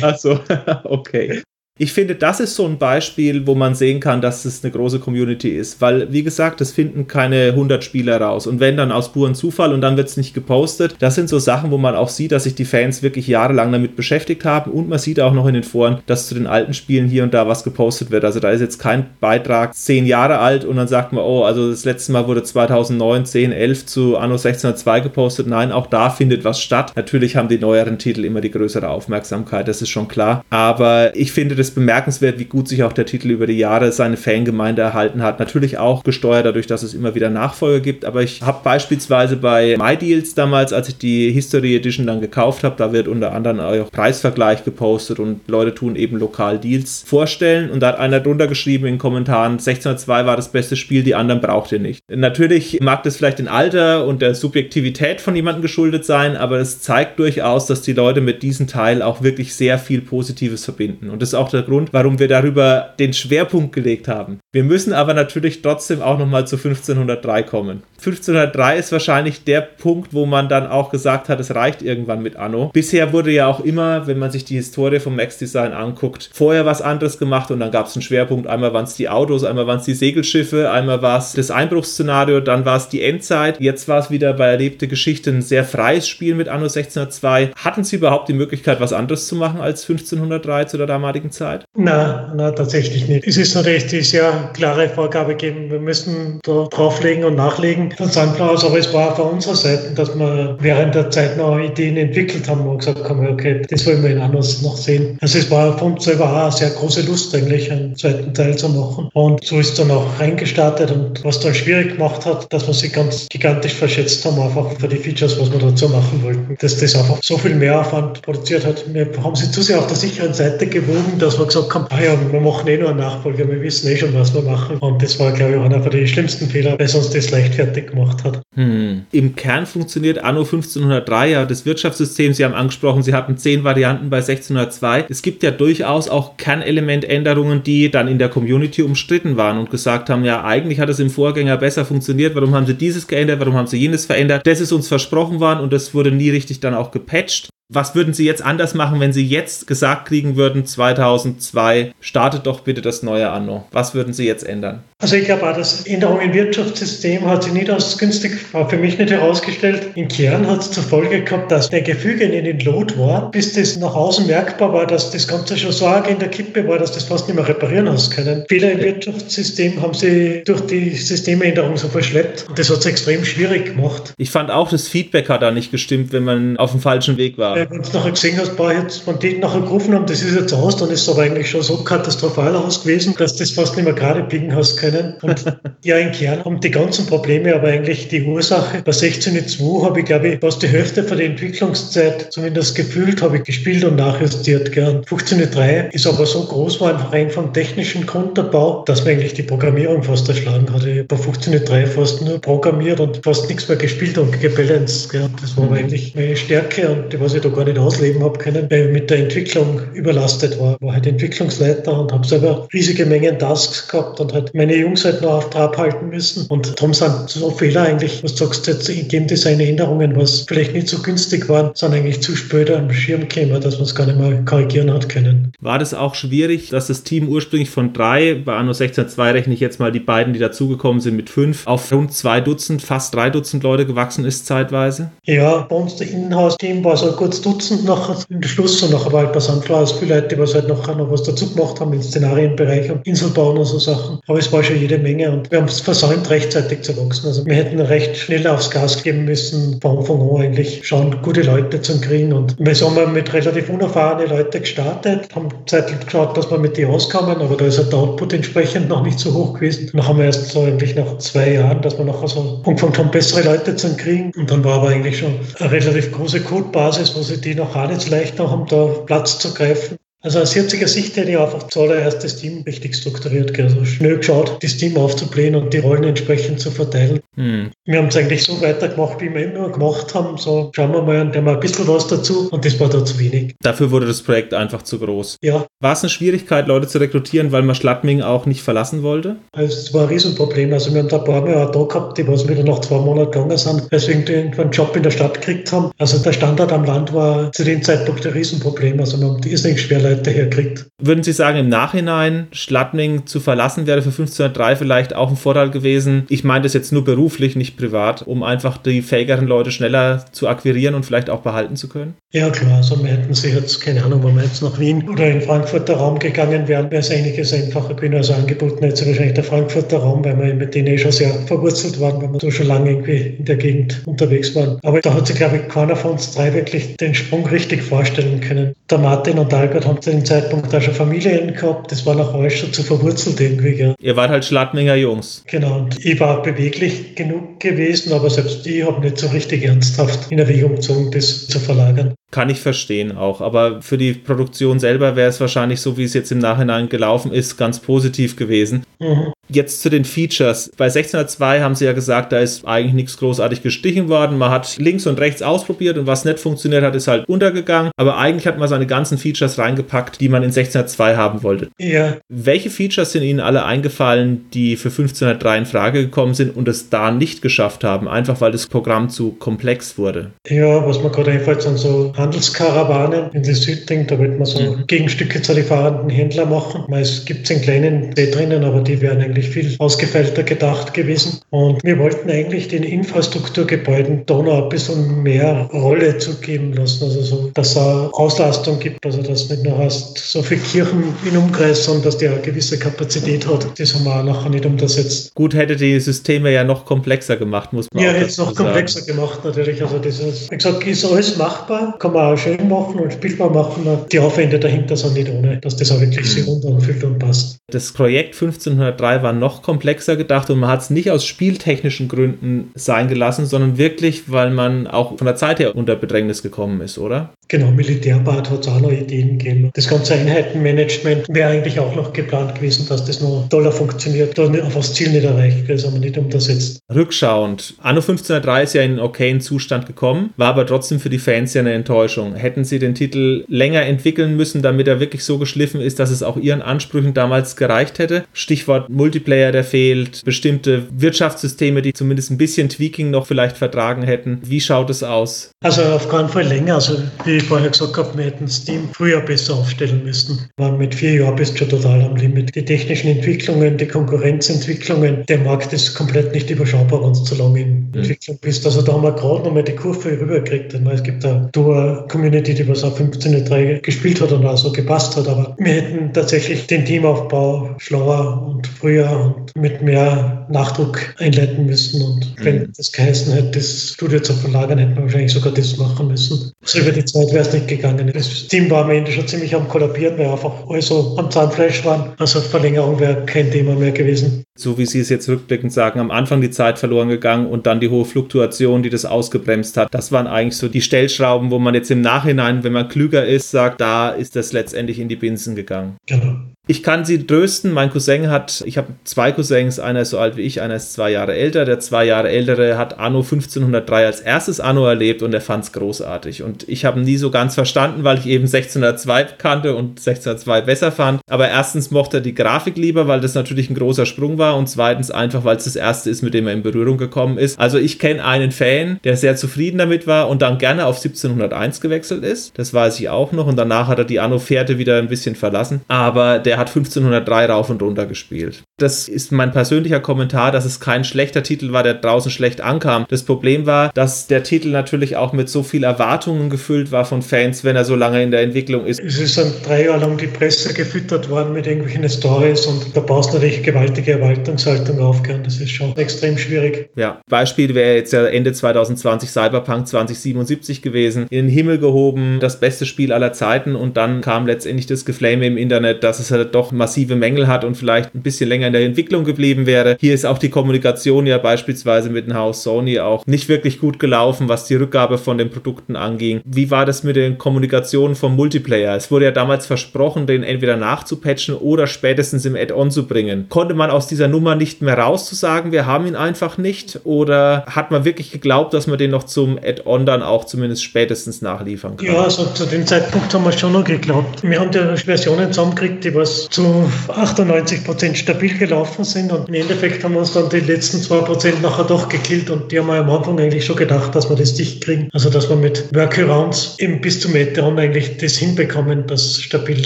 Ach so, <laughs> okay. Ich finde, das ist so ein Beispiel, wo man sehen kann, dass es eine große Community ist, weil, wie gesagt, es finden keine 100 Spieler raus und wenn dann aus puren Zufall und dann wird es nicht gepostet, das sind so Sachen, wo man auch sieht, dass sich die Fans wirklich jahrelang damit beschäftigt haben und man sieht auch noch in den Foren, dass zu den alten Spielen hier und da was gepostet wird. Also da ist jetzt kein Beitrag zehn Jahre alt und dann sagt man, oh, also das letzte Mal wurde 2009, 10, 11 zu Anno 1602 gepostet. Nein, auch da findet was statt. Natürlich haben die neueren Titel immer die größere Aufmerksamkeit, das ist schon klar. Aber ich finde das bemerkenswert, wie gut sich auch der Titel über die Jahre seine Fangemeinde erhalten hat. Natürlich auch gesteuert dadurch, dass es immer wieder Nachfolger gibt. Aber ich habe beispielsweise bei MyDeals damals, als ich die History Edition dann gekauft habe, da wird unter anderem auch Preisvergleich gepostet und Leute tun eben lokal Deals vorstellen. Und da hat einer drunter geschrieben in den Kommentaren, 1602 war das beste Spiel, die anderen braucht ihr nicht. Natürlich mag das vielleicht in Alter und der Subjektivität von jemandem geschuldet sein, aber es zeigt durchaus, dass die Leute mit diesem Teil auch wirklich sehr viel Positives verbinden. Und das ist auch der Grund, warum wir darüber den Schwerpunkt gelegt haben. Wir müssen aber natürlich trotzdem auch nochmal zu 1503 kommen. 1503 ist wahrscheinlich der Punkt, wo man dann auch gesagt hat, es reicht irgendwann mit Anno. Bisher wurde ja auch immer, wenn man sich die Historie vom Max Design anguckt, vorher was anderes gemacht und dann gab es einen Schwerpunkt. Einmal waren es die Autos, einmal waren es die Segelschiffe, einmal war es das Einbruchsszenario, dann war es die Endzeit. Jetzt war es wieder bei erlebte Geschichte ein sehr freies Spiel mit Anno 1602. Hatten Sie überhaupt die Möglichkeit, was anderes zu machen als 1503 zu der damaligen Zeit? Na, na tatsächlich nicht. Es ist natürlich die sehr klare Vorgabe gegeben, wir müssen da drauflegen und nachlegen von Sunflowers, aber es war von unserer Seite, dass wir während der Zeit noch Ideen entwickelt haben und gesagt haben, okay, das wollen wir in anders noch sehen. Also es war von uns selber auch eine sehr große Lust eigentlich, einen zweiten Teil zu machen. Und so ist dann auch reingestartet und was dann schwierig gemacht hat, dass wir sie ganz gigantisch verschätzt haben, einfach für die Features, was wir dazu machen wollten. Dass das einfach so viel Mehraufwand produziert hat. Wir haben sie zu sehr auf der sicheren Seite gewogen, dass wir gesagt haben, ah ja, wir machen eh nur einen Nachfolger, wir wissen eh schon, was wir machen. Und das war, glaube ich, einer den schlimmsten Fehler, weil sonst das leichtfertig gemacht hat. Hm. Im Kern funktioniert Anno 1503 ja das Wirtschaftssystem. Sie haben angesprochen, Sie hatten zehn Varianten bei 1602. Es gibt ja durchaus auch Kernelementänderungen, die dann in der Community umstritten waren und gesagt haben, ja, eigentlich hat es im Vorgänger besser funktioniert. Warum haben Sie dieses geändert? Warum haben Sie jenes verändert? Das ist uns versprochen worden und das wurde nie richtig dann auch gepatcht. Was würden Sie jetzt anders machen, wenn Sie jetzt gesagt kriegen würden, 2002, startet doch bitte das neue Anno? Was würden Sie jetzt ändern? Also ich glaube auch, das Änderung im Wirtschaftssystem hat sich nicht als günstig, war für mich nicht herausgestellt. Im Kern hat es zur Folge gehabt, dass der Gefüge in den Lot war, bis das nach außen merkbar war, dass das Ganze schon so arg in der Kippe war, dass das fast nicht mehr reparieren hast können. Fehler im Wirtschaftssystem haben sie durch die Systemänderung so verschleppt und das hat es extrem schwierig gemacht. Ich fand auch, das Feedback hat da nicht gestimmt, wenn man auf dem falschen Weg war. Wenn du nachher gesehen hast, boah, jetzt, wenn die nachher gerufen haben, das ist jetzt aus, dann ist es aber eigentlich schon so katastrophal aus gewesen, dass das fast nicht mehr gerade biegen hast können. Und <laughs> ja, im Kern haben die ganzen Probleme aber eigentlich die Ursache. Bei 16.2 habe ich, glaube ich, fast die Hälfte von der Entwicklungszeit zumindest gefühlt, habe ich gespielt und nachjustiert. Gern. 15.3 ist aber so groß, war einfach rein vom technischen Grunderbau, dass man eigentlich die Programmierung fast erschlagen hatte. Ich habe bei 15.3 fast nur programmiert und fast nichts mehr gespielt und gebalanced. Gell. Das war mhm. eigentlich meine Stärke und die, was ich da gar nicht ausleben habe können, weil ich mit der Entwicklung überlastet war. War halt Entwicklungsleiter und habe selber riesige Mengen Tasks gehabt und halt meine Jungs halt noch auf Trab halten müssen. Und darum sind so Fehler eigentlich, was du sagst jetzt in Game Design Änderungen, was vielleicht nicht so günstig waren, sind eigentlich zu spät am Schirm käme, dass man es gar nicht mal korrigieren hat können. War das auch schwierig, dass das Team ursprünglich von drei, bei Anno 16.2 rechne ich jetzt mal die beiden, die dazugekommen sind, mit fünf, auf rund zwei Dutzend, fast drei Dutzend Leute gewachsen ist zeitweise? Ja, bei uns das Innenhaus-Team war so ein kurzes Dutzend nachher im Schluss und nachher war halt bei Sunflowers viele Leute, die was halt noch, noch was dazu gemacht haben im Szenarienbereich und Inselbauen und so Sachen. Aber es war schon jede Menge und wir haben es versäumt, rechtzeitig zu wachsen. Also wir hätten recht schnell aufs Gas geben müssen, von Anfang an eigentlich schauen, gute Leute zu kriegen. Und wir sind mit relativ unerfahrenen Leuten gestartet, haben zeitlich geschaut, dass wir mit die auskommen, aber da ist der Output entsprechend noch nicht so hoch gewesen. Und dann haben wir erst so eigentlich nach zwei Jahren, dass wir nachher so angefangen haben, bessere Leute zu kriegen. Und dann war aber eigentlich schon eine relativ große Codebasis, wo sie die noch auch nicht leichter haben, da Platz zu greifen. Also aus jetziger Sicht hätte ich einfach zuallererst das Team richtig strukturiert, also schnell geschaut, das Team aufzublähen und die Rollen entsprechend zu verteilen. Hm. Wir haben es eigentlich so weitergemacht, wie wir immer gemacht haben. So schauen wir mal, und haben ein bisschen was dazu und das war da zu wenig. Dafür wurde das Projekt einfach zu groß. Ja. War es eine Schwierigkeit, Leute zu rekrutieren, weil man Schladming auch nicht verlassen wollte? Also es war ein Riesenproblem. Also wir haben da ein paar Mal auch da gehabt, die was wieder nach zwei Monaten gegangen sind, deswegen irgendwann einen Job in der Stadt gekriegt haben. Also der Standard am Land war zu dem Zeitpunkt ein Riesenproblem. Also wir haben irrsinnig schwer Leute herkriegt. Würden Sie sagen, im Nachhinein Schladming zu verlassen wäre für 1503 vielleicht auch ein Vorteil gewesen? Ich meine das jetzt nur beruflich, nicht privat, um einfach die fähigeren Leute schneller zu akquirieren und vielleicht auch behalten zu können? Ja, klar. Also, wir hätten sie jetzt, keine Ahnung, wenn wir jetzt nach Wien oder in Frankfurter Raum gegangen wären, wäre es einiges einfacher gewesen. Also, angeboten hätte wahrscheinlich der Frankfurter Raum, weil wir mit denen eh schon sehr verwurzelt waren, weil wir da schon lange irgendwie in der Gegend unterwegs waren. Aber da hat sich, glaube ich, keiner von uns drei wirklich den Sprung richtig vorstellen können. Der Martin und Albert haben zu dem Zeitpunkt auch schon Familien gehabt. Das war noch alles schon zu verwurzelt irgendwie. Gell. Ihr wart halt Schladminger Jungs. Genau. Und ich war beweglich genug gewesen, aber selbst ich habe nicht so richtig ernsthaft in Erwägung gezogen, das zu verlagern. Kann ich verstehen auch. Aber für die Produktion selber wäre es wahrscheinlich so, wie es jetzt im Nachhinein gelaufen ist, ganz positiv gewesen. Mhm. Jetzt zu den Features. Bei 1602 haben sie ja gesagt, da ist eigentlich nichts großartig gestichen worden. Man hat links und rechts ausprobiert und was nicht funktioniert hat, ist halt untergegangen. Aber eigentlich hat man seine ganzen Features reingepackt, die man in 1602 haben wollte. Ja. Welche Features sind Ihnen alle eingefallen, die für 1503 in Frage gekommen sind und es da nicht geschafft haben? Einfach weil das Programm zu komplex wurde. Ja, was man gerade einfällt, sind so Handelskarawanen in die Südding. Da wird man so mhm. Gegenstücke zu den fahrenden Händlern machen. Es gibt einen kleinen See drinnen, aber die werden eigentlich viel ausgefeilter gedacht gewesen. Und wir wollten eigentlich den Infrastrukturgebäuden da noch ein bisschen mehr Rolle zu geben lassen. Also so, dass es Auslastung gibt, also dass nicht nur hast so viele Kirchen in Umkreis, sondern dass die eine gewisse Kapazität hat. Das haben wir auch nachher nicht umgesetzt. Gut, hätte die Systeme ja noch komplexer gemacht, muss man Ja, hätte es noch komplexer sagen. gemacht natürlich. Also das ist, wie gesagt, ist alles machbar, kann man auch schön machen und spielbar machen. Die Aufwände dahinter sind nicht ohne, dass das auch wirklich sich rund anfühlt und passt. Das Projekt 1503 war noch komplexer gedacht und man hat es nicht aus spieltechnischen Gründen sein gelassen, sondern wirklich, weil man auch von der Zeit her unter Bedrängnis gekommen ist, oder? Genau, Militärbad hat es auch noch Ideen gegeben. Das ganze Einheitenmanagement wäre eigentlich auch noch geplant gewesen, dass das noch toller funktioniert. Da einfach das Ziel nicht erreicht, das haben wir nicht umgesetzt. Rückschauend, Anno 1503 ist ja in einen okayen Zustand gekommen, war aber trotzdem für die Fans ja eine Enttäuschung. Hätten sie den Titel länger entwickeln müssen, damit er wirklich so geschliffen ist, dass es auch ihren Ansprüchen damals gereicht hätte? Stichwort Multiplayer, der fehlt, bestimmte Wirtschaftssysteme, die zumindest ein bisschen Tweaking noch vielleicht vertragen hätten. Wie schaut es aus? Also auf keinen Fall länger. Also wie ich vorher gesagt habe, wir hätten Steam früher besser aufstellen müssen. Weil mit vier Jahren bist du schon total am Limit. Die technischen Entwicklungen, die Konkurrenzentwicklungen, der Markt ist komplett nicht überschaubar, wenn du zu lange in mhm. Entwicklung bist. Also da haben wir gerade nochmal die Kurve rübergekriegt. Es gibt eine Tour-Community, die was auf 15.3 gespielt hat und auch so gepasst hat. Aber wir hätten tatsächlich den Teamaufbau schlauer und früher und mit mehr Nachdruck einleiten müssen. Und mhm. wenn das geheißen hätte, das Studio zu verlagern, hätten wir wahrscheinlich sogar das machen müssen. So über die Zeit wäre es nicht gegangen. Das Team war am Ende schon ziemlich am Kollabieren, weil einfach alle so am Zahnfleisch waren. Also Verlängerung wäre kein Thema mehr gewesen. So wie Sie es jetzt rückblickend sagen, am Anfang die Zeit verloren gegangen und dann die hohe Fluktuation, die das ausgebremst hat. Das waren eigentlich so die Stellschrauben, wo man jetzt im Nachhinein, wenn man klüger ist, sagt, da ist das letztendlich in die Binsen gegangen. Genau. Ich kann sie trösten. Mein Cousin hat, ich habe zwei Cousins, einer ist so alt wie ich, einer ist zwei Jahre älter. Der zwei Jahre ältere hat Anno 1503 als erstes Anno erlebt und er fand es großartig. Und ich habe nie so ganz verstanden, weil ich eben 1602 kannte und 1602 besser fand. Aber erstens mochte er die Grafik lieber, weil das natürlich ein großer Sprung war. Und zweitens einfach, weil es das erste ist, mit dem er in Berührung gekommen ist. Also ich kenne einen Fan, der sehr zufrieden damit war und dann gerne auf 1701 gewechselt ist. Das weiß ich auch noch. Und danach hat er die Anno-Fährte wieder ein bisschen verlassen. Aber der der hat 1503 rauf und runter gespielt. Das ist mein persönlicher Kommentar, dass es kein schlechter Titel war, der draußen schlecht ankam. Das Problem war, dass der Titel natürlich auch mit so viel Erwartungen gefüllt war von Fans, wenn er so lange in der Entwicklung ist. Es ist dann drei Jahre lang die Presse gefüttert worden mit irgendwelchen Stories und da baust du natürlich gewaltige Erwartungshaltung aufgehört. Das ist schon extrem schwierig. Ja, Beispiel wäre jetzt ja Ende 2020 Cyberpunk 2077 gewesen. In den Himmel gehoben, das beste Spiel aller Zeiten und dann kam letztendlich das Geflame im Internet, dass es halt doch massive Mängel hat und vielleicht ein bisschen länger in der Entwicklung geblieben wäre. Hier ist auch die Kommunikation ja beispielsweise mit dem Haus Sony auch nicht wirklich gut gelaufen, was die Rückgabe von den Produkten anging. Wie war das mit den Kommunikationen vom Multiplayer? Es wurde ja damals versprochen, den entweder nachzupatchen oder spätestens im Add-on zu bringen. Konnte man aus dieser Nummer nicht mehr raus zu sagen, wir haben ihn einfach nicht? Oder hat man wirklich geglaubt, dass man den noch zum Add-on dann auch zumindest spätestens nachliefern kann? Ja, also zu dem Zeitpunkt haben wir schon noch geglaubt. Wir haben die Versionen zusammengekriegt, die was zu 98 Prozent stabil gelaufen sind und im Endeffekt haben wir uns dann die letzten zwei Prozent nachher doch gekillt und die haben wir am Anfang eigentlich schon gedacht, dass wir das dicht kriegen. Also dass wir mit Workarounds eben bis zum Meteon eigentlich das hinbekommen, dass stabil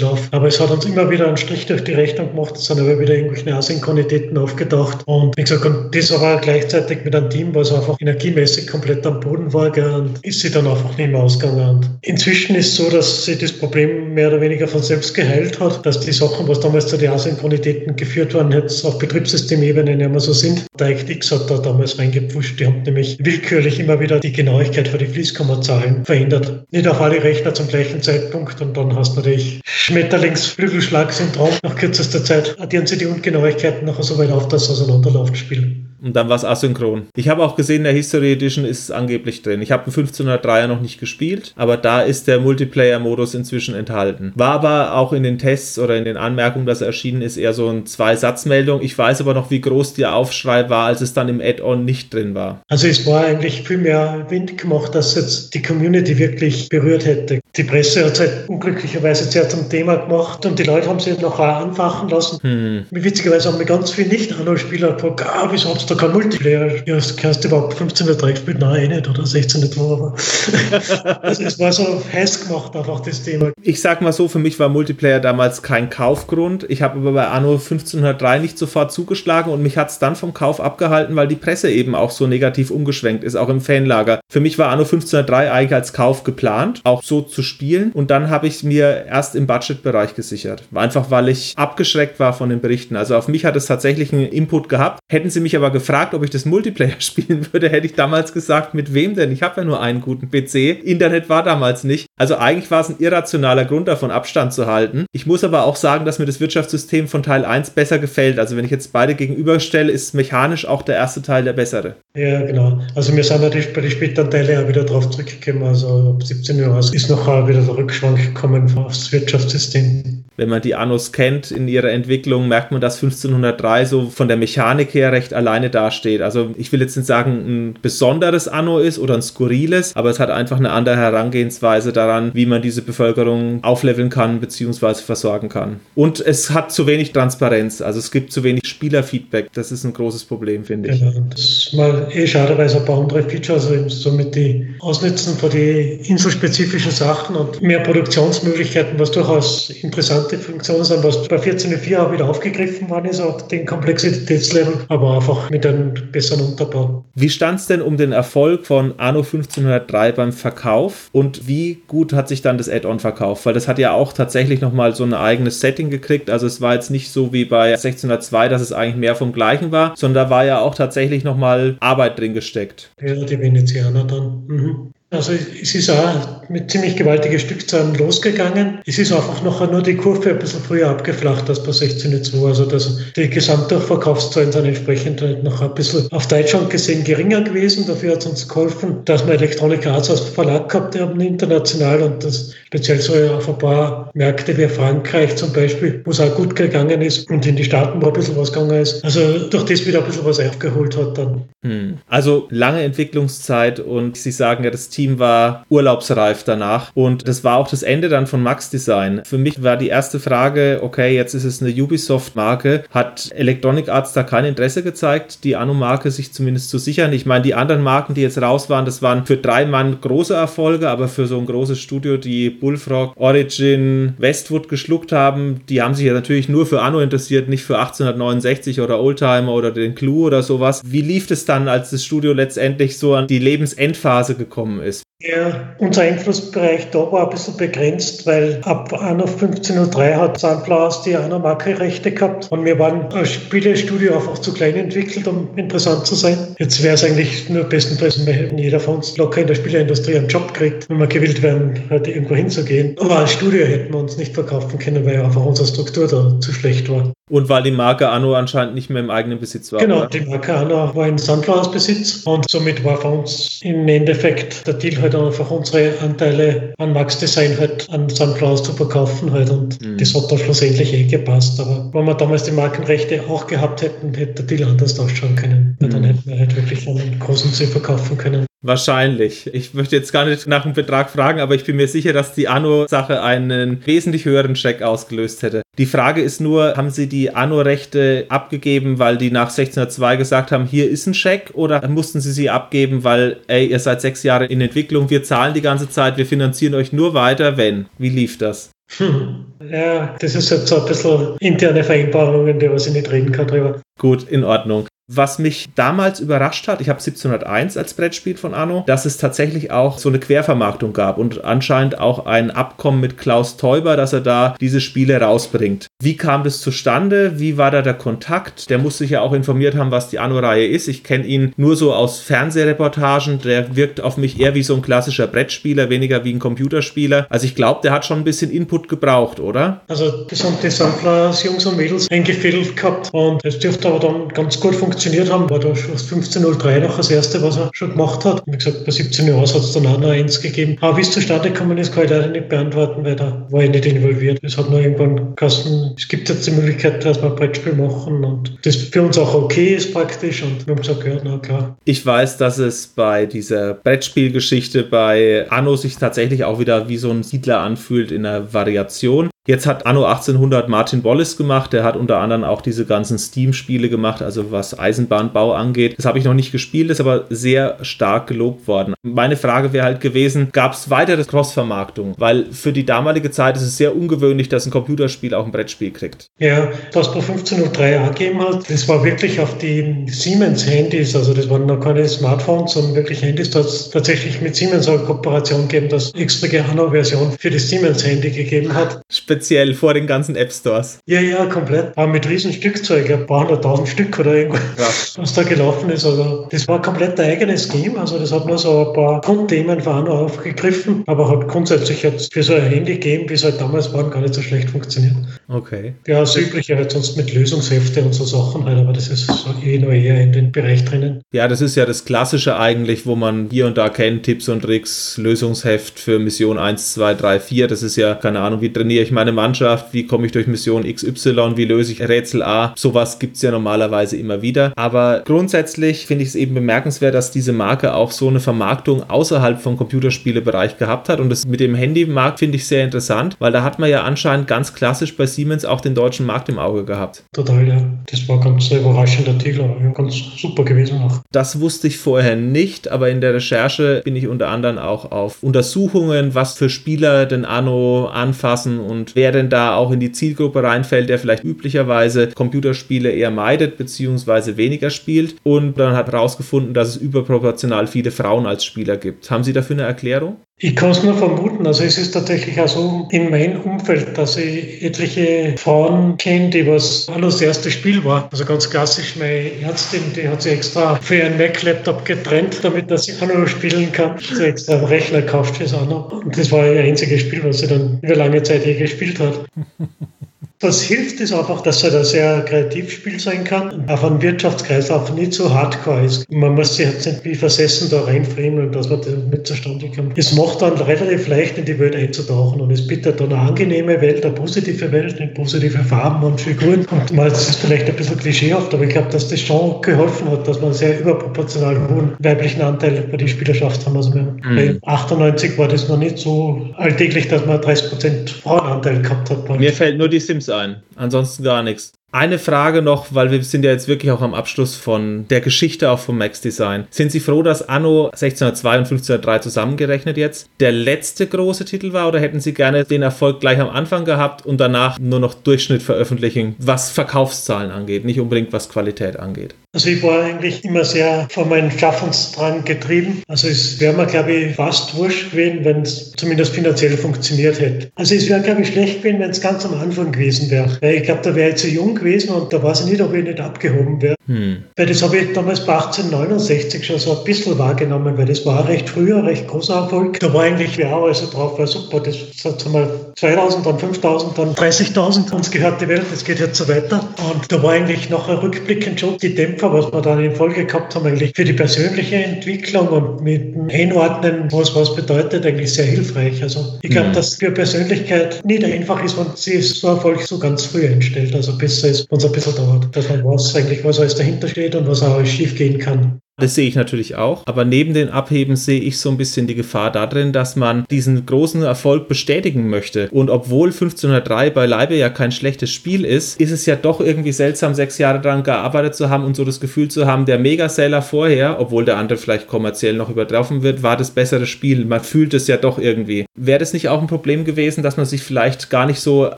läuft. Aber es hat uns immer wieder einen Strich durch die Rechnung gemacht, es sind aber wieder irgendwelche Asynchronitäten aufgetaucht und wie gesagt, und das aber gleichzeitig mit einem Team, was einfach energiemäßig komplett am Boden war und ist sie dann einfach nicht mehr ausgegangen. Und inzwischen ist es so, dass sich das Problem mehr oder weniger von selbst geheilt hat, dass die Sachen, was damals zu den Asynchronitäten geführt waren, jetzt auf Betriebssystemebene nicht mehr so sind. Der X hat da damals reingepfuscht. Die haben nämlich willkürlich immer wieder die Genauigkeit für die Fließkommazahlen verändert. Nicht auf alle Rechner zum gleichen Zeitpunkt und dann hast du natürlich Schmetterlingsflügelschlag-Syndrom. Nach kürzester Zeit addieren sie die Ungenauigkeiten nachher so weit auf, dass es auseinanderläuft, Spiel. Und dann war es asynchron. Ich habe auch gesehen, der History Edition ist angeblich drin. Ich habe den 1503er noch nicht gespielt, aber da ist der Multiplayer-Modus inzwischen enthalten. War aber auch in den Tests oder in den Anmerkungen, dass er erschienen ist, eher so ein Zwei-Satz-Meldung. Ich weiß aber noch, wie groß der Aufschrei war, als es dann im Add-on nicht drin war. Also es war eigentlich viel mehr Wind gemacht, dass jetzt die Community wirklich berührt hätte. Die Presse hat es halt unglücklicherweise sehr zum Thema gemacht und die Leute haben sich noch anfachen lassen. Hm. Witzigerweise haben mir ganz viele Nicht-Anno-Spieler gefragt, ah, wieso habt da kein Multiplayer. Du überhaupt 15.3 gespielt? Nein, eh nicht. Oder 16.2. Aber <laughs> also es war so heiß gemacht, einfach das Thema. Ich sag mal so, für mich war Multiplayer damals kein Kaufgrund. Ich habe aber bei Anno 1503 nicht sofort zugeschlagen und mich hat es dann vom Kauf abgehalten, weil die Presse eben auch so negativ umgeschwenkt ist, auch im Fanlager. Für mich war Anno 1503 eigentlich als Kauf geplant, auch so zu spielen. Und dann habe ich mir erst im Budgetbereich gesichert. Einfach weil ich abgeschreckt war von den Berichten. Also auf mich hat es tatsächlich einen Input gehabt. Hätten sie mich aber gefragt, ob ich das Multiplayer <laughs> spielen würde, hätte ich damals gesagt, mit wem denn? Ich habe ja nur einen guten PC. Internet war damals nicht. Also eigentlich war es ein irrationaler Grund davon, Abstand zu halten. Ich muss aber auch sagen, dass mir das Wirtschaftssystem von Teil 1 besser gefällt. Also wenn ich jetzt beide gegenüberstelle, ist mechanisch auch der erste Teil der bessere. Ja, genau. Also wir sind natürlich bei den späteren Teilen auch wieder drauf zurückgekommen. Also ab 17 Uhr ist noch wieder der Rückschwank gekommen aufs Wirtschaftssystem wenn man die Annos kennt in ihrer Entwicklung, merkt man, dass 1503 so von der Mechanik her recht alleine dasteht. Also ich will jetzt nicht sagen, ein besonderes Anno ist oder ein skurriles, aber es hat einfach eine andere Herangehensweise daran, wie man diese Bevölkerung aufleveln kann bzw. versorgen kann. Und es hat zu wenig Transparenz, also es gibt zu wenig Spielerfeedback. Das ist ein großes Problem, finde ich. Genau, das ist mal eh schade, weil es ein paar andere Features, also somit die Ausnutzen von den inselspezifischen Sachen und mehr Produktionsmöglichkeiten, was durchaus interessant interessante Funktion sind, was bei 14.4 auch wieder aufgegriffen worden ist, auch den Komplexitätslevel, aber einfach mit einem besseren Unterbau. Wie stand es denn um den Erfolg von Anno 1503 beim Verkauf und wie gut hat sich dann das Add-on verkauft? Weil das hat ja auch tatsächlich nochmal so ein eigenes Setting gekriegt. Also es war jetzt nicht so wie bei 1602, dass es eigentlich mehr vom Gleichen war, sondern da war ja auch tatsächlich nochmal Arbeit drin gesteckt. Ja, die Venezianer dann. Mhm. Also es ist auch mit ziemlich gewaltigen Stückzahlen losgegangen. Es ist einfach nachher nur die Kurve ein bisschen früher abgeflacht als bei 16.2. Also das, die Gesamtverkaufszahlen sind entsprechend halt noch ein bisschen auf Deutschland gesehen geringer gewesen. Dafür hat es uns geholfen, dass wir Electronic Arts als Verlag gehabt haben international und das speziell so auf ein paar Märkte wie Frankreich zum Beispiel, wo es auch gut gegangen ist und in die Staaten, wo ein bisschen was gegangen ist. Also durch das wieder ein bisschen was aufgeholt hat dann. Hm. Also lange Entwicklungszeit und Sie sagen ja, das Team war urlaubsreif danach. Und das war auch das Ende dann von Max Design. Für mich war die erste Frage, okay, jetzt ist es eine Ubisoft-Marke. Hat Electronic Arts da kein Interesse gezeigt, die Anno-Marke sich zumindest zu sichern? Ich meine, die anderen Marken, die jetzt raus waren, das waren für drei Mann große Erfolge, aber für so ein großes Studio, die Bullfrog, Origin, Westwood geschluckt haben, die haben sich ja natürlich nur für Anno interessiert, nicht für 1869 oder Oldtimer oder den Clue oder sowas. Wie lief es dann, als das Studio letztendlich so an die Lebensendphase gekommen ist? Ja, unser Einflussbereich da war ein bisschen begrenzt, weil ab Anno 15.03 hat Sunflowers die Anno Marke-Rechte gehabt und wir waren als Spielestudio einfach zu klein entwickelt, um interessant zu sein. Jetzt wäre es eigentlich nur bestenfalls, wenn jeder von uns locker in der Spieleindustrie einen Job kriegt, wenn wir gewillt wären, halt irgendwo hinzugehen. Aber als Studio hätten wir uns nicht verkaufen können, weil einfach unsere Struktur da zu schlecht war. Und weil die Marke Anno anscheinend nicht mehr im eigenen Besitz war. Genau, oder? die Marke Anno war in Sunflowers Besitz und somit war für uns im Endeffekt der Deal halt einfach unsere Anteile an Max Design halt an Sunflowers zu verkaufen halt und mhm. das hat dann schlussendlich eh gepasst. Aber wenn wir damals die Markenrechte auch gehabt hätten, hätte der Deal anders ausschauen können. Mhm. Dann hätten wir halt wirklich einen großen See verkaufen können. Wahrscheinlich. Ich möchte jetzt gar nicht nach dem Betrag fragen, aber ich bin mir sicher, dass die Anno-Sache einen wesentlich höheren Scheck ausgelöst hätte. Die Frage ist nur, haben Sie die Anno-Rechte abgegeben, weil die nach 1602 gesagt haben, hier ist ein Scheck, oder mussten Sie sie abgeben, weil, ey, ihr seid sechs Jahre in Entwicklung, wir zahlen die ganze Zeit, wir finanzieren euch nur weiter, wenn? Wie lief das? Hm. <laughs> Ja, das ist jetzt so ein bisschen interne Vereinbarungen, die was ich nicht reden kann drüber. Gut, in Ordnung. Was mich damals überrascht hat, ich habe 1701 als Brettspiel von Anno, dass es tatsächlich auch so eine Quervermarktung gab und anscheinend auch ein Abkommen mit Klaus Teuber, dass er da diese Spiele rausbringt. Wie kam das zustande? Wie war da der Kontakt? Der muss sich ja auch informiert haben, was die Anno-Reihe ist. Ich kenne ihn nur so aus Fernsehreportagen. Der wirkt auf mich eher wie so ein klassischer Brettspieler, weniger wie ein Computerspieler. Also ich glaube, der hat schon ein bisschen Input gebraucht, oder? Also die Sunflowers Jungs und Mädels eingefädelt gehabt und es dürfte aber dann ganz gut funktioniert haben, war da schon 15.03 noch das erste, was er schon gemacht hat. Wie gesagt, bei 17 Jahren hat es dann auch noch eins gegeben. Aber wie es zustande gekommen ist, kann ich leider nicht beantworten, weil da war ich nicht involviert. Es hat nur irgendwann Kasten, es gibt jetzt die Möglichkeit, dass wir ein Brettspiel machen und das für uns auch okay ist praktisch und wir haben gesagt, ja, na klar. Ich weiß, dass es bei dieser Brettspielgeschichte bei Anno sich tatsächlich auch wieder wie so ein Siedler anfühlt in einer Variation. Jetzt hat Anno 1800 Martin Wallace gemacht, der hat unter anderem auch diese ganzen Steam-Spiele gemacht, also was Eisenbahnbau angeht. Das habe ich noch nicht gespielt, ist aber sehr stark gelobt worden. Meine Frage wäre halt gewesen, gab es weitere Cross-Vermarktung? Weil für die damalige Zeit ist es sehr ungewöhnlich, dass ein Computerspiel auch ein Brettspiel kriegt. Ja, was bei 1503 angegeben hat, das war wirklich auf die Siemens-Handys, also das waren noch keine Smartphones, sondern wirklich Handys, da es tatsächlich mit Siemens eine Kooperation gegeben, dass extra Anno-Version für das Siemens-Handy gegeben hat. Spe speziell vor den ganzen App Stores. Ja, ja, komplett. Aber mit riesen Stückzeug, ein paar hunderttausend Stück oder irgendwas, ja. was da gelaufen ist. Also, das war komplett ein eigenes Game. Also, das hat nur so ein paar Grundthemen von Anno aufgegriffen, aber hat grundsätzlich jetzt für so ein Handy-Game, wie es halt damals war, gar nicht so schlecht funktioniert. Okay. Ja, das Übliche halt sonst mit Lösungshefte und so Sachen halt, aber das ist so eh nur eher in den Bereich drinnen. Ja, das ist ja das Klassische eigentlich, wo man hier und da kennt, Tipps und Tricks, Lösungsheft für Mission 1, 2, 3, 4. Das ist ja, keine Ahnung, wie trainiere ich meine meine Mannschaft, wie komme ich durch Mission XY, wie löse ich Rätsel A. Sowas gibt es ja normalerweise immer wieder. Aber grundsätzlich finde ich es eben bemerkenswert, dass diese Marke auch so eine Vermarktung außerhalb vom Computerspielebereich gehabt hat. Und das mit dem Handymarkt finde ich sehr interessant, weil da hat man ja anscheinend ganz klassisch bei Siemens auch den deutschen Markt im Auge gehabt. Total, ja. Das war ganz überraschender Titel, ganz super gewesen auch. Das wusste ich vorher nicht, aber in der Recherche bin ich unter anderem auch auf Untersuchungen, was für Spieler den Anno anfassen und wer denn da auch in die Zielgruppe reinfällt, der vielleicht üblicherweise Computerspiele eher meidet bzw. weniger spielt. Und dann hat herausgefunden, dass es überproportional viele Frauen als Spieler gibt. Haben Sie dafür eine Erklärung? Ich kann es nur vermuten. Also es ist tatsächlich auch so in meinem Umfeld, dass ich etliche Frauen kenne, die was das erste Spiel war. Also ganz klassisch, meine Ärztin, die hat sich extra für ihren Mac-Laptop getrennt, damit dass sie Anno spielen kann. Sie hat extra einen Rechner gekauft fürs Anno. Und das war ihr einziges Spiel, was sie dann über lange Zeit je gespielt hat. <laughs> Was hilft, ist einfach, dass er ein sehr Kreativspiel sein kann und auf einem Wirtschaftskreislauf nicht so hardcore ist. Man muss sich jetzt nicht wie versessen da reinfriemeln, dass man das mit zustande kommt. Es macht dann relativ leicht in die Welt einzutauchen und es bietet dann eine angenehme Welt, eine positive Welt, mit positive Farben und Figuren. Und mal, das ist vielleicht ein bisschen klischeehaft, aber ich glaube, dass das schon geholfen hat, dass man einen sehr überproportional hohen weiblichen Anteil bei der Spielerschaft haben. Also mhm. bei 98 war das noch nicht so alltäglich, dass man 30% Frauenanteil gehabt hat. Mir fällt nur die Sims ein. Ansonsten gar nichts. Eine Frage noch, weil wir sind ja jetzt wirklich auch am Abschluss von der Geschichte auch vom Max Design. Sind Sie froh, dass Anno 1602 und 1503 zusammengerechnet jetzt der letzte große Titel war oder hätten Sie gerne den Erfolg gleich am Anfang gehabt und danach nur noch Durchschnitt veröffentlichen, was Verkaufszahlen angeht, nicht unbedingt was Qualität angeht? Also ich war eigentlich immer sehr von meinem Schaffensdrang getrieben. Also es wäre mir, glaube ich, fast wurscht gewesen, wenn es zumindest finanziell funktioniert hätte. Also es wäre, glaube ich, schlecht gewesen, wenn es ganz am Anfang gewesen wäre. Weil ich glaube, da wäre ich zu jung gewesen und da weiß ich nicht, ob ich nicht abgehoben wäre. Hm. Weil das habe ich damals bei 1869 schon so ein bisschen wahrgenommen, weil das war recht früher, recht großer Erfolg. Da war eigentlich ja also drauf, war super, das hat mal 2000, dann 5000, dann 30.000, uns gehört die Welt, das geht jetzt so weiter. Und da war eigentlich nachher rückblickend schon die Dämpfer Dämpfer, was wir dann in Folge gehabt haben, eigentlich für die persönliche Entwicklung und mit dem Einordnen, was was bedeutet, eigentlich sehr hilfreich. Also ich glaube, mhm. dass für Persönlichkeit nicht einfach ist, wenn sie so Erfolg so ganz früh einstellt. Also besser ist, wenn es ein bisschen dauert, dass man weiß eigentlich, was alles dahinter steht und was auch schief gehen kann. Das sehe ich natürlich auch. Aber neben den Abheben sehe ich so ein bisschen die Gefahr darin, dass man diesen großen Erfolg bestätigen möchte. Und obwohl 1503 beileibe ja kein schlechtes Spiel ist, ist es ja doch irgendwie seltsam, sechs Jahre daran gearbeitet zu haben und so das Gefühl zu haben, der Megaseller vorher, obwohl der andere vielleicht kommerziell noch übertroffen wird, war das bessere Spiel. Man fühlt es ja doch irgendwie. Wäre das nicht auch ein Problem gewesen, dass man sich vielleicht gar nicht so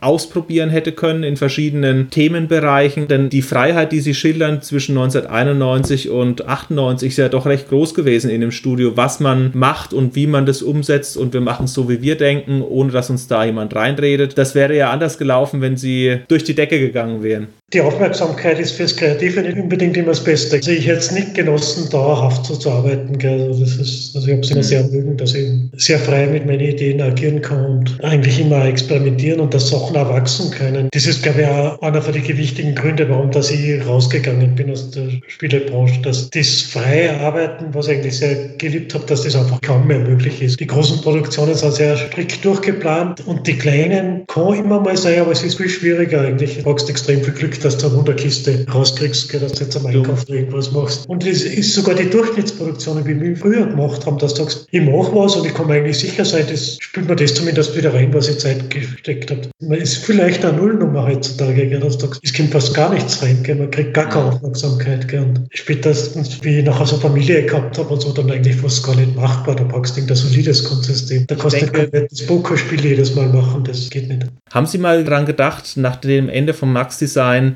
ausprobieren hätte können in verschiedenen Themenbereichen? Denn die Freiheit, die sie schildern zwischen 1991 und 98 ist ja doch recht groß gewesen in dem Studio, was man macht und wie man das umsetzt und wir machen es so, wie wir denken, ohne dass uns da jemand reinredet. Das wäre ja anders gelaufen, wenn sie durch die Decke gegangen wären. Die Aufmerksamkeit ist fürs Kreative nicht unbedingt immer das Beste. Also ich hätte es nicht genossen, dauerhaft so zu arbeiten. Also, das ist, also ich habe es immer sehr mögen, dass ich sehr frei mit meinen Ideen agieren kann und eigentlich immer experimentieren und dass Sachen erwachsen können. Das ist, glaube ich, auch einer von den gewichtigen Gründen, warum dass ich rausgegangen bin aus der Spielebranche. Dass das freie Arbeiten, was ich eigentlich sehr geliebt habe, dass das einfach kaum mehr möglich ist. Die großen Produktionen sind sehr strikt durchgeplant und die kleinen kann immer mal sein, aber es ist viel schwieriger eigentlich. Du brauchst extrem viel Glück dass du eine Wunderkiste rauskriegst, dass du jetzt am Einkauf ja. irgendwas machst. Und es ist sogar die Durchschnittsproduktion, wie wir früher gemacht haben, dass du sagst, ich mache was und ich kann mir eigentlich sicher sein, das spielt mir das zumindest wieder rein, was ich Zeit gesteckt habe. Man ist vielleicht eine Nullnummer heutzutage, gell, dass du sagst, es kommt fast gar nichts rein, gell, man kriegt gar keine Aufmerksamkeit. Gell. Und spätestens, wie ich nachher so Familie gehabt habe und so, dann eigentlich fast gar nicht machbar. Da brauchst du ein solides Grundsystem. Da kannst du nicht komplettes Pokerspiel jedes Mal machen, das geht nicht. Haben Sie mal dran gedacht, nach dem Ende vom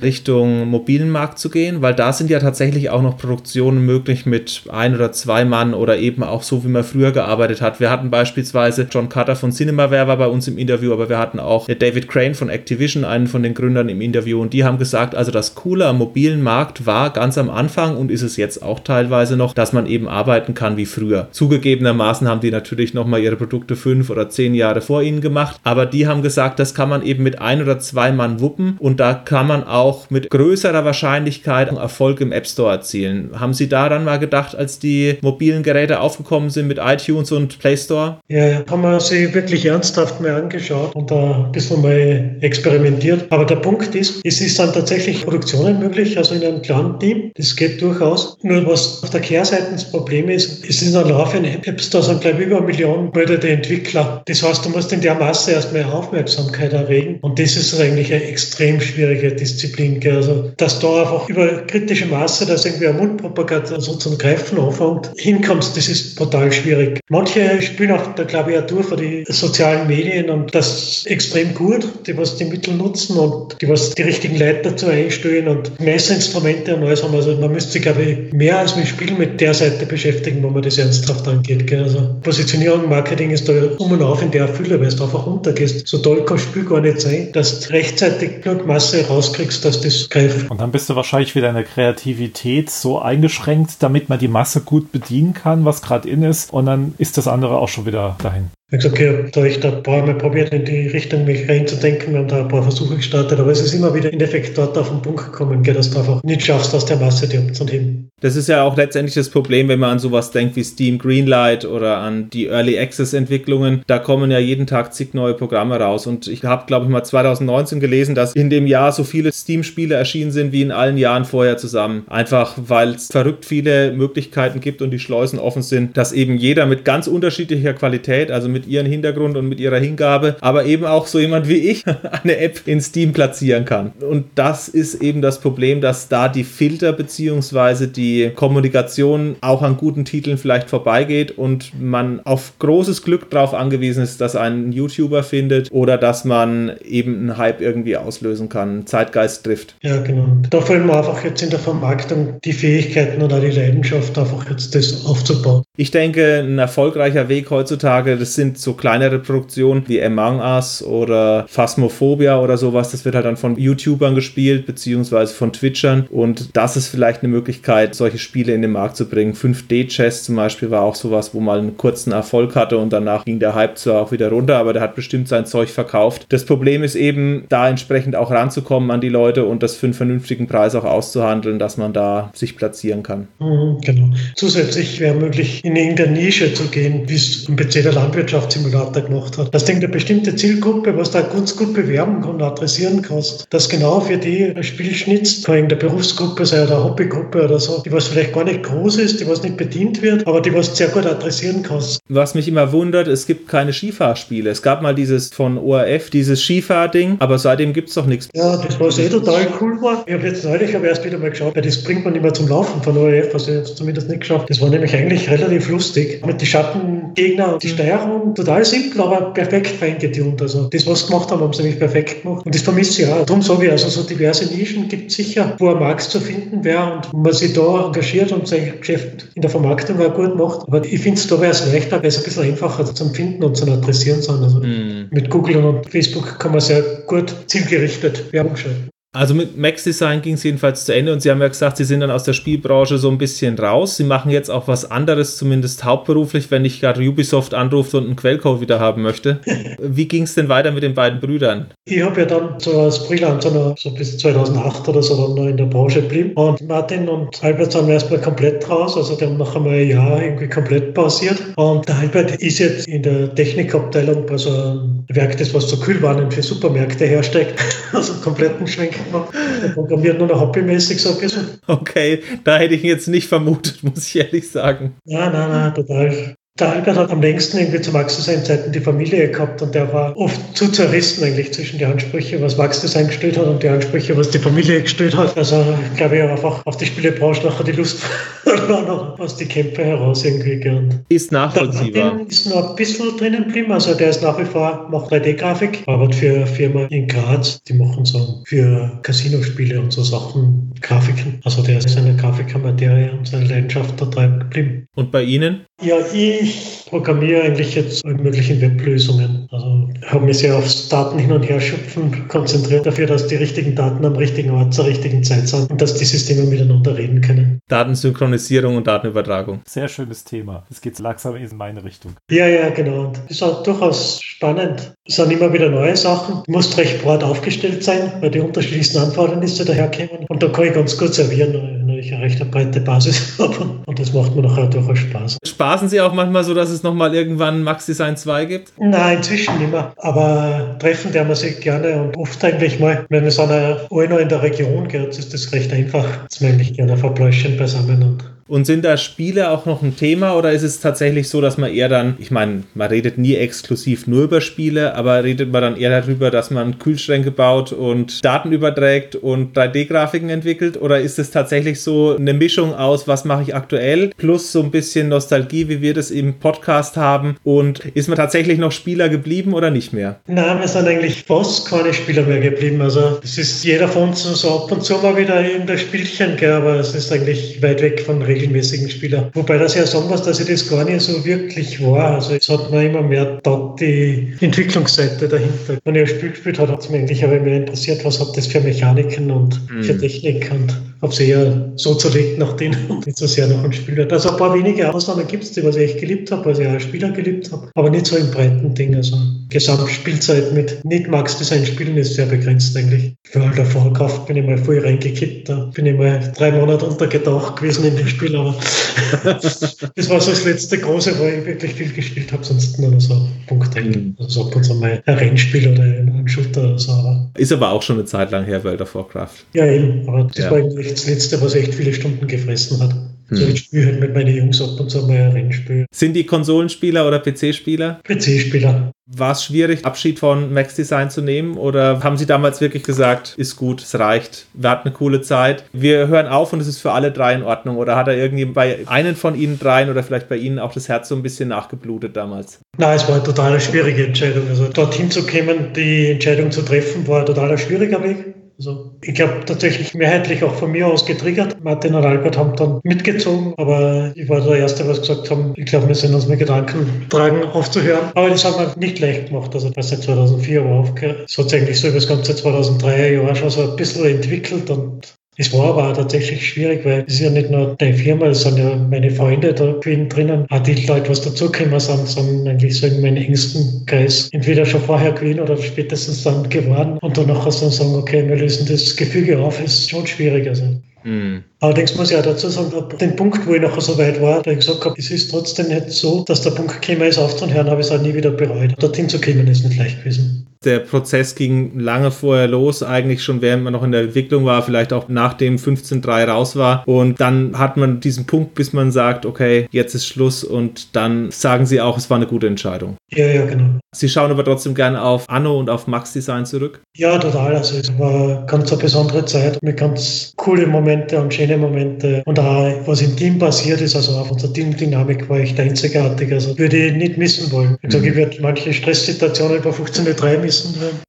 Richtung mobilen Markt zu gehen, weil da sind ja tatsächlich auch noch Produktionen möglich mit ein oder zwei Mann oder eben auch so, wie man früher gearbeitet hat. Wir hatten beispielsweise John Carter von Cinemaware war bei uns im Interview, aber wir hatten auch David Crane von Activision, einen von den Gründern im Interview und die haben gesagt, also das Coole am mobilen Markt war ganz am Anfang und ist es jetzt auch teilweise noch, dass man eben arbeiten kann wie früher. Zugegebenermaßen haben die natürlich nochmal ihre Produkte fünf oder zehn Jahre vor ihnen gemacht, aber die haben gesagt, das kann man eben mit ein oder zwei Mann wuppen und da kann man auch auch mit größerer Wahrscheinlichkeit Erfolg im App Store erzielen. Haben Sie daran mal gedacht, als die mobilen Geräte aufgekommen sind mit iTunes und Play Store? Ja, haben wir sie wirklich ernsthaft mal angeschaut und da ein bisschen mal experimentiert. Aber der Punkt ist, es ist dann tatsächlich Produktionen möglich, also in einem kleinen Team. Das geht durchaus. Nur was auf der Kehrseite das Problem ist, es ist ein laufenden App Store, sind glaube ich über eine Million gemeldete Entwickler. Das heißt, du musst in der Masse erstmal Aufmerksamkeit erregen und das ist eigentlich eine extrem schwierige Disziplin. Disziplin. Also, dass da einfach über kritische Masse, dass irgendwie eine Mundpropaganda so zum Greifen anfängt, hinkommst, das ist brutal schwierig. Manche spielen auch, auch durch für die sozialen Medien und das extrem gut, die was die Mittel nutzen und die was die richtigen Leute dazu einstellen und Messerinstrumente und alles haben. Also man müsste sich, glaube ich, mehr als mit Spielen mit der Seite beschäftigen, wo man das ernsthaft angeht. Gell? Also Positionierung, Marketing ist da um und auf in der Fülle, weil du einfach runtergehst. So toll kann Spiel gar nicht sein, dass du rechtzeitig genug Masse rauskriegst, dass das greift. Und dann bist du wahrscheinlich wieder in der Kreativität so eingeschränkt, damit man die Masse gut bedienen kann, was gerade in ist. Und dann ist das andere auch schon wieder dahin. Ich habe gesagt, da ich da ein paar Mal probiert, in die Richtung mich reinzudenken. Wir haben da ein paar Versuche gestartet, aber es ist immer wieder in Effekt dort auf den Punkt gekommen, dass du einfach nicht schaffst, aus der Masse die zu heben. Das ist ja auch letztendlich das Problem, wenn man an sowas denkt wie Steam Greenlight oder an die Early Access Entwicklungen. Da kommen ja jeden Tag zig neue Programme raus. Und ich habe, glaube ich, mal 2019 gelesen, dass in dem Jahr so viele Steam-Spiele erschienen sind wie in allen Jahren vorher zusammen. Einfach weil es verrückt viele Möglichkeiten gibt und die Schleusen offen sind, dass eben jeder mit ganz unterschiedlicher Qualität, also mit ihrem Hintergrund und mit ihrer Hingabe, aber eben auch so jemand wie ich <laughs> eine App in Steam platzieren kann. Und das ist eben das Problem, dass da die Filter bzw. die Kommunikation auch an guten Titeln vielleicht vorbeigeht und man auf großes Glück darauf angewiesen ist, dass ein YouTuber findet oder dass man eben einen Hype irgendwie auslösen kann, Zeitgeist trifft. Ja, genau. Da fehlen wir einfach jetzt in der Vermarktung die Fähigkeiten oder die Leidenschaft, einfach jetzt das aufzubauen. Ich denke, ein erfolgreicher Weg heutzutage, das sind so kleinere Produktionen wie Among Us oder Phasmophobia oder sowas. Das wird halt dann von YouTubern gespielt, beziehungsweise von Twitchern. Und das ist vielleicht eine Möglichkeit, solche Spiele in den Markt zu bringen. 5D-Chess zum Beispiel war auch sowas, wo mal einen kurzen Erfolg hatte und danach ging der Hype zwar auch wieder runter, aber der hat bestimmt sein Zeug verkauft. Das Problem ist eben, da entsprechend auch ranzukommen an die Leute und das für einen vernünftigen Preis auch auszuhandeln, dass man da sich platzieren kann. Mhm, genau. Zusätzlich wäre möglich, in irgendeine Nische zu gehen, wie es im PC der Landwirtschaft Landwirtschaftssimulator gemacht hat. Dass du eine bestimmte Zielgruppe, was du ganz gut bewerben kann, adressieren kannst, dass genau für die ein Spiel schnitzt, vor allem der Berufsgruppe sei oder Hobbygruppe oder so, die was vielleicht gar nicht groß ist, die was nicht bedient wird, aber die was sehr gut adressieren kannst. Was mich immer wundert, es gibt keine Skifahrspiele. Es gab mal dieses von ORF, dieses Skifahrding, aber seitdem gibt es doch nichts. Ja, das was eh total cool war. Ich habe jetzt neulich aber erst wieder mal geschaut, weil das bringt man immer zum Laufen von ORF, also ich habe es zumindest nicht geschafft. Das war nämlich eigentlich relativ lustig. Mit den Schattengegner und die Steuerung total simpel, aber perfekt feingetunt. Also das, was sie gemacht haben, haben sie nämlich perfekt gemacht. Und das vermisse ich auch. Darum sage ich, also so diverse Nischen gibt es sicher, wo ein Markt zu finden wäre und man sich da engagiert und sein Geschäft in der Vermarktung auch gut macht. Aber ich finde, da wäre es leichter, weil es ein bisschen einfacher zum Finden und zu adressieren sind. Also mm. mit Google und Facebook kann man sehr gut zielgerichtet Werbung schalten. Also mit Max Design ging es jedenfalls zu Ende und Sie haben ja gesagt, Sie sind dann aus der Spielbranche so ein bisschen raus. Sie machen jetzt auch was anderes, zumindest hauptberuflich, wenn ich gerade Ubisoft anruft und einen Quellcode wieder haben möchte. <laughs> Wie ging es denn weiter mit den beiden Brüdern? Ich habe ja dann so als Freelancer noch so bis 2008 oder so dann noch in der Branche geblieben. Und Martin und Albert sind erstmal komplett raus, also die haben noch einmal ein Jahr irgendwie komplett pausiert. Und der Albert ist jetzt in der Technikabteilung bei so einem Werk, das was so Kühlwannen für Supermärkte herstellt, <laughs> also kompletten Schwenk Der programmiert nur noch hobbymäßig so ein bisschen. Okay, da hätte ich ihn jetzt nicht vermutet, <laughs> muss ich ehrlich sagen. Nein, nein, nein, total. Der Albert hat am längsten irgendwie zu Max Design Zeiten die Familie gehabt und der war oft zu zerrissen eigentlich zwischen die Ansprüche, was Max Design gestellt hat und die Ansprüche, was die Familie gestellt hat. Also ich glaube, er einfach auf die Spielebranche nachher die Lust <laughs> verloren noch aus die Kämpfe heraus irgendwie gern. Ist nachvollziehbar. Der ist noch ein bisschen drinnen geblieben, also der ist nach wie vor, macht 3D-Grafik, arbeitet für eine Firma in Graz, die machen so für Casinospiele und so Sachen, Grafiken. Also der ist seine Grafikermaterie und seine Leidenschaft da drin geblieben. Und bei Ihnen? Ja, ich programmiere eigentlich jetzt alle möglichen Weblösungen. Also habe mich sehr aufs Daten hin und her schöpfen konzentriert dafür, dass die richtigen Daten am richtigen Ort zur richtigen Zeit sind und dass die Systeme miteinander reden können. Datensynchronisierung und Datenübertragung. Sehr schönes Thema. Es geht langsam in meine Richtung. Ja, ja, genau. Und das ist auch durchaus spannend. Es sind immer wieder neue Sachen. Du musst recht breit aufgestellt sein, weil die unterschiedlichsten Anforderungen daherkommen. Und da kann ich ganz gut servieren, wenn ich eine recht breite Basis <laughs> habe. Und das macht mir nachher durchaus Spaß. Spaßen Sie auch manchmal so, dass es nochmal irgendwann Max Design 2 gibt? Nein, inzwischen nicht mehr. Aber treffen der man sich gerne und oft eigentlich mal, wenn wir so eine noch in der Region geht, ist das recht einfach. Jetzt wir eigentlich gerne verbläuschen beisammen und und sind da Spiele auch noch ein Thema oder ist es tatsächlich so, dass man eher dann, ich meine, man redet nie exklusiv nur über Spiele, aber redet man dann eher darüber, dass man Kühlschränke baut und Daten überträgt und 3D-Grafiken entwickelt? Oder ist es tatsächlich so eine Mischung aus, was mache ich aktuell, plus so ein bisschen Nostalgie, wie wir das im Podcast haben? Und ist man tatsächlich noch Spieler geblieben oder nicht mehr? Nein, wir sind eigentlich fast keine Spieler mehr geblieben. Also es ist jeder von uns so ab und zu mal wieder in das Spielchen, aber es ist eigentlich weit weg von Reden regelmäßigen Spieler. Wobei das ja sagen muss, dass ich das gar nicht so wirklich war. Also es hat mir immer mehr dort die Entwicklungsseite dahinter. Wenn ich ein Spiel gespielt habe, hat es mich eigentlich aber mehr interessiert, was hat das für Mechaniken und mhm. für Technik und habe sie eher so zerlegt nach denen <laughs> nicht so sehr nach dem Spiel. Also ein paar wenige Ausnahmen gibt es, die was ich echt geliebt habe, weil ich auch als Spieler geliebt habe, aber nicht so im breiten Ding. Also Gesamtspielzeit mit nicht Max Design Spielen ist sehr begrenzt eigentlich. Für alter Vorkraft bin ich mal voll reingekippt, da bin ich mal drei Monate untergetaucht gewesen in dem Spiel aber <laughs> das war so das letzte große, wo ich wirklich viel gespielt habe, sonst nur so Punkte. Mhm. Also ab und zu mal ein Rennspiel oder ein Shooter oder so. Ist aber auch schon eine Zeit lang her, World of Warcraft. Ja, eben, aber das ja. war eigentlich das letzte, was echt viele Stunden gefressen hat. Hm. So, ich spiele halt mit meinen Jungs ab und zu mal ein Rennspiel. Sind die Konsolenspieler oder PC-Spieler? PC-Spieler. War es schwierig, Abschied von Max Design zu nehmen? Oder haben Sie damals wirklich gesagt, ist gut, es reicht, wir hatten eine coole Zeit, wir hören auf und es ist für alle drei in Ordnung? Oder hat er irgendwie bei einem von Ihnen dreien oder vielleicht bei Ihnen auch das Herz so ein bisschen nachgeblutet damals? Nein, es war eine total schwierige Entscheidung. Also dorthin zu kommen, die Entscheidung zu treffen, war ein total schwieriger Weg. Also ich glaube tatsächlich mehrheitlich auch von mir aus getriggert. Martin und Albert haben dann mitgezogen, aber ich war der Erste, was gesagt haben, ich glaube, wir sind uns mit Gedanken tragen, aufzuhören. Aber das haben wir nicht leicht gemacht. Also das seit 2004 war aufgehört. Es hat sich eigentlich so über das ganze 2003er Jahr schon so ein bisschen entwickelt und es war aber auch tatsächlich schwierig, weil es ist ja nicht nur deine Firma, es sind ja meine Freunde da drinnen. Auch die Leute, was dazugekommen sind, sind eigentlich so in meinem engsten Kreis entweder schon vorher gewesen oder spätestens dann geworden. Und danach hast du dann sagen, okay, wir lösen das Gefüge auf, ist schon schwierig. Also Mhm. Allerdings muss ich auch dazu sagen, ab dem Punkt, wo ich nachher so weit war, da ich gesagt habe, es ist trotzdem nicht so, dass der Punkt gekommen ist, aufzuhören, habe ich es auch nie wieder bereut. Dorthin zu kommen ist nicht leicht gewesen. Der Prozess ging lange vorher los, eigentlich schon während man noch in der Entwicklung war, vielleicht auch nachdem 15.3 raus war. Und dann hat man diesen Punkt, bis man sagt, okay, jetzt ist Schluss und dann sagen sie auch, es war eine gute Entscheidung. Ja, ja, genau. Sie schauen aber trotzdem gerne auf Anno und auf Max Design zurück? Ja, total. Also es war ganz eine besondere Zeit mit ganz coole Momente und schöne Momente. Und auch was im Team passiert ist, also auf unserer Teamdynamik war echt einzigartig. Also würde ich nicht missen wollen. Ich sage, ich werde manche Stresssituationen über 15.3 missen wollen.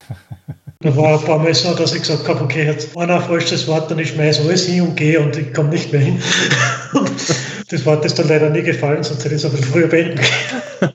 Da war ein paar Mal so, dass ich gesagt habe, okay, jetzt einer falsches Wort und ich schmeiße alles hin und gehe und ich komme nicht mehr hin. <laughs> das Wort ist dann leider nie gefallen, sonst hätte ich es bisschen früher beenden können.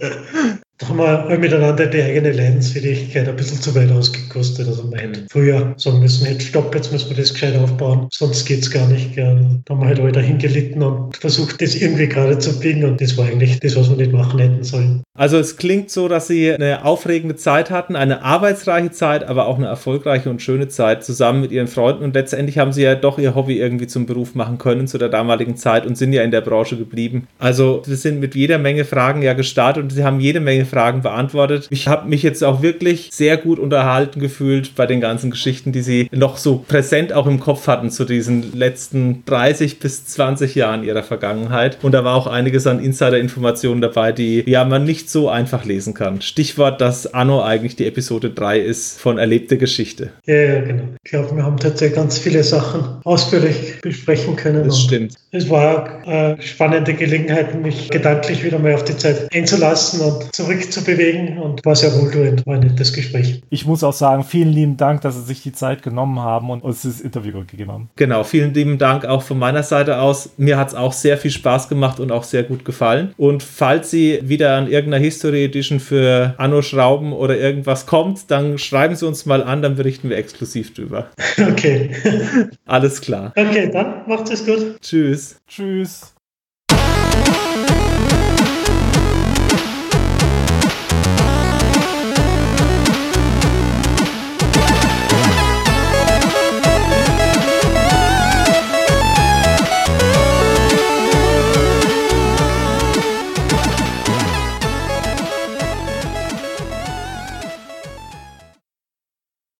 <laughs> Da haben wir miteinander die eigene Leidensfähigkeit ein bisschen zu weit ausgekostet. Also man hätte früher sagen müssen, jetzt stopp, jetzt müssen wir das gescheit aufbauen, sonst geht es gar nicht. Gern. Da haben wir halt alle dahin gelitten und versucht, das irgendwie gerade zu biegen und das war eigentlich das, was wir nicht machen hätten sollen. Also es klingt so, dass Sie eine aufregende Zeit hatten, eine arbeitsreiche Zeit, aber auch eine erfolgreiche und schöne Zeit zusammen mit Ihren Freunden und letztendlich haben Sie ja doch Ihr Hobby irgendwie zum Beruf machen können zu der damaligen Zeit und sind ja in der Branche geblieben. Also wir sind mit jeder Menge Fragen ja gestartet und Sie haben jede Menge Fragen beantwortet. Ich habe mich jetzt auch wirklich sehr gut unterhalten gefühlt bei den ganzen Geschichten, die Sie noch so präsent auch im Kopf hatten zu diesen letzten 30 bis 20 Jahren Ihrer Vergangenheit. Und da war auch einiges an Insider-Informationen dabei, die ja man nicht so einfach lesen kann. Stichwort, dass Anno eigentlich die Episode 3 ist von Erlebte Geschichte. Ja, ja, genau. Ich glaube, wir haben tatsächlich ganz viele Sachen ausführlich besprechen können. Das stimmt. Es war eine spannende Gelegenheit, mich gedanklich wieder mal auf die Zeit einzulassen und zurück zurückzubewegen und war sehr wohltuend, war ein nettes Gespräch. Ich muss auch sagen, vielen lieben Dank, dass Sie sich die Zeit genommen haben und uns das Interview gegeben haben. Genau, vielen lieben Dank auch von meiner Seite aus. Mir hat es auch sehr viel Spaß gemacht und auch sehr gut gefallen. Und falls Sie wieder an irgendeiner History Edition für Anno Schrauben oder irgendwas kommt, dann schreiben Sie uns mal an, dann berichten wir exklusiv drüber. <laughs> Okay. Alles klar. Okay, dann macht es gut. Tschüss. Tschüss.